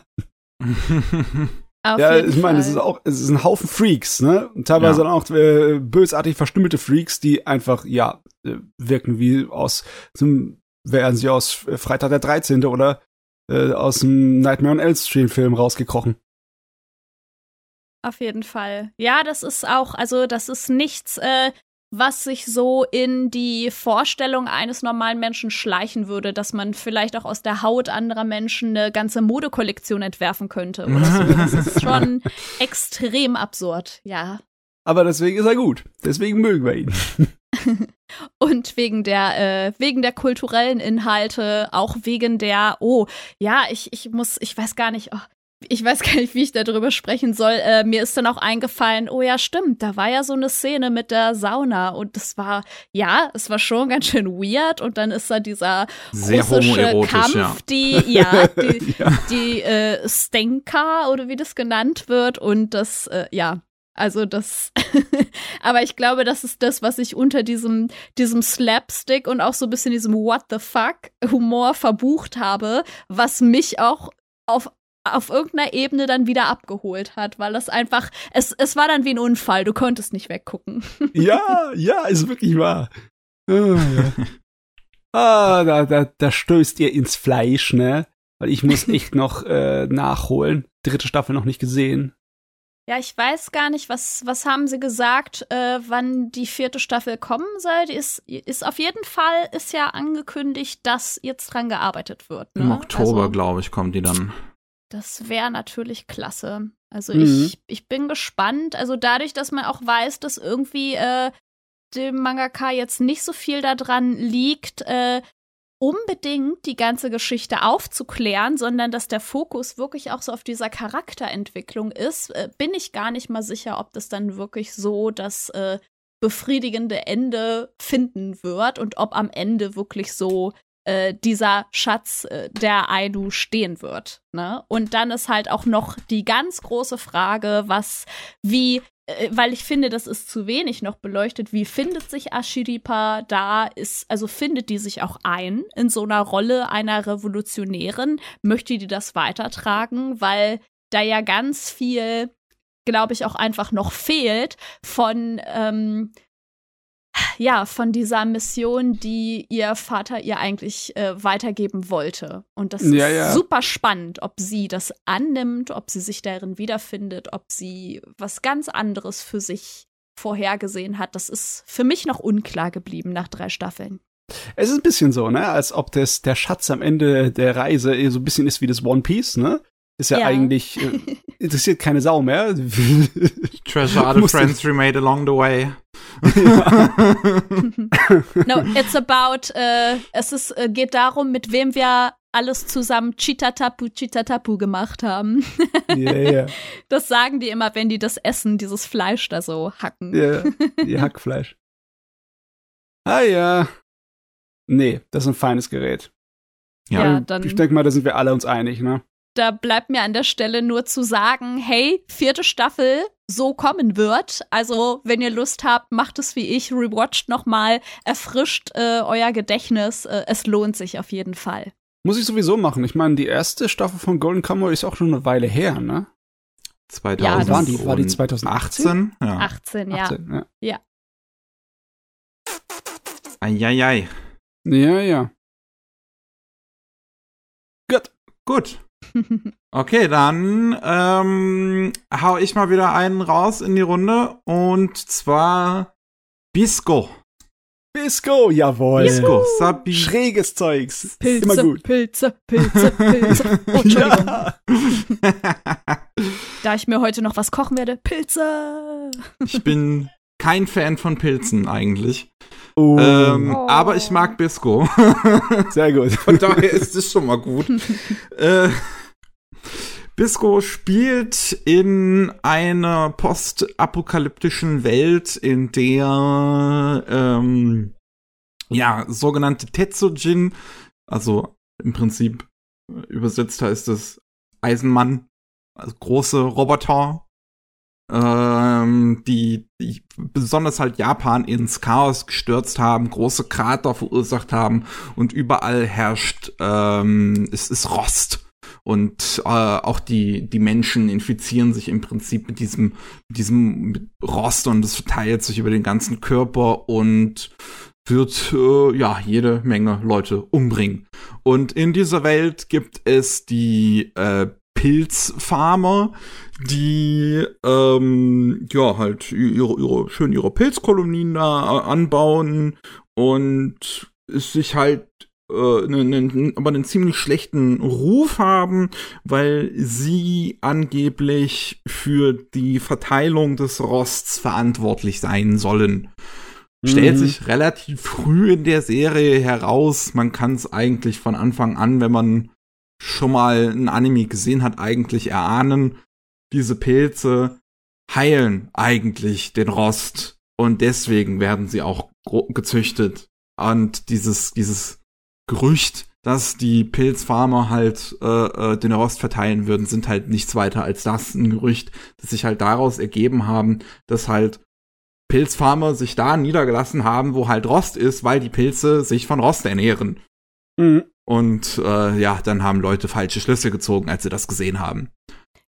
Auf ja, ich meine, es ist auch, es ist ein Haufen Freaks, ne? Und teilweise ja. dann auch äh, bösartig verstümmelte Freaks, die einfach, ja, äh, wirken wie aus, zum, wären sie aus Freitag der 13. oder äh, aus dem Nightmare on Elm Street Film rausgekrochen. Auf jeden Fall. Ja, das ist auch, also das ist nichts, äh, was sich so in die Vorstellung eines normalen Menschen schleichen würde, dass man vielleicht auch aus der Haut anderer Menschen eine ganze Modekollektion entwerfen könnte oder so. Das ist schon extrem absurd, ja. Aber deswegen ist er gut. Deswegen mögen wir ihn. Und wegen der, äh, wegen der kulturellen Inhalte, auch wegen der, oh, ja, ich, ich muss, ich weiß gar nicht, oh, ich weiß gar nicht, wie ich darüber sprechen soll. Äh, mir ist dann auch eingefallen, oh ja, stimmt, da war ja so eine Szene mit der Sauna und das war, ja, es war schon ganz schön weird und dann ist da dieser Sehr russische Kampf, ja. die, ja, die, ja. die äh, Stenka oder wie das genannt wird und das, äh, ja, also das, aber ich glaube, das ist das, was ich unter diesem, diesem Slapstick und auch so ein bisschen diesem What the fuck Humor verbucht habe, was mich auch auf auf irgendeiner Ebene dann wieder abgeholt hat, weil das einfach, es, es war dann wie ein Unfall, du konntest nicht weggucken. Ja, ja, ist wirklich wahr. Oh, ja. ah, da, da, da stößt ihr ins Fleisch, ne? Weil ich muss echt noch äh, nachholen. Dritte Staffel noch nicht gesehen. Ja, ich weiß gar nicht, was, was haben sie gesagt, äh, wann die vierte Staffel kommen soll. Die ist, ist auf jeden Fall, ist ja angekündigt, dass jetzt dran gearbeitet wird. Ne? Im Oktober, also, glaube ich, kommt die dann. Das wäre natürlich klasse. Also mhm. ich, ich bin gespannt. Also dadurch, dass man auch weiß, dass irgendwie äh, dem Mangaka jetzt nicht so viel daran liegt, äh, unbedingt die ganze Geschichte aufzuklären, sondern dass der Fokus wirklich auch so auf dieser Charakterentwicklung ist, äh, bin ich gar nicht mal sicher, ob das dann wirklich so das äh, befriedigende Ende finden wird und ob am Ende wirklich so äh, dieser Schatz äh, der Ainu stehen wird. Ne? Und dann ist halt auch noch die ganz große Frage, was, wie äh, weil ich finde, das ist zu wenig noch beleuchtet. Wie findet sich Ashiripa da? Ist, also findet die sich auch ein in so einer Rolle einer Revolutionärin? Möchte die das weitertragen? Weil da ja ganz viel, glaube ich, auch einfach noch fehlt von, ähm, ja, von dieser Mission, die ihr Vater ihr eigentlich äh, weitergeben wollte. Und das Ja, ist ja. super spannend, ob sie das annimmt, ob sie sich darin wiederfindet, ob sie was ganz anderes für sich vorhergesehen hat. Das ist für mich noch unklar geblieben nach drei Staffeln. Es ist ein bisschen so, ne, als ob das der Schatz am Ende der Reise eh so ein bisschen ist wie das One Piece, ne? Ist ja, Ja. eigentlich äh, interessiert keine Sau mehr. Treasure Musste- friends we made along the way. no, it's about, äh, es ist, äh, geht darum, mit wem wir alles zusammen Chitatapu Chitatapu gemacht haben. Ja, ja. Das sagen die immer, wenn die das essen, dieses Fleisch da so hacken. Ja, die Hackfleisch. Ah ja. Nee, das ist ein feines Gerät. Ja. Ja, Und dann- ich denke mal, da sind wir alle uns einig, ne? Da bleibt mir an der Stelle nur zu sagen, hey, vierte Staffel so kommen wird. Also, wenn ihr Lust habt, macht es wie ich, rewatcht nochmal, erfrischt äh, euer Gedächtnis. Äh, es lohnt sich auf jeden Fall. Muss ich sowieso machen. Ich meine, die erste Staffel von Golden Kamuy ist auch schon eine Weile her, ne? 2018. Ja, Waren die- war die 2018? Ja. 18, ja. 18, ja. Eieiei. Ja, ja. Gut. Gut. Okay, dann ähm, hau ich mal wieder einen raus in die Runde und zwar Bisco. Bisco, jawohl. Bisco, Sabine. Schräges Zeugs. Pilze, Immer gut. Pilze, Pilze, Pilze. Oh, Entschuldigung. Ja. Da ich mir heute noch was kochen werde, Pilze. ich bin kein Fan von Pilzen eigentlich. Oh, Ähm, Oh. Aber ich mag Bisco. sehr gut. Von daher ist es schon mal gut. äh, Bisco spielt in einer postapokalyptischen Welt, in der ähm, ja sogenannte Tetsujin, also im Prinzip übersetzt heißt es Eisenmann, also große Roboter, ähm, die, die besonders halt Japan ins Chaos gestürzt haben, große Krater verursacht haben und überall herrscht, ähm, es ist Rost. Und äh, auch die, die Menschen infizieren sich im Prinzip mit diesem, diesem Rost und es verteilt sich über den ganzen Körper und wird äh, ja jede Menge Leute umbringen. Und in dieser Welt gibt es die äh, Pilzfarmer, die ähm, ja halt ihre, ihre schön ihre Pilzkolonien da äh, anbauen und sich halt äh, ne, ne, aber einen ziemlich schlechten Ruf haben, weil sie angeblich für die Verteilung des Rosts verantwortlich sein sollen. Stellt Mhm. sich relativ früh in der Serie heraus. Man kann es eigentlich von Anfang an, wenn man schon mal ein Anime gesehen hat, eigentlich erahnen. Diese Pilze heilen eigentlich den Rost und deswegen werden sie auch gezüchtet. Und dieses, dieses Gerücht, dass die Pilzfarmer halt äh, äh, den Rost verteilen würden, sind halt nichts weiter als das, ein Gerücht, das sich halt daraus ergeben haben, dass halt Pilzfarmer sich da niedergelassen haben, wo halt Rost ist, weil die Pilze sich von Rost ernähren. Mhm. Und äh, ja, dann haben Leute falsche Schlüsse gezogen, als sie das gesehen haben.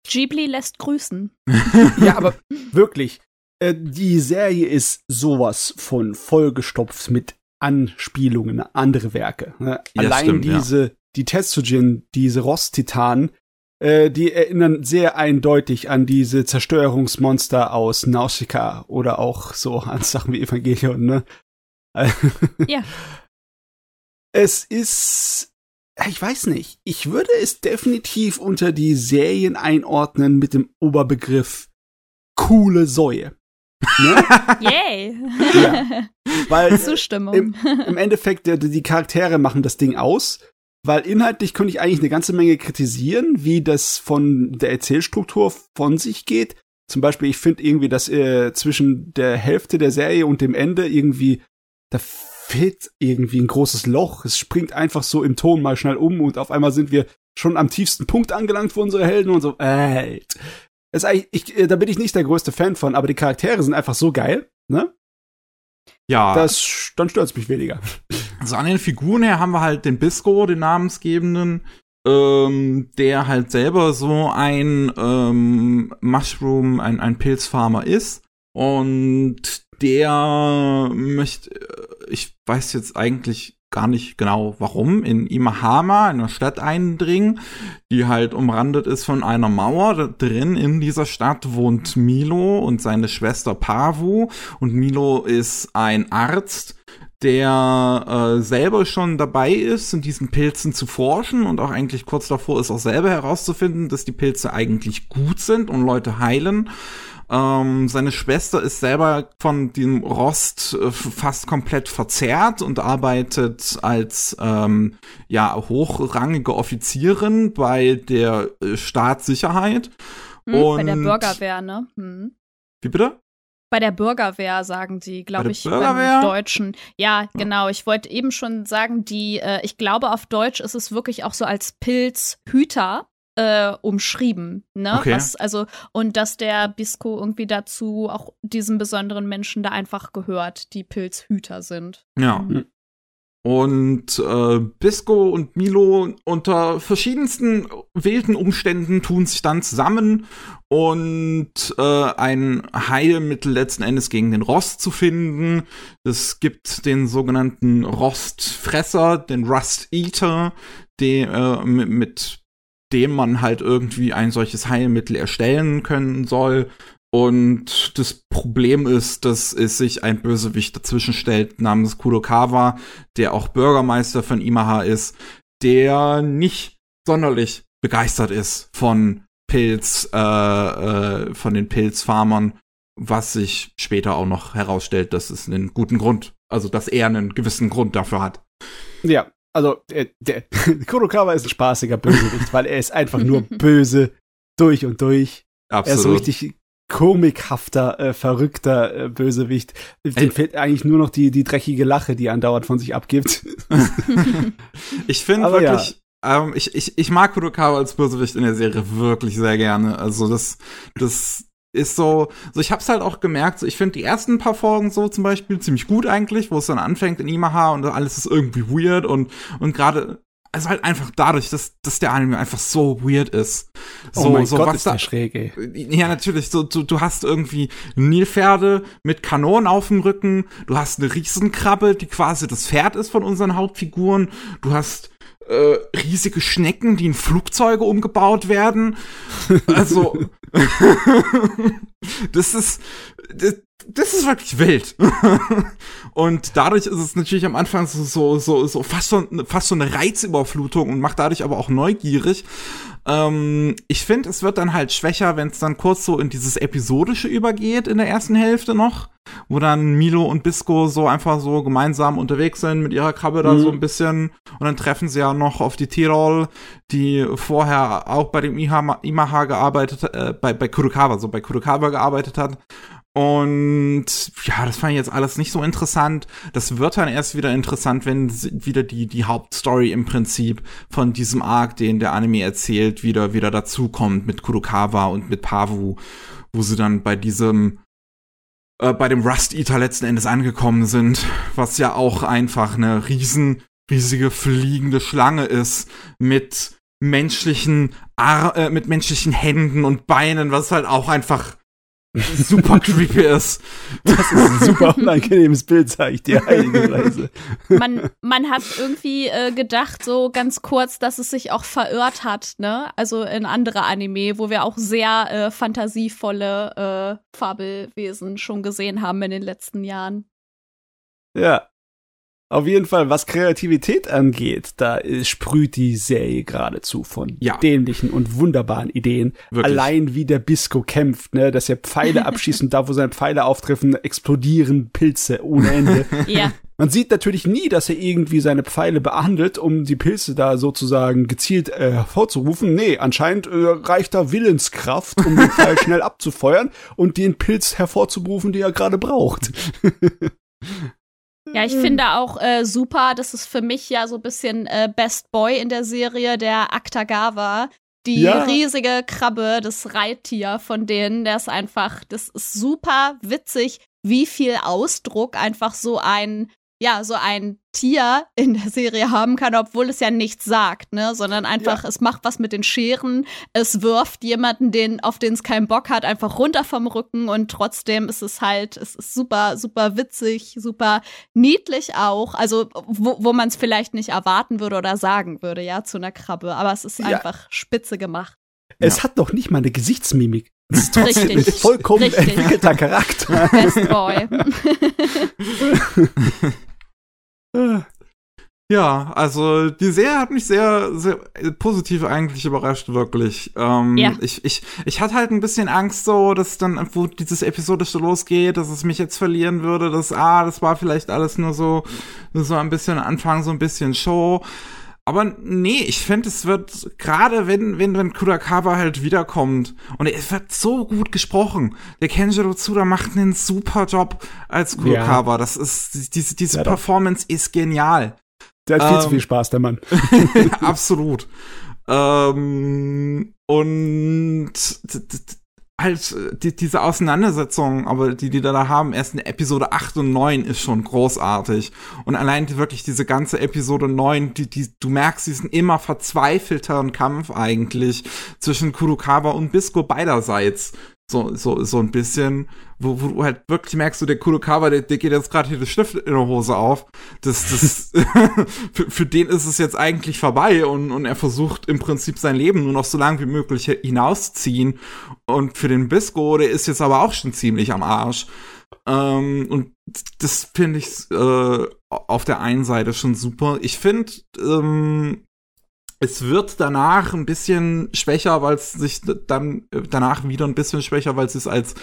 Ghibli lässt grüßen. Ja, aber wirklich, äh, die Serie ist sowas von vollgestopft mit Anspielungen an andere Werke. Ne? Ja, Allein stimmt, ja. diese, die Tetsujin, diese Rost-Titanen, äh, die erinnern sehr eindeutig an diese Zerstörungsmonster aus Nausicaa oder auch so an Sachen wie Evangelion, ne? Ja. Es ist, ich weiß nicht, ich würde es definitiv unter die Serien einordnen mit dem Oberbegriff coole Säue. Ne? Yay. Ja. Weil Zustimmung. im, im Endeffekt, die, die Charaktere machen das Ding aus, weil inhaltlich könnte ich eigentlich eine ganze Menge kritisieren, wie das von der Erzählstruktur von sich geht. Zum Beispiel, ich finde irgendwie, dass äh, zwischen der Hälfte der Serie und dem Ende irgendwie, da fehlt irgendwie ein großes Loch. Es springt einfach so im Ton mal schnell um und auf einmal sind wir schon am tiefsten Punkt angelangt für unsere Helden und so, äh, ist eigentlich, ich, äh, da bin ich nicht der größte Fan von, aber die Charaktere sind einfach so geil, ne? Ja, Das, dann stört's mich weniger. also an den Figuren her haben wir halt den Bisco, den namensgebenden, ähm, der halt selber so ein ähm, Mushroom, ein, ein Pilzfarmer ist. Und der möchte, ich weiß jetzt eigentlich gar nicht genau warum, in Imahama, einer Stadt eindringen, die halt umrandet ist von einer Mauer. Da drin in dieser Stadt wohnt Milo und seine Schwester Pavu. Und Milo ist ein Arzt, der äh, selber schon dabei ist, in diesen Pilzen zu forschen und auch eigentlich kurz davor ist, auch selber herauszufinden, dass die Pilze eigentlich gut sind und Leute heilen. Ähm, seine Schwester ist selber von dem Rost äh, fast komplett verzerrt und arbeitet als ähm, ja hochrangige Offizierin bei der äh, Staatssicherheit. Hm, und bei der Bürgerwehr, ne? Hm. Wie bitte? Bei der Bürgerwehr, sagen sie, glaube ich, Bürgerwehr? beim Deutschen. Ja, genau. Ich wollte eben schon sagen, die, äh, ich glaube, auf Deutsch ist es wirklich auch so als Pilzhüter äh, umschrieben, ne? Okay. Was, also, und dass der Bisco irgendwie dazu auch diesen besonderen Menschen da einfach gehört, die Pilzhüter sind. Ja. Mhm. Und äh, Bisco und Milo unter verschiedensten wilden Umständen tun sich dann zusammen und äh, ein Heilmittel letzten Endes gegen den Rost zu finden. Es gibt den sogenannten Rostfresser, den Rust Eater, den, äh, mit, mit dem man halt irgendwie ein solches Heilmittel erstellen können soll. Und das Problem ist, dass es sich ein Bösewicht dazwischen stellt namens Kurokawa, der auch Bürgermeister von Imaha ist, der nicht sonderlich begeistert ist von Pilz, äh, äh, von den Pilzfarmern, was sich später auch noch herausstellt, dass es einen guten Grund, also dass er einen gewissen Grund dafür hat. Ja, also der, der Kurokawa ist ein spaßiger Bösewicht, weil er ist einfach nur böse durch und durch. Absolut. Er ist so richtig komikhafter, äh, verrückter äh, Bösewicht. Dem fehlt eigentlich nur noch die, die dreckige Lache, die andauernd von sich abgibt. ich finde wirklich, ja. ähm, ich, ich, ich mag Kurokawa als Bösewicht in der Serie wirklich sehr gerne. Also das, das ist so, so ich hab's halt auch gemerkt, so ich finde die ersten paar Folgen so zum Beispiel ziemlich gut eigentlich, wo es dann anfängt in Imaha und alles ist irgendwie weird und, und gerade also halt einfach dadurch, dass, dass der Anime einfach so weird ist. Oh so, oh mein so Gott, was ist da, schräg, ey. Ja, natürlich. So, du, du hast irgendwie Nilpferde mit Kanonen auf dem Rücken. Du hast eine Riesenkrabbe, die quasi das Pferd ist von unseren Hauptfiguren. Du hast äh, riesige Schnecken, die in Flugzeuge umgebaut werden. Also, das ist, das, das ist wirklich wild. und dadurch ist es natürlich am Anfang so, so, so, so fast, so fast so eine Reizüberflutung und macht dadurch aber auch neugierig. Ähm, ich finde, es wird dann halt schwächer, wenn es dann kurz so in dieses Episodische übergeht in der ersten Hälfte noch, wo dann Milo und Bisco so einfach so gemeinsam unterwegs sind mit ihrer Krabbe da mhm. so ein bisschen und dann treffen sie ja noch auf die Tirol, die vorher auch bei dem Imaha gearbeitet, äh, bei, bei Kurokawa, so bei Kurokawa gearbeitet hat und ja, das fand ich jetzt alles nicht so interessant. Das wird dann erst wieder interessant, wenn wieder die, die Hauptstory im Prinzip von diesem Arc, den der Anime erzählt, wieder, wieder dazukommt mit Kurokawa und mit Pavu, wo sie dann bei diesem, äh, bei dem Rust Eater letzten Endes angekommen sind, was ja auch einfach eine riesen, riesige fliegende Schlange ist mit menschlichen, Ar äh, mit menschlichen Händen und Beinen, was halt auch einfach super creepy ist. Das ist ein super unangenehmes Bild, sag ich dir, heiligerweise. Man, man hat irgendwie äh, gedacht, so ganz kurz, dass es sich auch verirrt hat, ne? Also in andere Anime, wo wir auch sehr äh, fantasievolle äh, Fabelwesen schon gesehen haben in den letzten Jahren. Ja, auf jeden Fall, was Kreativität angeht, da sprüht die Serie geradezu von ja. dämlichen und wunderbaren Ideen. Wirklich. Allein wie der Bisco kämpft, ne, dass er Pfeile abschießt und da, wo seine Pfeile auftreffen, explodieren Pilze ohne Ende. ja. Man sieht natürlich nie, dass er irgendwie seine Pfeile behandelt, um die Pilze da sozusagen gezielt äh, hervorzurufen. Nee, anscheinend äh, reicht da Willenskraft, um den Pfeil schnell abzufeuern und den Pilz hervorzurufen, den er gerade braucht. Ja, ich finde auch äh, super, das ist für mich ja so ein bisschen äh, Best Boy in der Serie, der Aktagawa. Die ja. riesige Krabbe, das Reittier von denen, der ist einfach, das ist super witzig, wie viel Ausdruck einfach so ein ja, so ein Tier in der Serie haben kann, obwohl es ja nichts sagt, ne, sondern einfach, ja. es macht was mit den Scheren, es wirft jemanden, den, auf den es keinen Bock hat, einfach runter vom Rücken und trotzdem ist es halt, es ist super, super witzig, super niedlich auch, also wo, wo man es vielleicht nicht erwarten würde oder sagen würde, ja, zu einer Krabbe, aber es ist ja. einfach spitze gemacht. Es ja. hat doch nicht mal eine Gesichtsmimik. Das ist trotzdem Richtig. ein vollkommen Richtig. entwickelter Charakter. Best Boy. Ja, also die Serie hat mich sehr, sehr positiv eigentlich überrascht, wirklich. Ähm, ja. ich, ich, ich hatte halt ein bisschen Angst so, dass dann, wo dieses Episode so losgeht, dass es mich jetzt verlieren würde, dass, ah, das war vielleicht alles nur so, nur so ein bisschen Anfang, so ein bisschen Show. Aber nee, ich finde, es wird, gerade wenn, wenn, wenn Kudakawa halt wiederkommt, und es wird so gut gesprochen. Der Kenjiro Tsuda macht einen super Job als Kudakawa. Ja. Das ist, diese, diese ja, Performance doch. ist genial. Der hat viel ähm, zu viel Spaß, der Mann. absolut. ähm, und halt die, diese Auseinandersetzung, aber die die da haben, erst in Episode 8 und 9 ist schon großartig. Und allein wirklich diese ganze Episode 9, die, die, du merkst diesen immer verzweifelteren Kampf eigentlich zwischen Kurukawa und Bisco beiderseits so, so, so ein bisschen, wo, wo du halt wirklich merkst, so der Kurokawa, der, der geht jetzt gerade hier das Stift in der Hose auf. Das, das, für, für den ist es jetzt eigentlich vorbei und, und er versucht im Prinzip sein Leben nur noch so lange wie möglich hinausziehen. Und für den Bisco, der ist jetzt aber auch schon ziemlich am Arsch. Ähm, und das finde ich äh, auf der einen Seite schon super. Ich finde, ähm, es wird danach ein bisschen schwächer, weil es sich dann äh, danach wieder ein bisschen schwächer, weil es es als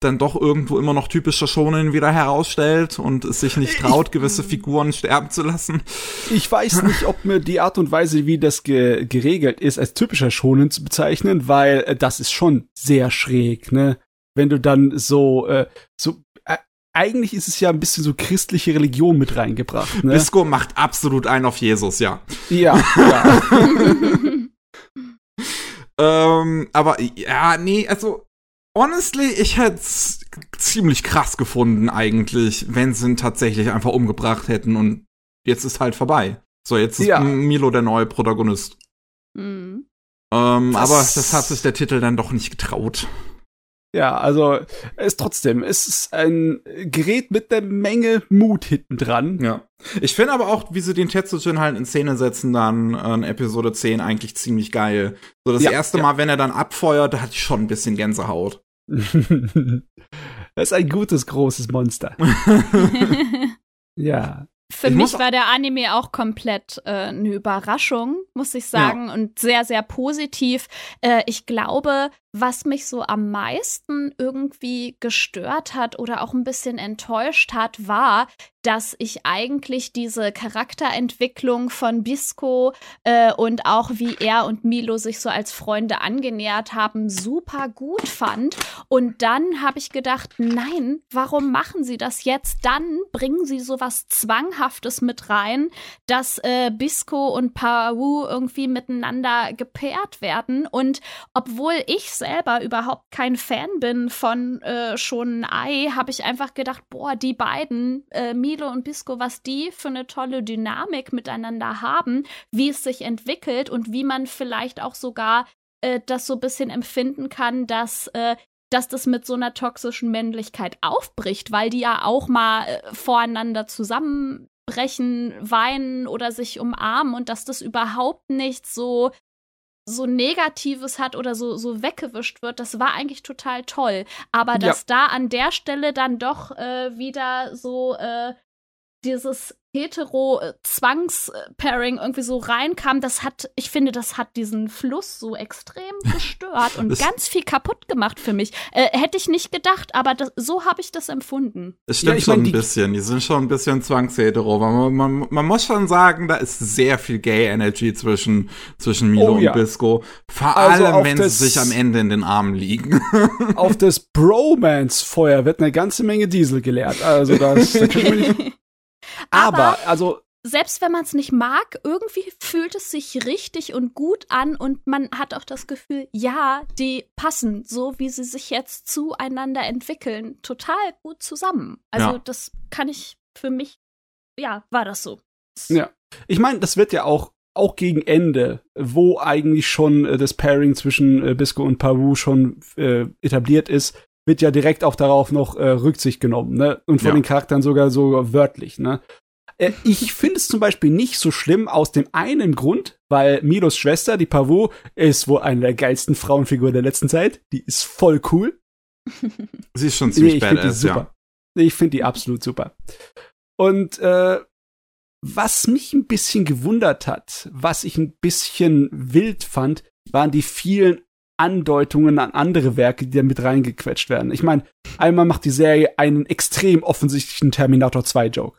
dann doch irgendwo immer noch typischer Shonen wieder herausstellt und es sich nicht traut, gewisse Figuren sterben zu lassen. Ich weiß nicht, ob mir die Art und Weise, wie das ge geregelt ist, als typischer Shonen zu bezeichnen, weil äh, das ist schon sehr schräg, ne? Wenn du dann so, äh, so eigentlich ist es ja ein bisschen so christliche Religion mit reingebracht. Ne? Bisco macht absolut einen auf Jesus, ja. Ja, ja. ähm, aber ja, nee, also honestly, ich hätte es ziemlich krass gefunden eigentlich, wenn sie ihn tatsächlich einfach umgebracht hätten und jetzt ist halt vorbei. So, jetzt ist ja. Milo der neue Protagonist. Mhm. Ähm, aber das hat sich der Titel dann doch nicht getraut. Ja, also es trotzdem, es ist ein Gerät mit der Menge Mut hinten dran. Ja. Ich finde aber auch, wie sie den Tetsujin halt in Szene setzen, dann in Episode 10 eigentlich ziemlich geil. So das ja, erste ja. Mal, wenn er dann abfeuert, da hatte ich schon ein bisschen Gänsehaut. das ist ein gutes, großes Monster. ja. Für ich mich war der Anime auch komplett äh, eine Überraschung, muss ich sagen, ja. und sehr, sehr positiv. Äh, ich glaube, was mich so am meisten irgendwie gestört hat oder auch ein bisschen enttäuscht hat, war, dass ich eigentlich diese Charakterentwicklung von Bisco äh, und auch wie er und Milo sich so als Freunde angenähert haben, super gut fand. Und dann habe ich gedacht, nein, warum machen sie das jetzt? Dann bringen sie sowas Zwanghaftes mit rein, dass äh, Bisco und Pau irgendwie miteinander gepaart werden. Und obwohl ich selber überhaupt kein Fan bin von äh, schon Ei, habe ich einfach gedacht, boah, die beiden, äh, Milo und Bisco, was die für eine tolle Dynamik miteinander haben, wie es sich entwickelt und wie man vielleicht auch sogar äh, das so ein bisschen empfinden kann, dass äh, dass das mit so einer toxischen Männlichkeit aufbricht, weil die ja auch mal äh, voreinander zusammenbrechen, weinen oder sich umarmen und dass das überhaupt nicht so so Negatives hat oder so, so weggewischt wird, das war eigentlich total toll. Aber dass ja. da an der Stelle dann doch äh, wieder so äh, dieses hetero-Zwangs-Pairing irgendwie so reinkam, das hat, ich finde, das hat diesen Fluss so extrem gestört und das ganz viel kaputt gemacht für mich. Äh, hätte ich nicht gedacht, aber das, so habe ich das empfunden. Es stimmt ja, schon mein, ein bisschen, die sind schon ein bisschen zwangshetero. Man, man, man, muss schon sagen, da ist sehr viel Gay-Energy zwischen, zwischen Milo oh, und ja. Bisco. Vor also allem, wenn sie sich am Ende in den Armen liegen. auf das Bromance-Feuer wird eine ganze Menge Diesel geleert. Also das, das aber, aber also selbst wenn man es nicht mag, irgendwie fühlt es sich richtig und gut an und man hat auch das Gefühl, ja, die passen, so wie sie sich jetzt zueinander entwickeln, total gut zusammen. Also ja. das kann ich für mich ja, war das so. Ja. Ich meine, das wird ja auch auch gegen Ende, wo eigentlich schon äh, das Pairing zwischen äh, Bisco und Paru schon äh, etabliert ist, wird ja direkt auch darauf noch äh, Rücksicht genommen, ne? Und von ja. den Charakteren sogar so wörtlich, ne? Äh, ich finde es zum Beispiel nicht so schlimm aus dem einen Grund, weil Milos Schwester, die Pavu, ist wohl eine der geilsten Frauenfiguren der letzten Zeit. Die ist voll cool. Sie ist schon ziemlich nee, ich badass, ja. Ich finde die absolut super. Und äh, was mich ein bisschen gewundert hat, was ich ein bisschen wild fand, waren die vielen Andeutungen an andere Werke, die da mit reingequetscht werden. Ich meine, einmal macht die Serie einen extrem offensichtlichen Terminator 2 Joke.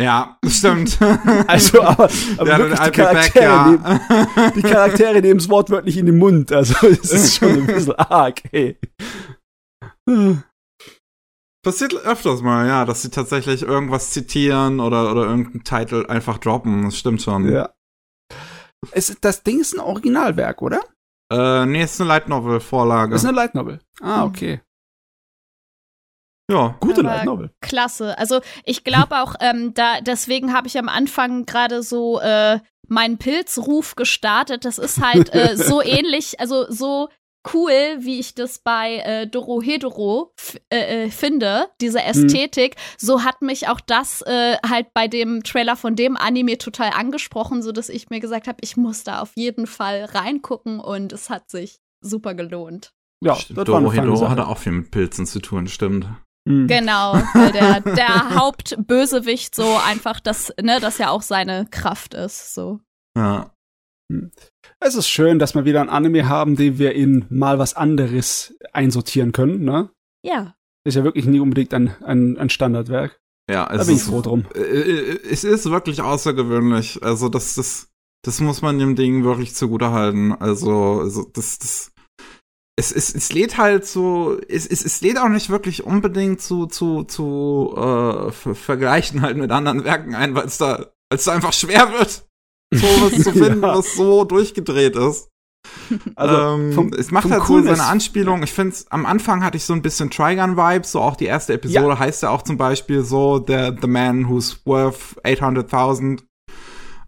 Ja, stimmt. also, aber, aber ja, wirklich die Charaktere, back, ja. nehmen, die Charaktere nehmen es wortwörtlich in den Mund. Also, es ist schon ein bisschen arg, ey. Passiert öfters mal, ja, dass sie tatsächlich irgendwas zitieren oder, oder irgendeinen Titel einfach droppen. Das stimmt schon. Ja. Es, das Ding ist ein Originalwerk, oder? Äh, nee, ist eine Light Novel Vorlage. Ist eine Light Novel. Ah, okay. Ja, gute Light Novel. Klasse. Also ich glaube auch, ähm, da deswegen habe ich am Anfang gerade so äh, meinen Pilzruf gestartet. Das ist halt äh, so ähnlich, also so cool, wie ich das bei äh, Dorohedoro äh, äh, finde, diese mhm. Ästhetik, mhm. so hat mich auch das äh, halt bei dem Trailer von dem Anime total angesprochen, so dass ich mir gesagt habe, ich muss da auf jeden Fall reingucken und es hat sich super gelohnt. Ja, Dorohedoro hatte auch viel mit Pilzen zu tun, stimmt. Mhm. Genau, weil der, der Hauptbösewicht so einfach das, ne, das ja auch seine Kraft ist, so. Ja. Es ist schön, dass wir wieder ein Anime haben, den wir in mal was anderes einsortieren können, ne? Ja. Ist ja wirklich nie unbedingt ein, ein, ein Standardwerk. Ja, es da bin ich froh drum. Äh, äh, es ist wirklich außergewöhnlich. Also, das, das, das muss man dem Ding wirklich zugutehalten. Also, also das, das, es, es, es lädt halt so, es, es, es lädt auch nicht wirklich unbedingt zu, zu, zu äh, vergleichen halt mit anderen Werken ein, weil es da, weil es da einfach schwer wird so was zu finden, ja. was so durchgedreht ist. Also ähm, vom, es macht halt so seine Anspielung. Ich finde, am Anfang hatte ich so ein bisschen Trigun-Vibes. So auch die erste Episode ja. heißt ja auch zum Beispiel so the, the man who's worth 800.000.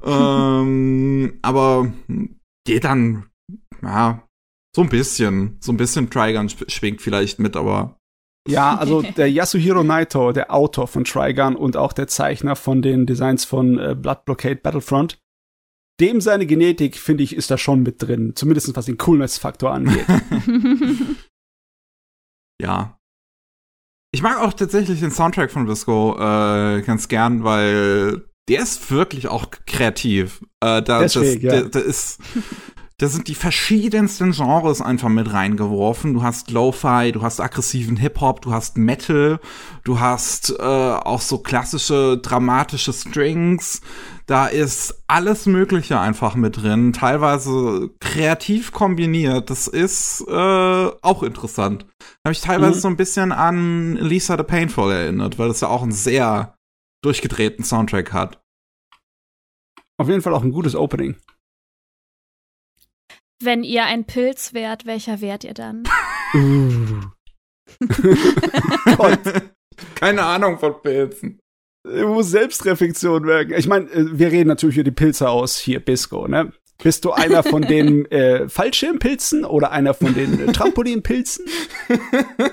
ähm, aber geht dann, ja, so ein bisschen, so ein bisschen Trigun schwingt vielleicht mit, aber ja, also der Yasuhiro Naito, der Autor von Trigun und auch der Zeichner von den Designs von äh, Blood Blockade Battlefront, dem seine Genetik, finde ich, ist da schon mit drin. Zumindest was den Coolness-Faktor angeht. ja. Ich mag auch tatsächlich den Soundtrack von Visco äh, ganz gern, weil der ist wirklich auch kreativ. Äh, da, das, schräg, ja. der, der ist da sind die verschiedensten Genres einfach mit reingeworfen. Du hast Lo-Fi, du hast aggressiven Hip-Hop, du hast Metal, du hast äh, auch so klassische dramatische Strings. Da ist alles Mögliche einfach mit drin, teilweise kreativ kombiniert. Das ist äh, auch interessant. Da habe ich teilweise mhm. so ein bisschen an Lisa the Painful erinnert, weil das ja auch einen sehr durchgedrehten Soundtrack hat. Auf jeden Fall auch ein gutes Opening. Wenn ihr ein Pilz wärt, welcher wärt ihr dann? Keine Ahnung von Pilzen. Ich muss Selbstreflexion wirken. Ich meine, äh, wir reden natürlich über die Pilze aus hier, Bisco, ne? Bist du einer von den äh, Fallschirmpilzen oder einer von den äh, Trampolinpilzen?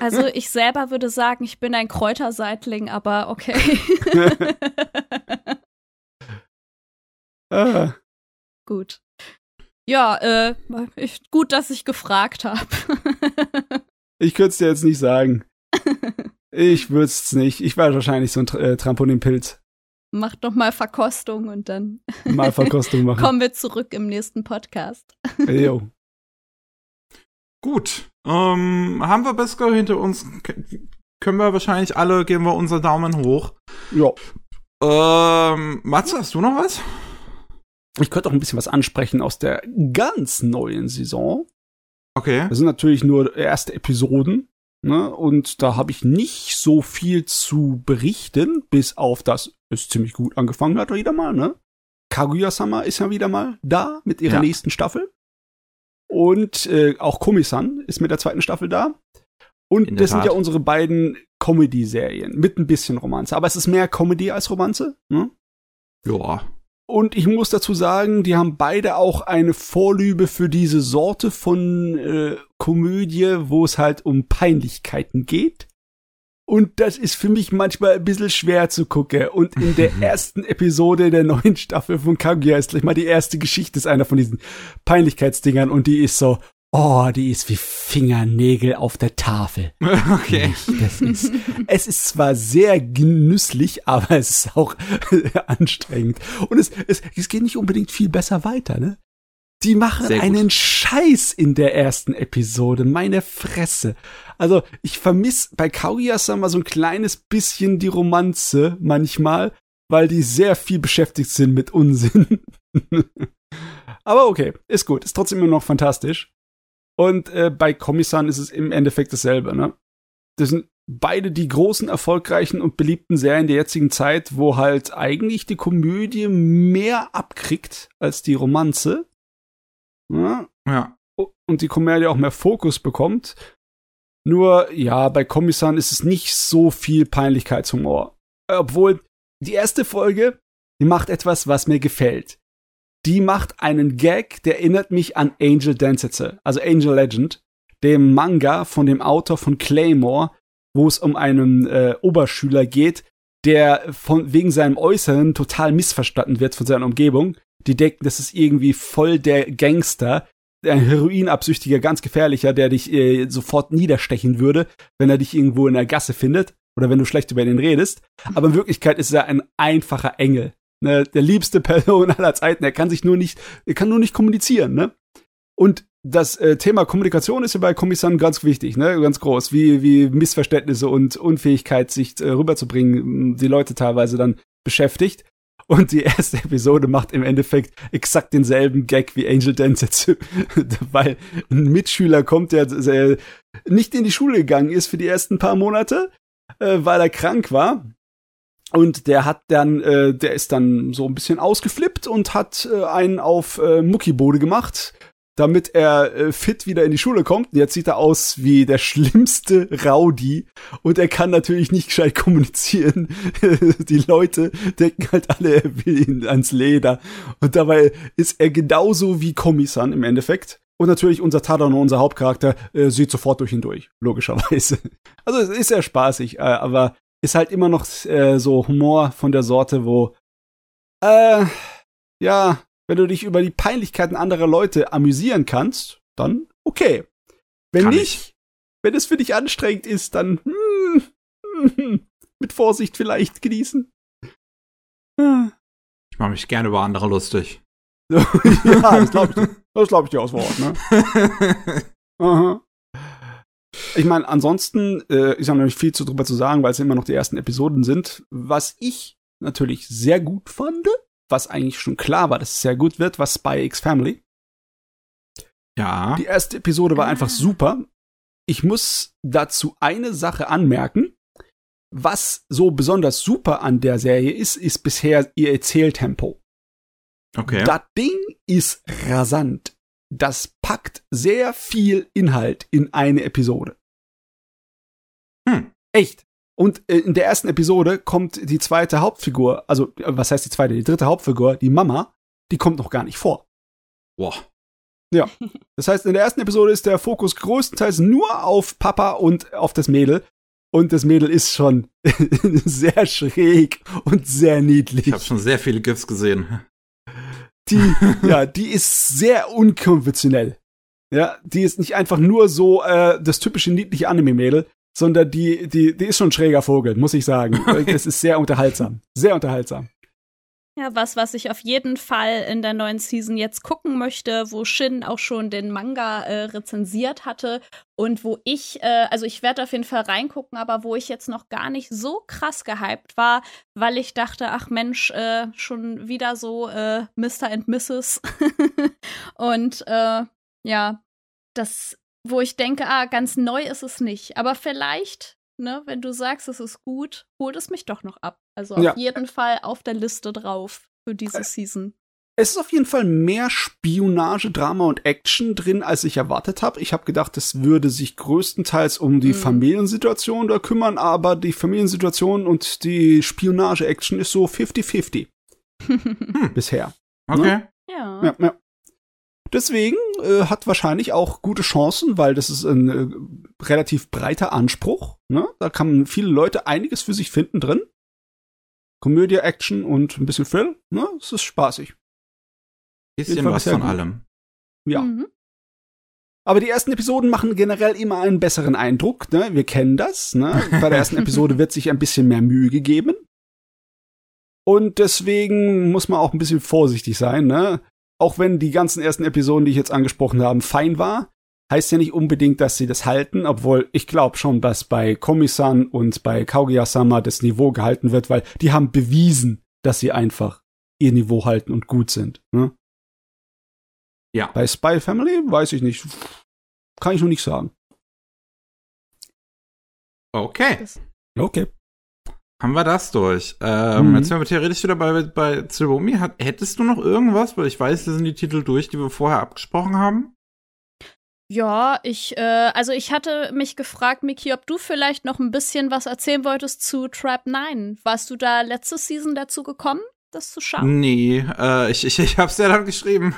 Also ich selber würde sagen, ich bin ein Kräuterseitling, aber okay. ah. Gut. Ja, äh, ich, gut, dass ich gefragt habe. ich könnte es dir jetzt nicht sagen. Ich würde es nicht. Ich war wahrscheinlich so ein äh, Trampolinpilz. Mach doch mal Verkostung und dann mal Verkostung machen. kommen wir zurück im nächsten Podcast. Jo. Gut. Ähm, haben wir Bisco hinter uns? Können wir wahrscheinlich alle, geben wir unser Daumen hoch. Ja. Ähm, Matze, hast du noch was? Ich könnte auch ein bisschen was ansprechen aus der ganz neuen Saison. Okay. Das sind natürlich nur erste Episoden. Ne? Und da habe ich nicht so viel zu berichten, bis auf das es ziemlich gut angefangen hat wieder mal. Ne? Kaguya-sama ist ja wieder mal da mit ihrer ja. nächsten Staffel. Und äh, auch Komi-san ist mit der zweiten Staffel da. Und das sind ja unsere beiden Comedy-Serien mit ein bisschen Romanze. Aber es ist mehr Comedy als Romanze. Ne? Ja. Und ich muss dazu sagen, die haben beide auch eine Vorliebe für diese Sorte von äh, Komödie, wo es halt um Peinlichkeiten geht. Und das ist für mich manchmal ein bisschen schwer zu gucken. Und in der ersten Episode der neuen Staffel von Kaguya ist gleich mal die erste Geschichte, ist einer von diesen Peinlichkeitsdingern und die ist so, oh, die ist wie Fingernägel auf der Tafel. Okay. Das ist, es ist zwar sehr genüsslich, aber es ist auch anstrengend. Und es, es, es geht nicht unbedingt viel besser weiter, ne? Die machen einen Scheiß in der ersten Episode. Meine Fresse. Also, ich vermisse bei Kaguya-sama so ein kleines bisschen die Romanze manchmal, weil die sehr viel beschäftigt sind mit Unsinn. Aber okay, ist gut. Ist trotzdem immer noch fantastisch. Und äh, bei Komisan ist es im Endeffekt dasselbe, ne? Das sind beide die großen, erfolgreichen und beliebten Serien der jetzigen Zeit, wo halt eigentlich die Komödie mehr abkriegt als die Romanze. Ja. ja. Und die Komödie auch mehr Fokus bekommt. Nur, ja, bei Komisan ist es nicht so viel Peinlichkeitshumor. Obwohl, die erste Folge, die macht etwas, was mir gefällt. Die macht einen Gag, der erinnert mich an Angel Densitze, also Angel Legend, dem Manga von dem Autor von Claymore, wo es um einen äh, Oberschüler geht, der von wegen seinem Äußeren total missverstanden wird von seiner Umgebung. Die denken, das ist irgendwie voll der Gangster, ein Heroinabsüchtiger, ganz gefährlicher, der dich äh, sofort niederstechen würde, wenn er dich irgendwo in der Gasse findet oder wenn du schlecht über ihn redest. Aber in Wirklichkeit ist er ein einfacher Engel, ne? der liebste Person aller Zeiten. Er kann sich nur nicht, er kann nur nicht kommunizieren, ne? Und das äh, Thema Kommunikation ist ja bei Kommissaren ganz wichtig, ne, ganz groß, wie wie Missverständnisse und Unfähigkeit sich äh, rüberzubringen, die Leute teilweise dann beschäftigt. Und die erste Episode macht im Endeffekt exakt denselben Gag wie Angel Dance weil ein Mitschüler kommt, der, der nicht in die Schule gegangen ist für die ersten paar Monate, äh, weil er krank war. Und der hat dann, äh, der ist dann so ein bisschen ausgeflippt und hat äh, einen auf äh, Muckibode gemacht damit er äh, fit wieder in die Schule kommt. Jetzt sieht er aus wie der schlimmste Rowdy und er kann natürlich nicht gescheit kommunizieren. die Leute denken halt alle, er will ihn ans Leder. Und dabei ist er genauso wie Komisan im Endeffekt. Und natürlich unser Tadano, unser Hauptcharakter, äh, sieht sofort durch ihn durch, logischerweise. Also es ist sehr spaßig, äh, aber ist halt immer noch äh, so Humor von der Sorte, wo äh, ja, wenn du dich über die Peinlichkeiten anderer Leute amüsieren kannst, dann okay. Wenn Kann nicht, ich. wenn es für dich anstrengend ist, dann hm, hm, mit Vorsicht vielleicht genießen. Ich mache mich gerne über andere lustig. ja, das glaube ich, das glaub ich dir aus Wort, ne? Aha. Ich meine, ansonsten äh, ja noch nicht viel zu drüber zu sagen, weil es immer noch die ersten Episoden sind. Was ich natürlich sehr gut fand, was eigentlich schon klar war, dass es sehr gut wird, was Spy X Family. Ja. Die erste Episode war einfach super. Ich muss dazu eine Sache anmerken. Was so besonders super an der Serie ist, ist bisher ihr Erzähltempo. Okay. Das Ding ist rasant. Das packt sehr viel Inhalt in eine Episode. Hm. Echt. Und äh, in der ersten Episode kommt die zweite Hauptfigur, also äh, was heißt die zweite, die dritte Hauptfigur, die Mama, die kommt noch gar nicht vor. Boah. Ja. Das heißt, in der ersten Episode ist der Fokus größtenteils nur auf Papa und auf das Mädel. Und das Mädel ist schon sehr schräg und sehr niedlich. Ich habe schon sehr viele GIFs gesehen. Die, ja, die ist sehr unkonventionell. Ja, die ist nicht einfach nur so äh, das typische niedliche Anime-Mädel, sondern die, die, die ist schon ein schräger Vogel, muss ich sagen. Es ist sehr unterhaltsam. Sehr unterhaltsam. Ja, was, was ich auf jeden Fall in der neuen Season jetzt gucken möchte, wo Shin auch schon den Manga äh, rezensiert hatte und wo ich, äh, also ich werde auf jeden Fall reingucken, aber wo ich jetzt noch gar nicht so krass gehypt war, weil ich dachte, ach Mensch, äh, schon wieder so äh, Mr. and Mrs. und äh, ja, das wo ich denke, ah, ganz neu ist es nicht. Aber vielleicht, ne, wenn du sagst, es ist gut, holt es mich doch noch ab. Also auf ja. jeden Fall auf der Liste drauf für diese äh, Season. Es ist auf jeden Fall mehr Spionage, Drama und Action drin, als ich erwartet habe. Ich habe gedacht, es würde sich größtenteils um die mhm. Familiensituation da kümmern, aber die Familiensituation und die Spionage-Action ist so 50-50. hm. Bisher. Okay. Ne? Ja. ja, ja. Deswegen äh, hat wahrscheinlich auch gute Chancen, weil das ist ein äh, relativ breiter Anspruch. Ne? Da kann viele Leute einiges für sich finden drin. Komödie, Action und ein bisschen Thrill. Ne? Es ist spaßig. Bisschen was von gut. allem. Ja. Mhm. Aber die ersten Episoden machen generell immer einen besseren Eindruck. Ne? Wir kennen das. Ne? Bei der ersten Episode wird sich ein bisschen mehr Mühe gegeben. Und deswegen muss man auch ein bisschen vorsichtig sein. Ne? Auch wenn die ganzen ersten Episoden, die ich jetzt angesprochen habe, fein war, heißt ja nicht unbedingt, dass sie das halten, obwohl ich glaube schon, dass bei Komisan und bei Kaguya-sama das Niveau gehalten wird, weil die haben bewiesen, dass sie einfach ihr Niveau halten und gut sind. Ne? Ja. Bei Spy Family weiß ich nicht. Kann ich noch nicht sagen. Okay. Okay. Haben wir das durch. Ähm, mhm. Jetzt sind wir theoretisch wieder bei, bei Tsubomi. hättest du noch irgendwas? Weil ich weiß, das sind die Titel durch, die wir vorher abgesprochen haben. Ja, ich, äh, also ich hatte mich gefragt, Miki, ob du vielleicht noch ein bisschen was erzählen wolltest zu Trap 9. Warst du da letzte Season dazu gekommen, das zu schauen? Nee, äh, ich, ich, ich hab's ja dann geschrieben.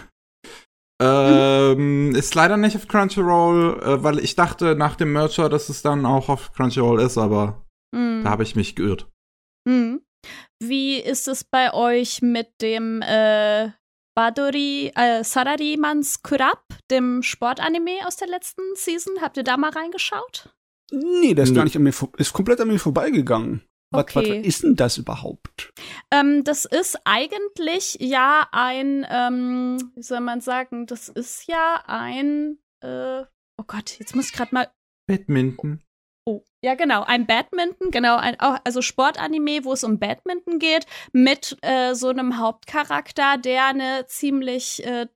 Ähm, ist leider nicht auf Crunchyroll, äh, weil ich dachte nach dem Merger, dass es dann auch auf Crunchyroll ist, aber mhm. da habe ich mich geirrt. Mhm. Wie ist es bei euch mit dem äh, Badori, äh, Sararimans Kurap, dem Sportanime aus der letzten Season? Habt ihr da mal reingeschaut? Nee, das ist gar nicht an mir, ist komplett an mir vorbeigegangen. Okay. Was, was, ist denn das überhaupt? Ähm, das ist eigentlich ja ein, ähm, wie soll man sagen, das ist ja ein, äh, oh Gott, jetzt muss ich gerade mal. Badminton. Ja, genau, ein Badminton, genau, ein, also Sportanime, wo es um Badminton geht, mit äh, so einem Hauptcharakter, der eine ziemlich äh,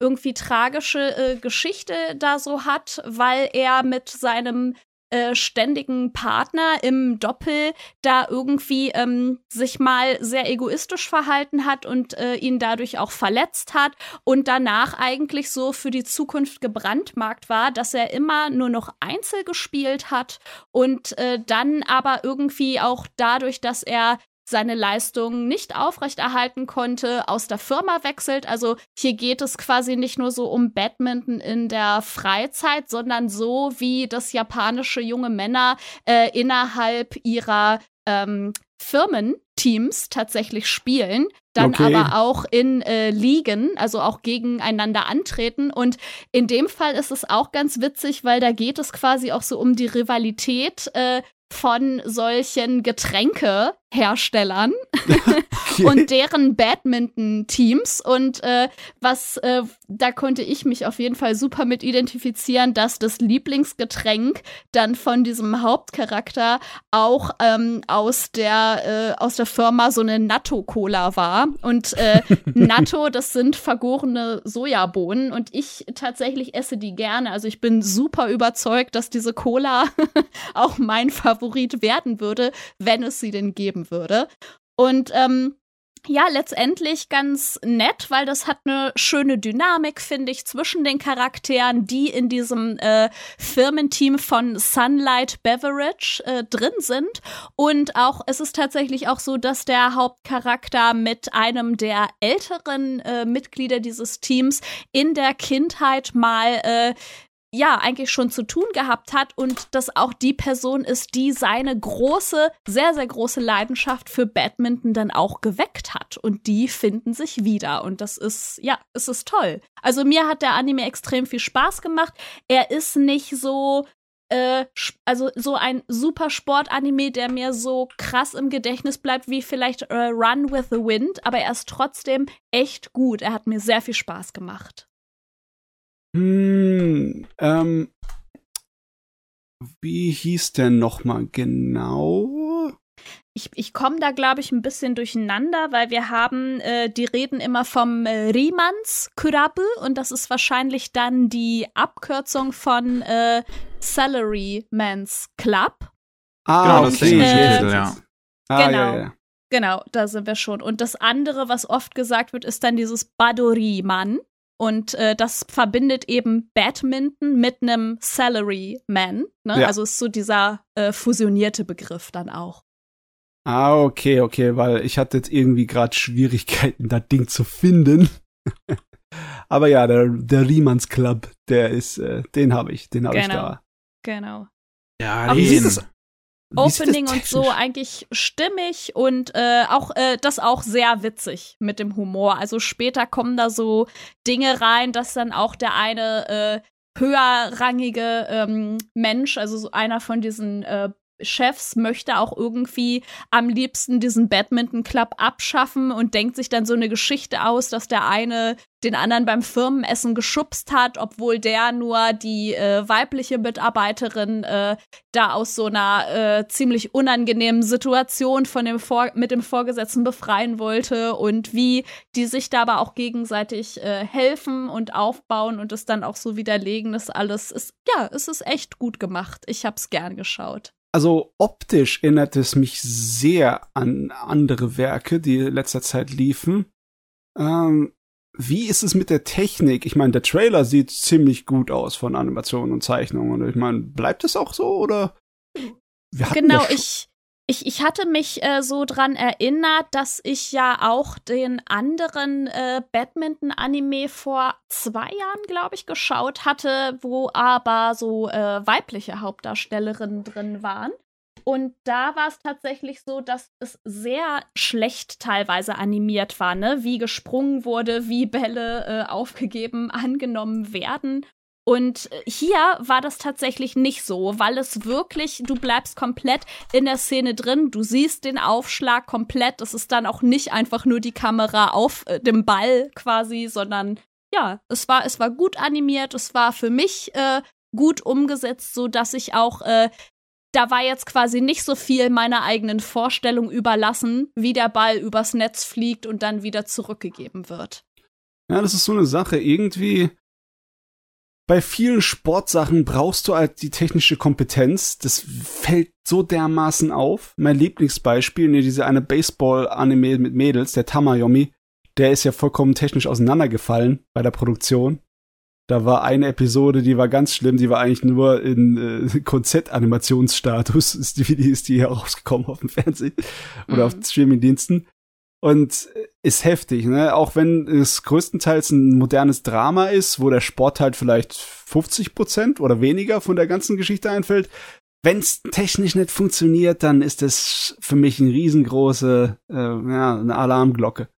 irgendwie tragische äh, Geschichte da so hat, weil er mit seinem äh, ständigen Partner im Doppel da irgendwie ähm, sich mal sehr egoistisch verhalten hat und äh, ihn dadurch auch verletzt hat und danach eigentlich so für die Zukunft gebrandmarkt war, dass er immer nur noch Einzel gespielt hat und äh, dann aber irgendwie auch dadurch, dass er seine Leistung nicht aufrechterhalten konnte, aus der Firma wechselt. Also hier geht es quasi nicht nur so um Badminton in der Freizeit, sondern so wie das japanische junge Männer äh, innerhalb ihrer ähm, Firmenteams tatsächlich spielen, dann okay. aber auch in äh, Ligen, also auch gegeneinander antreten. Und in dem Fall ist es auch ganz witzig, weil da geht es quasi auch so um die Rivalität äh, von solchen Getränkeherstellern okay. und deren Badminton-Teams. Und äh, was, äh, da konnte ich mich auf jeden Fall super mit identifizieren, dass das Lieblingsgetränk dann von diesem Hauptcharakter auch ähm, aus der äh, aus der Firma so eine Natto-Cola war. Und äh, Natto, das sind vergorene Sojabohnen und ich tatsächlich esse die gerne. Also ich bin super überzeugt, dass diese Cola auch mein Favorit Favorit werden würde, wenn es sie denn geben würde. Und ähm, ja, letztendlich ganz nett, weil das hat eine schöne Dynamik, finde ich, zwischen den Charakteren, die in diesem äh, Firmenteam von Sunlight Beverage äh, drin sind. Und auch, es ist tatsächlich auch so, dass der Hauptcharakter mit einem der älteren äh, Mitglieder dieses Teams in der Kindheit mal äh, ja eigentlich schon zu tun gehabt hat und das auch die Person ist, die seine große, sehr, sehr große Leidenschaft für Badminton dann auch geweckt hat. Und die finden sich wieder. Und das ist, ja, es ist toll. Also mir hat der Anime extrem viel Spaß gemacht. Er ist nicht so äh, also so ein super Sport-Anime, der mir so krass im Gedächtnis bleibt wie vielleicht äh, Run with the Wind, aber er ist trotzdem echt gut. Er hat mir sehr viel Spaß gemacht. Hm, ähm, wie hieß der nochmal genau? Ich, ich komme da, glaube ich, ein bisschen durcheinander, weil wir haben, äh, die reden immer vom äh, Riemanns Kurabe und das ist wahrscheinlich dann die Abkürzung von äh, Salaryman's Club. Ah, genau, das okay. äh, Titel, ja. Ah, genau. Ja, ja. Genau, da sind wir schon. Und das andere, was oft gesagt wird, ist dann dieses Badori-Mann. Und äh, das verbindet eben Badminton mit einem Salaryman. Ne? Ja. Also ist so dieser äh, fusionierte Begriff dann auch. Ah, okay, okay, weil ich hatte jetzt irgendwie gerade Schwierigkeiten, das Ding zu finden. Aber ja, der, der Riemanns Club, der ist, äh, den habe ich, den habe genau. ich da. Genau. Ja, Aber den. Das, Opening und so eigentlich stimmig und äh, auch äh, das auch sehr witzig mit dem Humor. Also später kommen da so Dinge rein, dass dann auch der eine äh, höherrangige ähm, Mensch, also so einer von diesen äh, Chefs möchte auch irgendwie am liebsten diesen Badminton Club abschaffen und denkt sich dann so eine Geschichte aus, dass der eine den anderen beim Firmenessen geschubst hat, obwohl der nur die äh, weibliche Mitarbeiterin äh, da aus so einer äh, ziemlich unangenehmen Situation von dem Vor mit dem Vorgesetzten befreien wollte und wie die sich da aber auch gegenseitig äh, helfen und aufbauen und es dann auch so widerlegen, das alles ist ja, es ist echt gut gemacht. Ich hab's gern geschaut also optisch erinnert es mich sehr an andere Werke, die in letzter Zeit liefen. Ähm, wie ist es mit der Technik? Ich meine, der Trailer sieht ziemlich gut aus von Animationen und Zeichnungen. Und ich meine, bleibt es auch so oder? genau, ich ich, ich hatte mich äh, so dran erinnert, dass ich ja auch den anderen äh, Badminton-Anime vor zwei Jahren, glaube ich, geschaut hatte, wo aber so äh, weibliche Hauptdarstellerinnen drin waren. Und da war es tatsächlich so, dass es sehr schlecht teilweise animiert war, ne? Wie gesprungen wurde, wie Bälle äh, aufgegeben, angenommen werden. Und äh, hier war das tatsächlich nicht so, weil es wirklich, du bleibst komplett in der Szene drin, du siehst den Aufschlag komplett. Es ist dann auch nicht einfach nur die Kamera auf äh, dem Ball quasi, sondern ja, es war, es war gut animiert, es war für mich äh, gut umgesetzt, so dass ich auch äh, da war jetzt quasi nicht so viel meiner eigenen Vorstellung überlassen, wie der Ball übers Netz fliegt und dann wieder zurückgegeben wird. Ja, das ist so eine Sache. Irgendwie bei vielen Sportsachen brauchst du halt die technische Kompetenz. Das fällt so dermaßen auf. Mein Lieblingsbeispiel, ne, diese eine Baseball-Anime mit Mädels, der Tamayomi, der ist ja vollkommen technisch auseinandergefallen bei der Produktion. Da war eine Episode, die war ganz schlimm, die war eigentlich nur in äh, Konzeptanimationsstatus, ist die, ist die hier rausgekommen auf dem Fernsehen oder mhm. auf Streamingdiensten und ist heftig, ne? Auch wenn es größtenteils ein modernes Drama ist, wo der Sport halt vielleicht 50 Prozent oder weniger von der ganzen Geschichte einfällt. Wenn es technisch nicht funktioniert, dann ist das für mich eine riesengroße, äh, ja, eine Alarmglocke.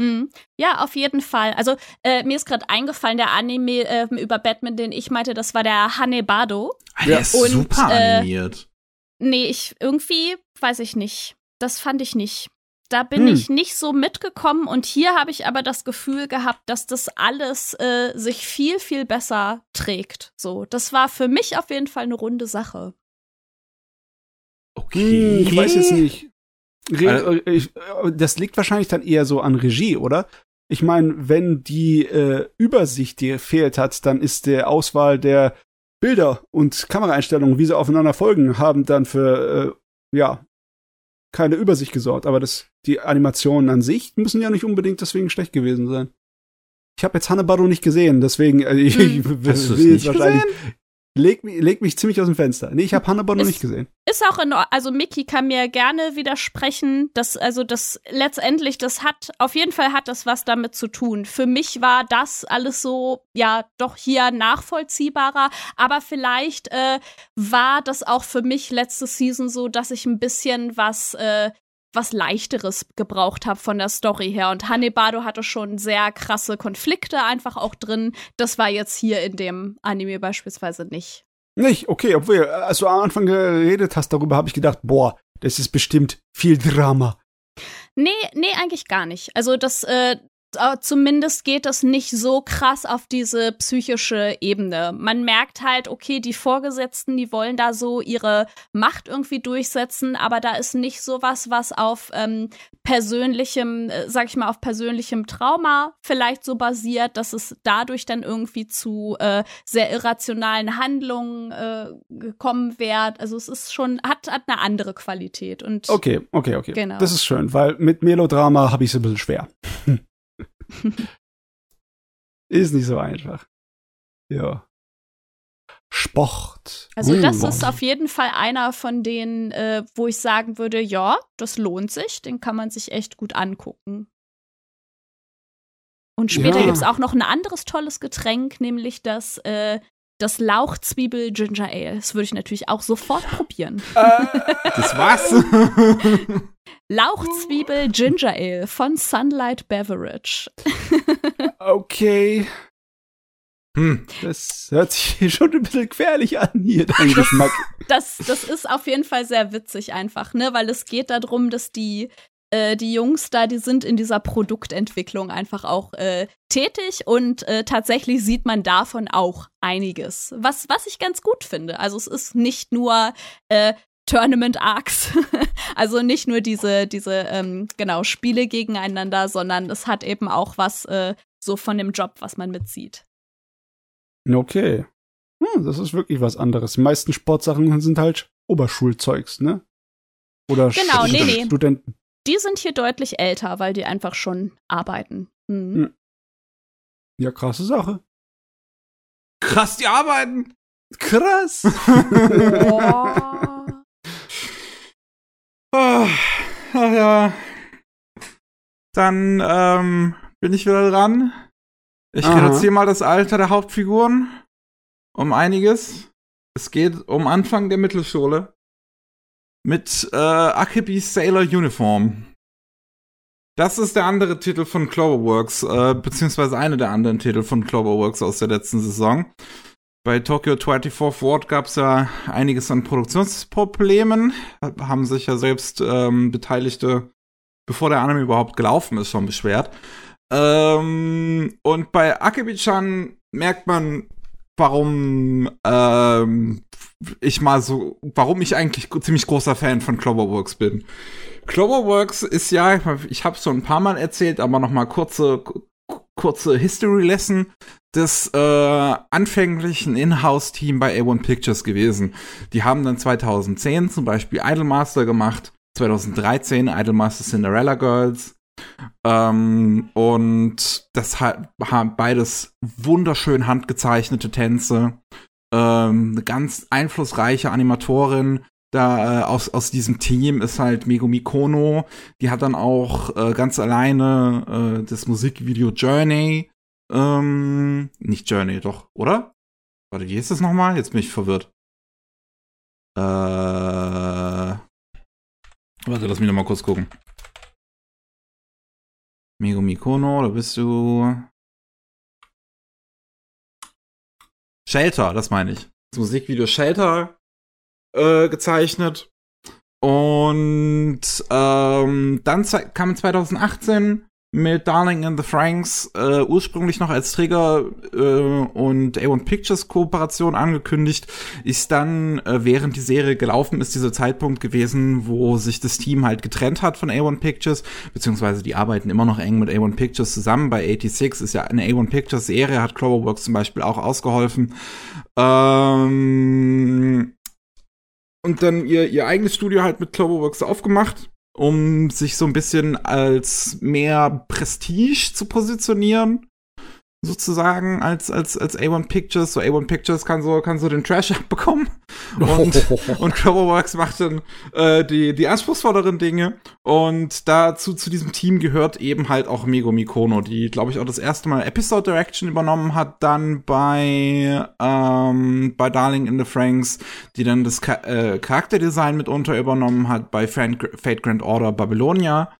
Mhm. Ja, auf jeden Fall. Also äh, mir ist gerade eingefallen, der Anime äh, über Batman, den ich meinte, das war der Hanebado. Ah, der ist Und, super äh, animiert. Nee, ich irgendwie, weiß ich nicht. Das fand ich nicht. Da bin hm. ich nicht so mitgekommen und hier habe ich aber das Gefühl gehabt, dass das alles äh, sich viel, viel besser trägt. So, das war für mich auf jeden Fall eine runde Sache. Okay. Hm, ich weiß jetzt nicht. Re also, ich, das liegt wahrscheinlich dann eher so an Regie, oder? Ich meine, wenn die äh, Übersicht dir fehlt hat, dann ist der Auswahl der Bilder und Kameraeinstellungen, wie sie aufeinander folgen, haben dann für äh, ja keine Übersicht gesorgt. Aber das, die Animationen an sich müssen ja nicht unbedingt deswegen schlecht gewesen sein. Ich habe jetzt Hannibal nicht gesehen, deswegen äh, ich, hm. will jetzt wahrscheinlich gesehen? Leg, leg mich ziemlich aus dem Fenster. Nee, ich habe Hannibal noch nicht gesehen. Ist auch in. Also Mickey kann mir gerne widersprechen, dass also das letztendlich das hat auf jeden Fall hat das was damit zu tun. Für mich war das alles so ja doch hier nachvollziehbarer, aber vielleicht äh, war das auch für mich letzte Season so, dass ich ein bisschen was äh, was leichteres gebraucht habe von der Story her. Und Hanebado hatte schon sehr krasse Konflikte einfach auch drin. Das war jetzt hier in dem Anime beispielsweise nicht. Nicht, okay, obwohl, als du am Anfang geredet hast, darüber habe ich gedacht, boah, das ist bestimmt viel Drama. Nee, nee, eigentlich gar nicht. Also das, äh, äh, zumindest geht das nicht so krass auf diese psychische Ebene. Man merkt halt, okay, die Vorgesetzten, die wollen da so ihre Macht irgendwie durchsetzen, aber da ist nicht sowas, was auf ähm, persönlichem, äh, sag ich mal, auf persönlichem Trauma vielleicht so basiert, dass es dadurch dann irgendwie zu äh, sehr irrationalen Handlungen äh, gekommen wird. Also es ist schon, hat, hat eine andere Qualität. Und okay, okay, okay. Genau. Das ist schön, weil mit Melodrama habe ich es ein bisschen schwer. Ist nicht so einfach. Ja. Sport. Also uh. das ist auf jeden Fall einer von denen, äh, wo ich sagen würde, ja, das lohnt sich, den kann man sich echt gut angucken. Und später ja. gibt es auch noch ein anderes tolles Getränk, nämlich das, äh, das Lauchzwiebel Ginger Ale. Das würde ich natürlich auch sofort probieren. Äh, das was? Lauchzwiebel Ginger Ale von Sunlight Beverage. okay. Hm. Das hört sich schon ein bisschen gefährlich an hier, dein Geschmack. Das, das ist auf jeden Fall sehr witzig einfach, ne? Weil es geht darum, dass die äh, die Jungs da, die sind in dieser Produktentwicklung einfach auch äh, tätig und äh, tatsächlich sieht man davon auch einiges, was, was ich ganz gut finde. Also es ist nicht nur äh, Tournament Arcs, also nicht nur diese, diese ähm, genau Spiele gegeneinander, sondern es hat eben auch was äh, so von dem Job, was man mitzieht. Okay. Hm, das ist wirklich was anderes. Die meisten Sportsachen sind halt Oberschulzeugs, ne? Oder genau, St nee, nee. Studenten. Die sind hier deutlich älter, weil die einfach schon arbeiten. Mhm. Hm. Ja, krasse Sache. Krass, die arbeiten. Krass. oh. oh, ach ja. Dann ähm, bin ich wieder dran. Ich reduziere mal das Alter der Hauptfiguren um einiges. Es geht um Anfang der Mittelschule mit äh, Akebis Sailor Uniform. Das ist der andere Titel von Cloverworks, äh, beziehungsweise eine der anderen Titel von Cloverworks aus der letzten Saison. Bei Tokyo 24 Forward gab es ja einiges an Produktionsproblemen. Haben sich ja selbst ähm, Beteiligte, bevor der Anime überhaupt gelaufen ist, schon beschwert. Ähm, und bei Akebi-chan merkt man, warum ähm, ich mal so, warum ich eigentlich ziemlich großer Fan von Cloverworks bin. Cloverworks ist ja, ich habe schon ein paar Mal erzählt, aber noch mal kurze kurze History Lesson des äh, anfänglichen In-House-Team bei A1 Pictures gewesen. Die haben dann 2010 zum Beispiel Idolmaster gemacht, 2013 Idolmaster Cinderella Girls, ähm, und das hat, haben beides wunderschön handgezeichnete Tänze. Ähm, eine ganz einflussreiche Animatorin da äh, aus, aus diesem Team ist halt Megumi Kono. Die hat dann auch äh, ganz alleine äh, das Musikvideo Journey. Ähm, nicht Journey, doch, oder? Warte, wie ist das nochmal? Jetzt bin ich verwirrt. Äh, warte, lass mich nochmal kurz gucken. Megumi Kono, da bist du. Shelter, das meine ich. Das Musikvideo Shelter äh, gezeichnet. Und ähm, dann kam 2018 mit Darling in the Franks äh, ursprünglich noch als Trigger äh, und A1 Pictures Kooperation angekündigt, ist dann, äh, während die Serie gelaufen ist, dieser Zeitpunkt gewesen, wo sich das Team halt getrennt hat von A1 Pictures, beziehungsweise die arbeiten immer noch eng mit A1 Pictures zusammen. Bei 86 ist ja eine A1 Pictures Serie, hat Cloverworks zum Beispiel auch ausgeholfen. Ähm und dann ihr, ihr eigenes Studio halt mit Cloverworks aufgemacht um sich so ein bisschen als mehr Prestige zu positionieren sozusagen als als als A1 Pictures. So A1 Pictures kann so kann so den Trash abbekommen. Und und Cloverworks macht dann äh, die die anspruchsvolleren Dinge. Und dazu zu diesem Team gehört eben halt auch Megumi Kono, die glaube ich auch das erste Mal Episode Direction übernommen hat, dann bei ähm, bei Darling in the Franks, die dann das Ka äh, Charakterdesign mitunter übernommen hat. Bei Fate Grand Order Babylonia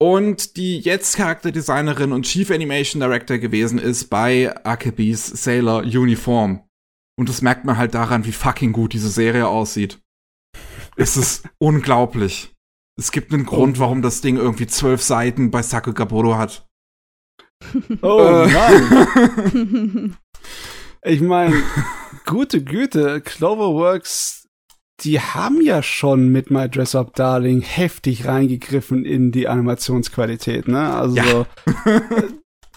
und die jetzt Charakterdesignerin und Chief Animation Director gewesen ist bei Akebis Sailor Uniform. Und das merkt man halt daran, wie fucking gut diese Serie aussieht. es ist unglaublich. Es gibt einen Grund, warum das Ding irgendwie zwölf Seiten bei Sakugaburo hat. Oh äh. Mann. ich meine, gute Güte, Cloverworks die haben ja schon mit My Dress Up Darling heftig reingegriffen in die Animationsqualität, ne? Also ja.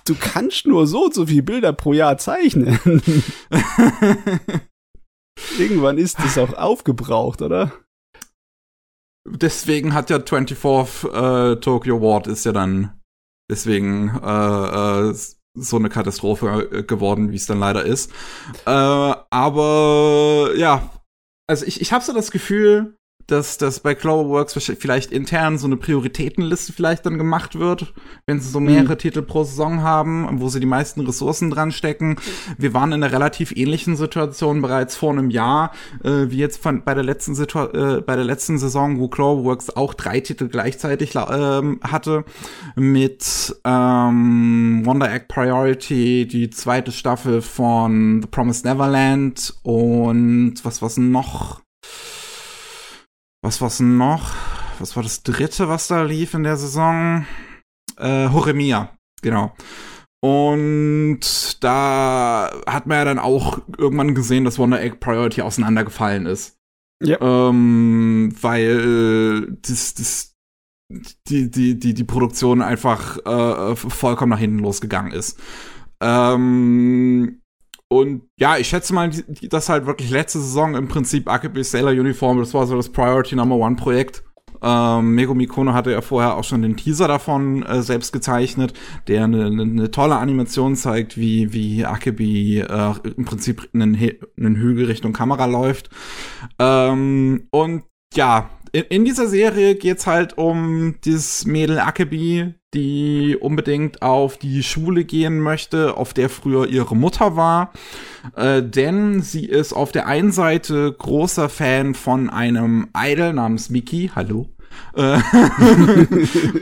du kannst nur so und so viele Bilder pro Jahr zeichnen. Irgendwann ist es auch aufgebraucht, oder? Deswegen hat ja 24 äh, Tokyo Ward ist ja dann deswegen äh, äh, so eine Katastrophe äh, geworden, wie es dann leider ist. Äh, aber ja, also ich, ich habe so das Gefühl, dass das bei Cloverworks vielleicht intern so eine Prioritätenliste vielleicht dann gemacht wird, wenn sie so mehrere mhm. Titel pro Saison haben, wo sie die meisten Ressourcen dran stecken. Wir waren in einer relativ ähnlichen Situation bereits vor einem Jahr, äh, wie jetzt von, bei der letzten Situ äh, bei der letzten Saison, wo Cloverworks auch drei Titel gleichzeitig äh, hatte mit ähm, Wonder Egg Priority, die zweite Staffel von The Promised Neverland und was was noch? Was war's noch? Was war das dritte, was da lief in der Saison? Äh, Horemia, genau. Und da hat man ja dann auch irgendwann gesehen, dass Wonder Egg Priority auseinandergefallen ist. Ja. Ähm, weil das, das, die, die, die, die Produktion einfach äh, vollkommen nach hinten losgegangen ist. Ähm, und ja, ich schätze mal, dass halt wirklich letzte Saison im Prinzip AKB Sailor Uniform, das war so das Priority Number One Projekt. Ähm, Megumi Kono hatte ja vorher auch schon den Teaser davon äh, selbst gezeichnet, der eine, eine, eine tolle Animation zeigt, wie, wie Akebi äh, im Prinzip einen, einen Hügel Richtung Kamera läuft. Ähm, und ja, in, in dieser Serie geht's halt um dieses Mädel Akebi, die unbedingt auf die Schule gehen möchte, auf der früher ihre Mutter war. Äh, denn sie ist auf der einen Seite großer Fan von einem Idol namens Miki. Hallo. Äh,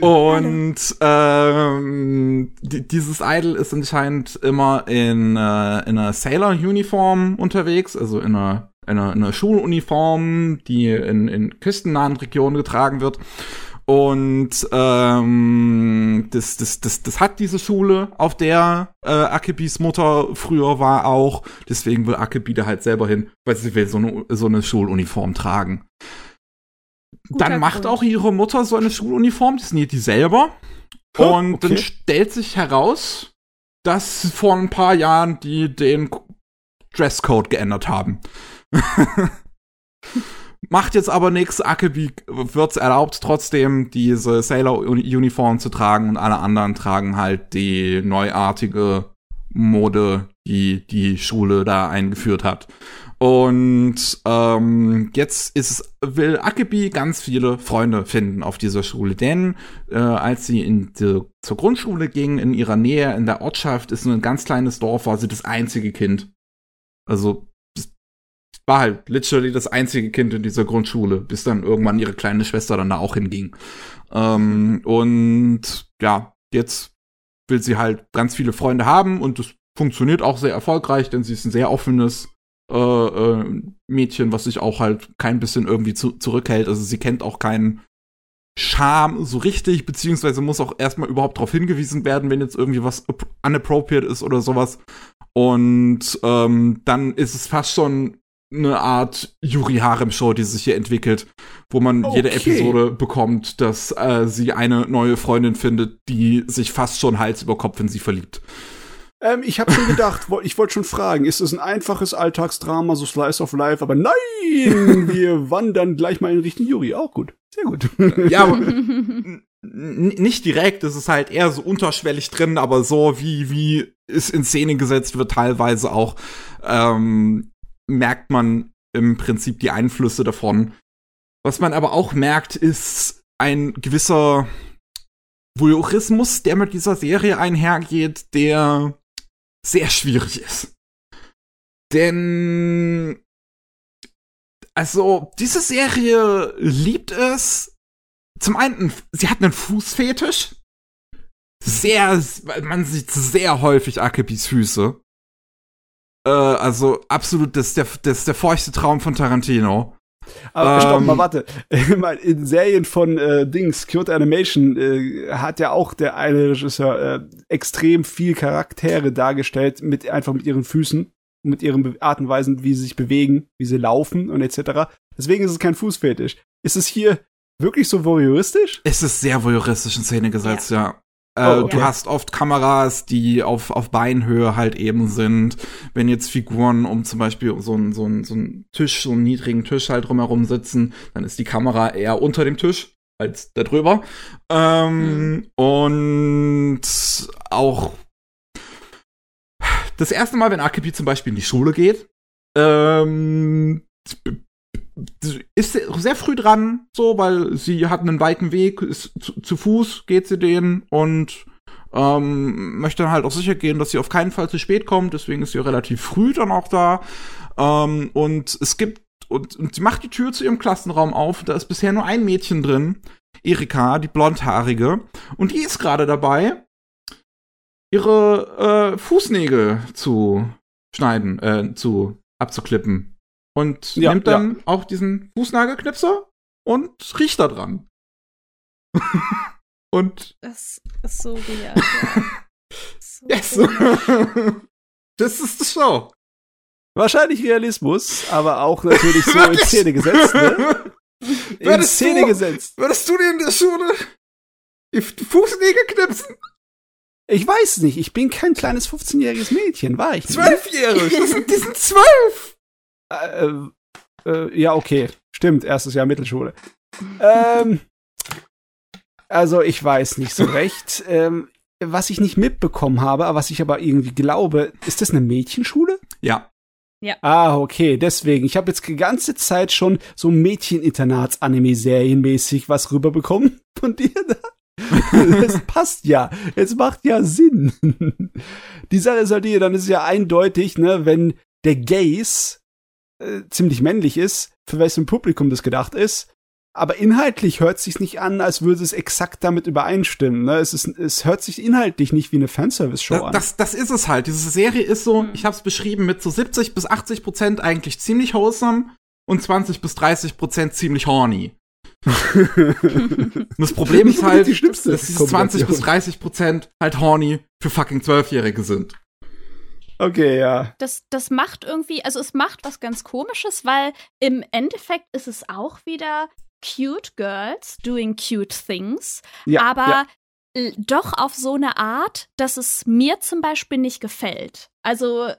und ähm, dieses Idol ist anscheinend immer in, äh, in einer Sailor-Uniform unterwegs, also in einer, in einer, in einer Schuluniform, die in, in küstennahen Regionen getragen wird. Und ähm, das, das, das, das hat diese Schule, auf der äh, Akebis Mutter früher war auch. Deswegen will Akebi da halt selber hin, weil sie will so eine, so eine Schuluniform tragen. Guter dann macht Grund. auch ihre Mutter so eine Schuluniform, das näht die selber. Oh, und okay. dann stellt sich heraus, dass vor ein paar Jahren die den Dresscode geändert haben. Macht jetzt aber nichts. Akebi wird's erlaubt, trotzdem diese Sailor-Uniform zu tragen und alle anderen tragen halt die neuartige Mode, die die Schule da eingeführt hat. Und ähm, jetzt ist es, will Akebi ganz viele Freunde finden auf dieser Schule, denn äh, als sie in die, zur Grundschule ging, in ihrer Nähe, in der Ortschaft, ist nur ein ganz kleines Dorf, war sie das einzige Kind. Also war halt literally das einzige Kind in dieser Grundschule, bis dann irgendwann ihre kleine Schwester dann da auch hinging. Ähm, und ja, jetzt will sie halt ganz viele Freunde haben und das funktioniert auch sehr erfolgreich, denn sie ist ein sehr offenes äh, äh, Mädchen, was sich auch halt kein bisschen irgendwie zu zurückhält. Also sie kennt auch keinen Charme so richtig, beziehungsweise muss auch erstmal überhaupt darauf hingewiesen werden, wenn jetzt irgendwie was unappropriate ist oder sowas. Und ähm, dann ist es fast schon eine Art Yuri Harem Show, die sich hier entwickelt, wo man okay. jede Episode bekommt, dass äh, sie eine neue Freundin findet, die sich fast schon Hals über Kopf in sie verliebt. Ähm, ich habe schon gedacht, ich wollte schon fragen, ist es ein einfaches Alltagsdrama, so Slice of Life? Aber nein, wir wandern gleich mal in Richtung Yuri. Auch gut, sehr gut. ja, aber nicht direkt, es ist halt eher so unterschwellig drin, aber so wie wie es in Szene gesetzt wird, teilweise auch ähm, merkt man im Prinzip die Einflüsse davon. Was man aber auch merkt, ist ein gewisser Voyeurismus, der mit dieser Serie einhergeht, der sehr schwierig ist. Denn also, diese Serie liebt es. Zum einen, sie hat einen Fußfetisch. Sehr, man sieht sehr häufig Akebis Füße. Äh, also absolut, das ist, der, das ist der feuchte Traum von Tarantino. Aber ähm, stopp mal, warte. In Serien von äh, Dings, Kyoto Animation, äh, hat ja auch der eine Regisseur äh, extrem viel Charaktere dargestellt, mit einfach mit ihren Füßen, mit ihren Art und Weisen, wie sie sich bewegen, wie sie laufen und etc. Deswegen ist es kein Fußfetisch. Ist es hier wirklich so voyeuristisch? Es ist sehr voyeuristisch in Szene gesetzt, ja. ja. Äh, oh, okay. Du hast oft Kameras, die auf, auf Beinhöhe halt eben sind. Wenn jetzt Figuren um zum Beispiel so einen so ein, so ein Tisch, so einen niedrigen Tisch halt drumherum sitzen, dann ist die Kamera eher unter dem Tisch als da drüber. Ähm, mhm. Und auch das erste Mal, wenn Akebi zum Beispiel in die Schule geht, ähm, ist sehr früh dran, so, weil sie hat einen weiten Weg, ist zu, zu Fuß geht sie den und ähm, möchte dann halt auch sicher gehen, dass sie auf keinen Fall zu spät kommt, deswegen ist sie relativ früh dann auch da. Ähm, und es gibt, und, und sie macht die Tür zu ihrem Klassenraum auf, da ist bisher nur ein Mädchen drin, Erika, die blondhaarige, und die ist gerade dabei, ihre äh, Fußnägel zu schneiden, äh, zu abzuklippen. Und ja, nimmt dann ja. auch diesen Fußnagelknipser und riecht da dran. und. Das ist so weird. Ja. So yes. das ist die Show. Wahrscheinlich Realismus, aber auch natürlich so in Szene gesetzt, ne? In Szene du, gesetzt. Würdest du dir in der Schule die Fußnägel knipsen? Ich weiß nicht, ich bin kein kleines 15-jähriges Mädchen, war ich nicht. Zwölfjährig, die sind zwölf! Äh, äh, ja, okay. Stimmt, erstes Jahr Mittelschule. ähm, also, ich weiß nicht so recht. ähm, was ich nicht mitbekommen habe, was ich aber irgendwie glaube, ist das eine Mädchenschule? Ja. Ja. Ah, okay, deswegen. Ich habe jetzt die ganze Zeit schon so Mädcheninternats-Anime-Serienmäßig was rüberbekommen von dir da. Es passt ja. Es macht ja Sinn. Die Sache ist halt hier, dann ist ja eindeutig, ne, wenn der Gaze äh, ziemlich männlich ist, für welches Publikum das gedacht ist. Aber inhaltlich hört sich nicht an, als würde es exakt damit übereinstimmen. Ne? Es, ist, es hört sich inhaltlich nicht wie eine Fanservice-Show an. Das, das ist es halt. Diese Serie ist so, mhm. ich habe es beschrieben, mit so 70 bis 80 Prozent eigentlich ziemlich wholesome und 20 bis 30 Prozent ziemlich horny. das Problem ist halt, die dass diese 20 bis 30 Prozent halt horny für fucking Zwölfjährige sind. Okay, ja. Das, das macht irgendwie, also es macht was ganz komisches, weil im Endeffekt ist es auch wieder cute girls doing cute things, ja, aber ja. doch auf so eine Art, dass es mir zum Beispiel nicht gefällt. Also,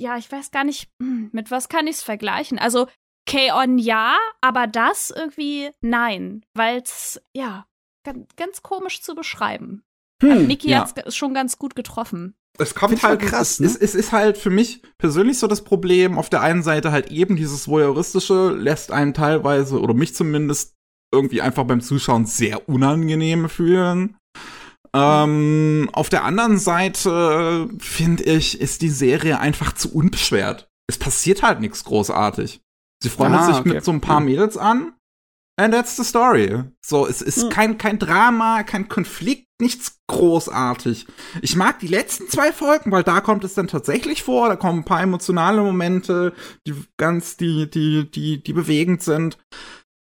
ja, ich weiß gar nicht, hm, mit was kann ich es vergleichen? Also, K-On ja, aber das irgendwie nein, weil es, ja, ganz, ganz komisch zu beschreiben. Hm, Niki ja. hat es schon ganz gut getroffen. Es kommt halt krass. Ne? Es, es, ist halt für mich persönlich so das Problem. Auf der einen Seite halt eben dieses voyeuristische lässt einen teilweise oder mich zumindest irgendwie einfach beim Zuschauen sehr unangenehm fühlen. Ähm, auf der anderen Seite finde ich, ist die Serie einfach zu unbeschwert. Es passiert halt nichts großartig. Sie freuen ah, sich okay. mit so ein paar Mädels an And that's the story. So, es ist hm. kein, kein Drama, kein Konflikt, nichts großartig. Ich mag die letzten zwei Folgen, weil da kommt es dann tatsächlich vor, da kommen ein paar emotionale Momente, die ganz, die, die, die, die bewegend sind.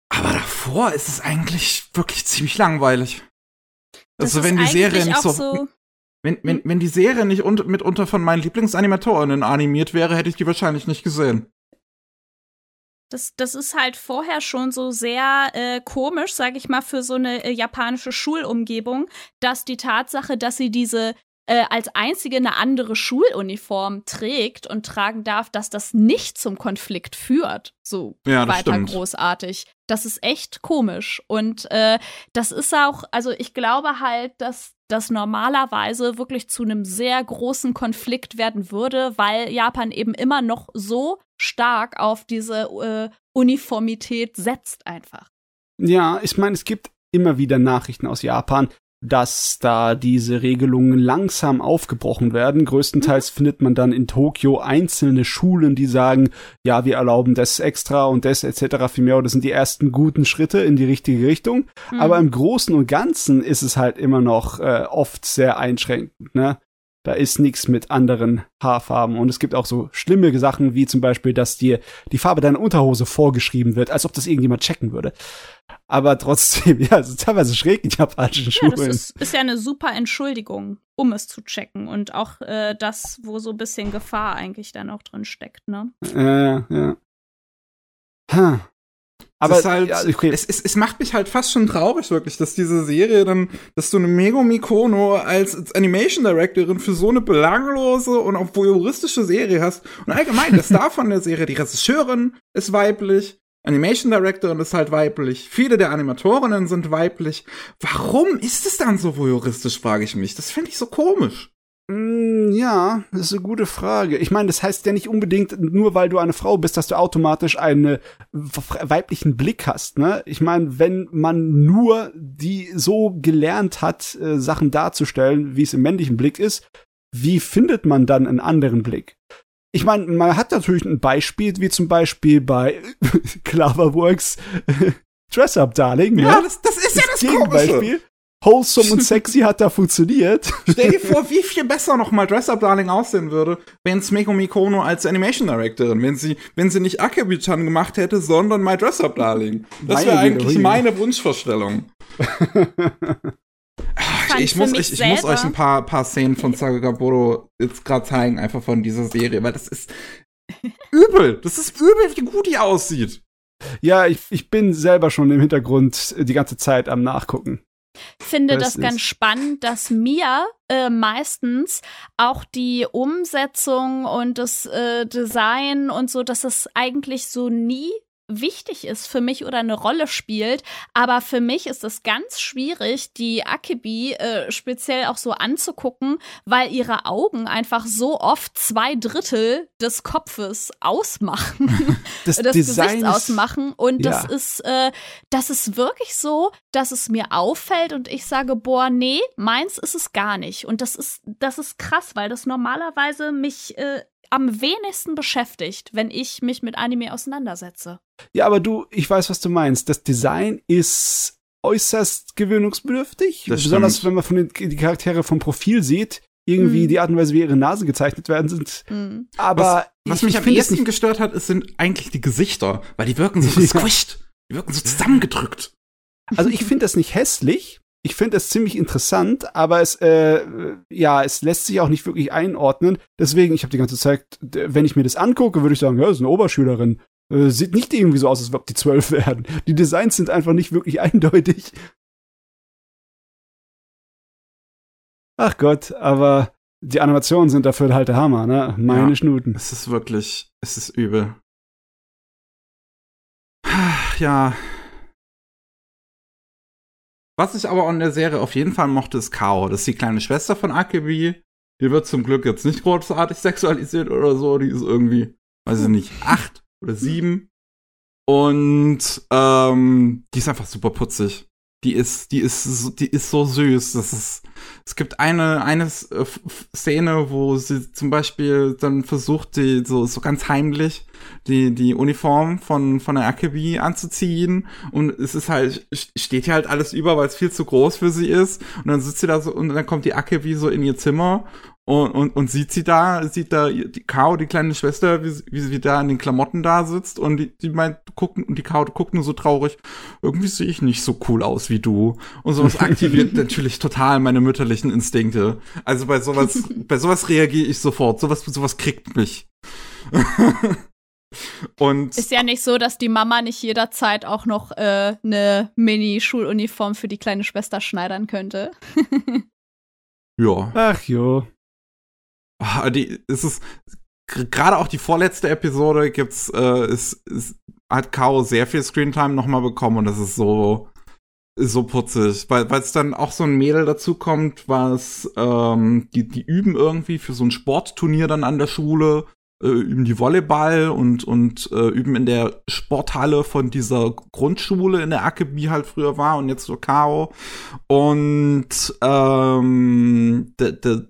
Aber davor ist es eigentlich wirklich ziemlich langweilig. Das also, wenn die Serie nicht so, so wenn, wenn, wenn die Serie nicht un mitunter von meinen Lieblingsanimatorinnen animiert wäre, hätte ich die wahrscheinlich nicht gesehen. Das, das ist halt vorher schon so sehr äh, komisch, sag ich mal, für so eine äh, japanische Schulumgebung, dass die Tatsache, dass sie diese äh, als einzige eine andere Schuluniform trägt und tragen darf, dass das nicht zum Konflikt führt. So ja, weiter stimmt. großartig. Das ist echt komisch. Und äh, das ist auch, also ich glaube halt, dass das normalerweise wirklich zu einem sehr großen Konflikt werden würde, weil Japan eben immer noch so stark auf diese äh, Uniformität setzt einfach. Ja, ich meine, es gibt immer wieder Nachrichten aus Japan, dass da diese Regelungen langsam aufgebrochen werden. Größtenteils mhm. findet man dann in Tokio einzelne Schulen, die sagen, ja, wir erlauben das extra und das etc. viel mehr. Das sind die ersten guten Schritte in die richtige Richtung. Mhm. Aber im Großen und Ganzen ist es halt immer noch äh, oft sehr einschränkend. Ne? Da ist nichts mit anderen Haarfarben. Und es gibt auch so schlimme Sachen, wie zum Beispiel, dass dir die Farbe deiner Unterhose vorgeschrieben wird, als ob das irgendjemand checken würde. Aber trotzdem, ja, es ist teilweise schräg in japanischen Schulen. Ja, das ist, ist, ja eine super Entschuldigung, um es zu checken. Und auch äh, das, wo so ein bisschen Gefahr eigentlich dann auch drin steckt, ne? Ja, ja. Huh. Aber es, halt, ja, okay. es, es, es macht mich halt fast schon traurig, wirklich, dass diese Serie dann, dass du eine Mego Mikono als, als Animation Directorin für so eine belanglose und auch voyeuristische Serie hast. Und allgemein, der Star von der Serie, die Regisseurin ist weiblich, Animation Directorin ist halt weiblich, viele der Animatorinnen sind weiblich. Warum ist es dann so voyeuristisch, frage ich mich. Das finde ich so komisch. Mm, ja, das ist eine gute Frage. Ich meine, das heißt ja nicht unbedingt, nur weil du eine Frau bist, dass du automatisch einen weiblichen Blick hast. Ne? Ich meine, wenn man nur die so gelernt hat, äh, Sachen darzustellen, wie es im männlichen Blick ist, wie findet man dann einen anderen Blick? Ich meine, man hat natürlich ein Beispiel, wie zum Beispiel bei Cloverworks Dress Up Darling. Ja, ne? das, das ist das ja das Gegenbeispiel. Wholesome und sexy hat da funktioniert. Stell dir vor, wie viel besser noch mal Dress Up Darling aussehen würde, wenn Smeko Mikono als Animation Directorin, wenn sie, wenn sie nicht Akebi-chan gemacht hätte, sondern My Dress Up Darling. Das wäre eigentlich meine Wunschvorstellung. ich, ich muss, ich, ich muss euch ein paar, paar Szenen von Sagagaburo jetzt gerade zeigen, einfach von dieser Serie, weil das ist übel. Das ist übel, wie gut die aussieht. Ja, ich, ich bin selber schon im Hintergrund die ganze Zeit am Nachgucken. Finde das, das ganz spannend, dass mir äh, meistens auch die Umsetzung und das äh, Design und so, dass es eigentlich so nie wichtig ist für mich oder eine Rolle spielt. Aber für mich ist es ganz schwierig, die Akebi äh, speziell auch so anzugucken, weil ihre Augen einfach so oft zwei Drittel des Kopfes ausmachen, das des Design Gesichts ausmachen. Und ja. das ist, äh, das ist wirklich so, dass es mir auffällt und ich sage, boah, nee, meins ist es gar nicht. Und das ist, das ist krass, weil das normalerweise mich äh, am wenigsten beschäftigt, wenn ich mich mit Anime auseinandersetze. Ja, aber du, ich weiß, was du meinst. Das Design ist äußerst gewöhnungsbedürftig. Das besonders stimmt. wenn man von den die Charaktere vom Profil sieht, irgendwie mhm. die Art und Weise, wie ihre Nase gezeichnet werden sind. Mhm. Aber was, was mich am ehesten gestört hat, ist, sind eigentlich die Gesichter, weil die wirken so gesquished. Die wirken so zusammengedrückt. Also ich finde das nicht hässlich, ich finde es ziemlich interessant, aber es, äh, ja, es lässt sich auch nicht wirklich einordnen. Deswegen, ich habe die ganze Zeit, wenn ich mir das angucke, würde ich sagen, ja, das ist eine Oberschülerin. Äh, sieht nicht irgendwie so aus, als ob die zwölf werden. Die Designs sind einfach nicht wirklich eindeutig. Ach Gott, aber die Animationen sind dafür halt der Hammer, ne? Meine ja, Schnuten. Es ist wirklich, es ist übel. Ja, was ich aber an der Serie auf jeden Fall mochte, ist Kao. Das ist die kleine Schwester von Akebi. Die wird zum Glück jetzt nicht großartig sexualisiert oder so. Die ist irgendwie, weiß ich nicht, acht oder sieben. Und ähm, die ist einfach super putzig. Die ist, die ist, die ist so süß. Das ist, es gibt eine, eine äh, Szene, wo sie zum Beispiel dann versucht, die so, so ganz heimlich die, die Uniform von, von der Akebi anzuziehen. Und es ist halt, steht hier halt alles über, weil es viel zu groß für sie ist. Und dann sitzt sie da so und dann kommt die Akebi so in ihr Zimmer und, und, und sieht sie da, sieht da die Kao, die kleine Schwester, wie, wie sie da in den Klamotten da sitzt und die, die meint, gucken, und die Kao guckt nur so traurig, irgendwie sehe ich nicht so cool aus wie du. Und sowas aktiviert natürlich total meine mütterlichen Instinkte. Also bei sowas, bei sowas reagiere ich sofort. Sowas, sowas kriegt mich. Und ist ja nicht so, dass die Mama nicht jederzeit auch noch äh, eine Mini-Schuluniform für die kleine Schwester schneidern könnte. ja. Ach jo. Ah, die, es ist gerade auch die vorletzte Episode gibt's, äh, ist, ist, hat Kao sehr viel Screentime nochmal bekommen und das ist so so putzig, weil es dann auch so ein Mädel dazu kommt, was ähm, die die üben irgendwie für so ein Sportturnier dann an der Schule äh, üben die Volleyball und, und äh, üben in der Sporthalle von dieser Grundschule, in der Akebi halt früher war und jetzt so K.O. Und ähm, da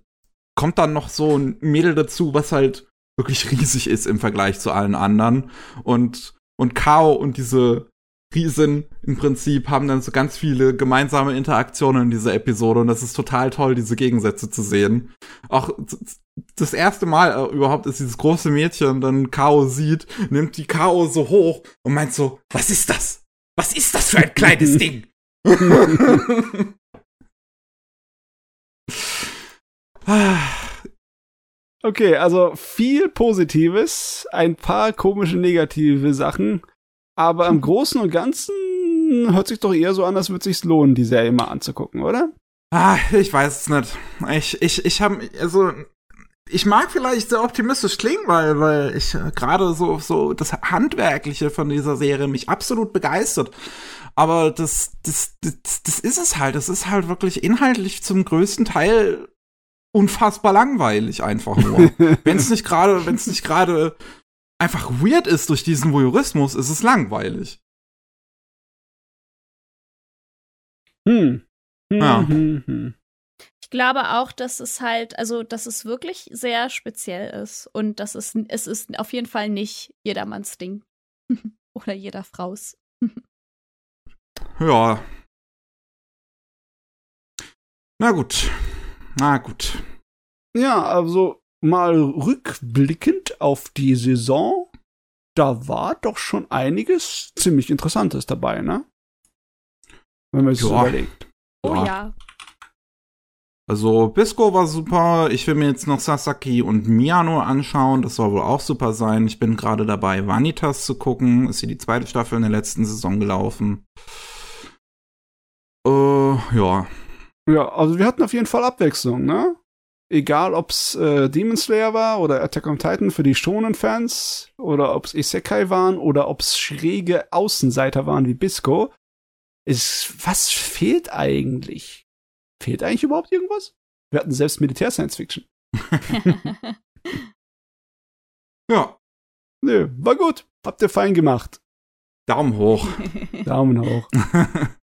kommt dann noch so ein Mädel dazu, was halt wirklich riesig ist im Vergleich zu allen anderen. Und, und K.O. und diese Riesen im Prinzip haben dann so ganz viele gemeinsame Interaktionen in dieser Episode und das ist total toll, diese Gegensätze zu sehen. Auch das erste Mal äh, überhaupt ist dieses große Mädchen dann Kao sieht, nimmt die Kao so hoch und meint so, was ist das? Was ist das für ein kleines Ding? okay, also viel Positives, ein paar komische negative Sachen. Aber im Großen und Ganzen hört sich doch eher so an, als würde es sich lohnen, die Serie mal anzugucken, oder? Ah, ich weiß es nicht. Ich, ich, ich habe, also, ich mag vielleicht sehr optimistisch klingen, weil, weil ich gerade so, so das Handwerkliche von dieser Serie mich absolut begeistert. Aber das, das, das, das ist es halt. Das ist halt wirklich inhaltlich zum größten Teil unfassbar langweilig einfach nur. wenn es nicht gerade, wenn es nicht gerade einfach weird ist durch diesen Voyeurismus, ist es langweilig. Hm. hm ja. Hm, hm. Ich glaube auch, dass es halt, also dass es wirklich sehr speziell ist und dass es, es ist auf jeden Fall nicht jedermanns Ding. Oder jeder Fraus. ja. Na gut. Na gut. Ja, also mal rückblickend auf die Saison, da war doch schon einiges ziemlich Interessantes dabei, ne? Wenn man es so überlegt. Oh ja. Also Bisco war super. Ich will mir jetzt noch Sasaki und Miano anschauen. Das soll wohl auch super sein. Ich bin gerade dabei, Vanitas zu gucken. Ist hier die zweite Staffel in der letzten Saison gelaufen. Äh, ja. Ja, also wir hatten auf jeden Fall Abwechslung, ne? Egal, ob's äh, Demon Slayer war oder Attack on Titan für die Shonen-Fans oder ob's Isekai waren oder ob's schräge Außenseiter waren wie Bisco. Ist, was fehlt eigentlich? Fehlt eigentlich überhaupt irgendwas? Wir hatten selbst Militär-Science-Fiction. ja. Nö, war gut. Habt ihr fein gemacht. Daumen hoch. Daumen hoch.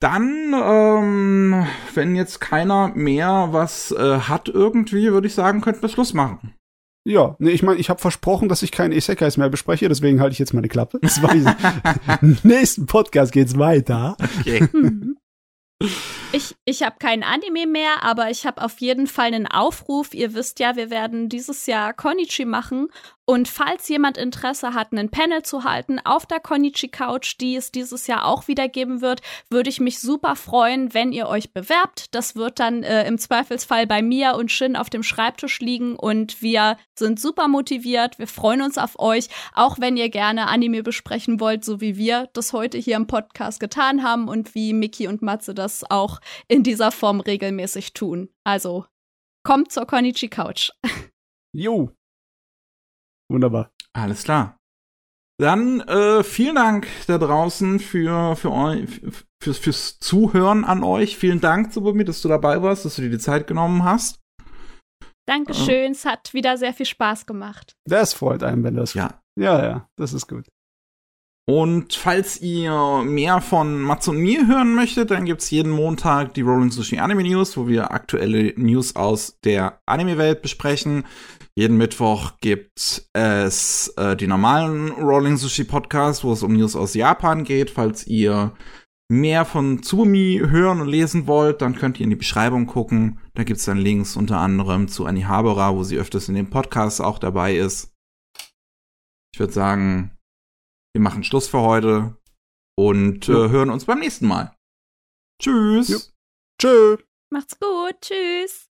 Dann, ähm, wenn jetzt keiner mehr was äh, hat irgendwie, würde ich sagen, könnten wir Schluss machen. Ja, nee, ich meine, ich habe versprochen, dass ich keine Isekais mehr bespreche, deswegen halte ich jetzt meine Klappe. Im nächsten Podcast geht's weiter. Okay. Ich, ich habe kein Anime mehr, aber ich habe auf jeden Fall einen Aufruf. Ihr wisst ja, wir werden dieses Jahr Konichi machen. Und falls jemand Interesse hat, einen Panel zu halten auf der Konichi Couch, die es dieses Jahr auch wieder geben wird, würde ich mich super freuen, wenn ihr euch bewerbt. Das wird dann äh, im Zweifelsfall bei mir und Shin auf dem Schreibtisch liegen und wir sind super motiviert. Wir freuen uns auf euch, auch wenn ihr gerne Anime besprechen wollt, so wie wir das heute hier im Podcast getan haben und wie Miki und Matze das auch in dieser Form regelmäßig tun. Also kommt zur Konichi Couch. Jo. Wunderbar. Alles klar. Dann äh, vielen Dank da draußen für, für euch, fürs, fürs Zuhören an euch. Vielen Dank, Subumi, dass du dabei warst, dass du dir die Zeit genommen hast. Dankeschön, äh. es hat wieder sehr viel Spaß gemacht. Das freut einen, wenn das. Ja. Ja, ja, das ist gut. Und falls ihr mehr von Mats und mir hören möchtet, dann gibt's jeden Montag die Rolling Sushi Anime News, wo wir aktuelle News aus der Anime-Welt besprechen. Jeden Mittwoch gibt es äh, die normalen Rolling Sushi Podcasts, wo es um News aus Japan geht. Falls ihr mehr von Tsubumi hören und lesen wollt, dann könnt ihr in die Beschreibung gucken. Da gibt's dann Links unter anderem zu Anihabara, wo sie öfters in den Podcasts auch dabei ist. Ich würde sagen, wir machen Schluss für heute und äh, hören uns beim nächsten Mal. Tschüss. Jo. Tschö. Macht's gut. Tschüss.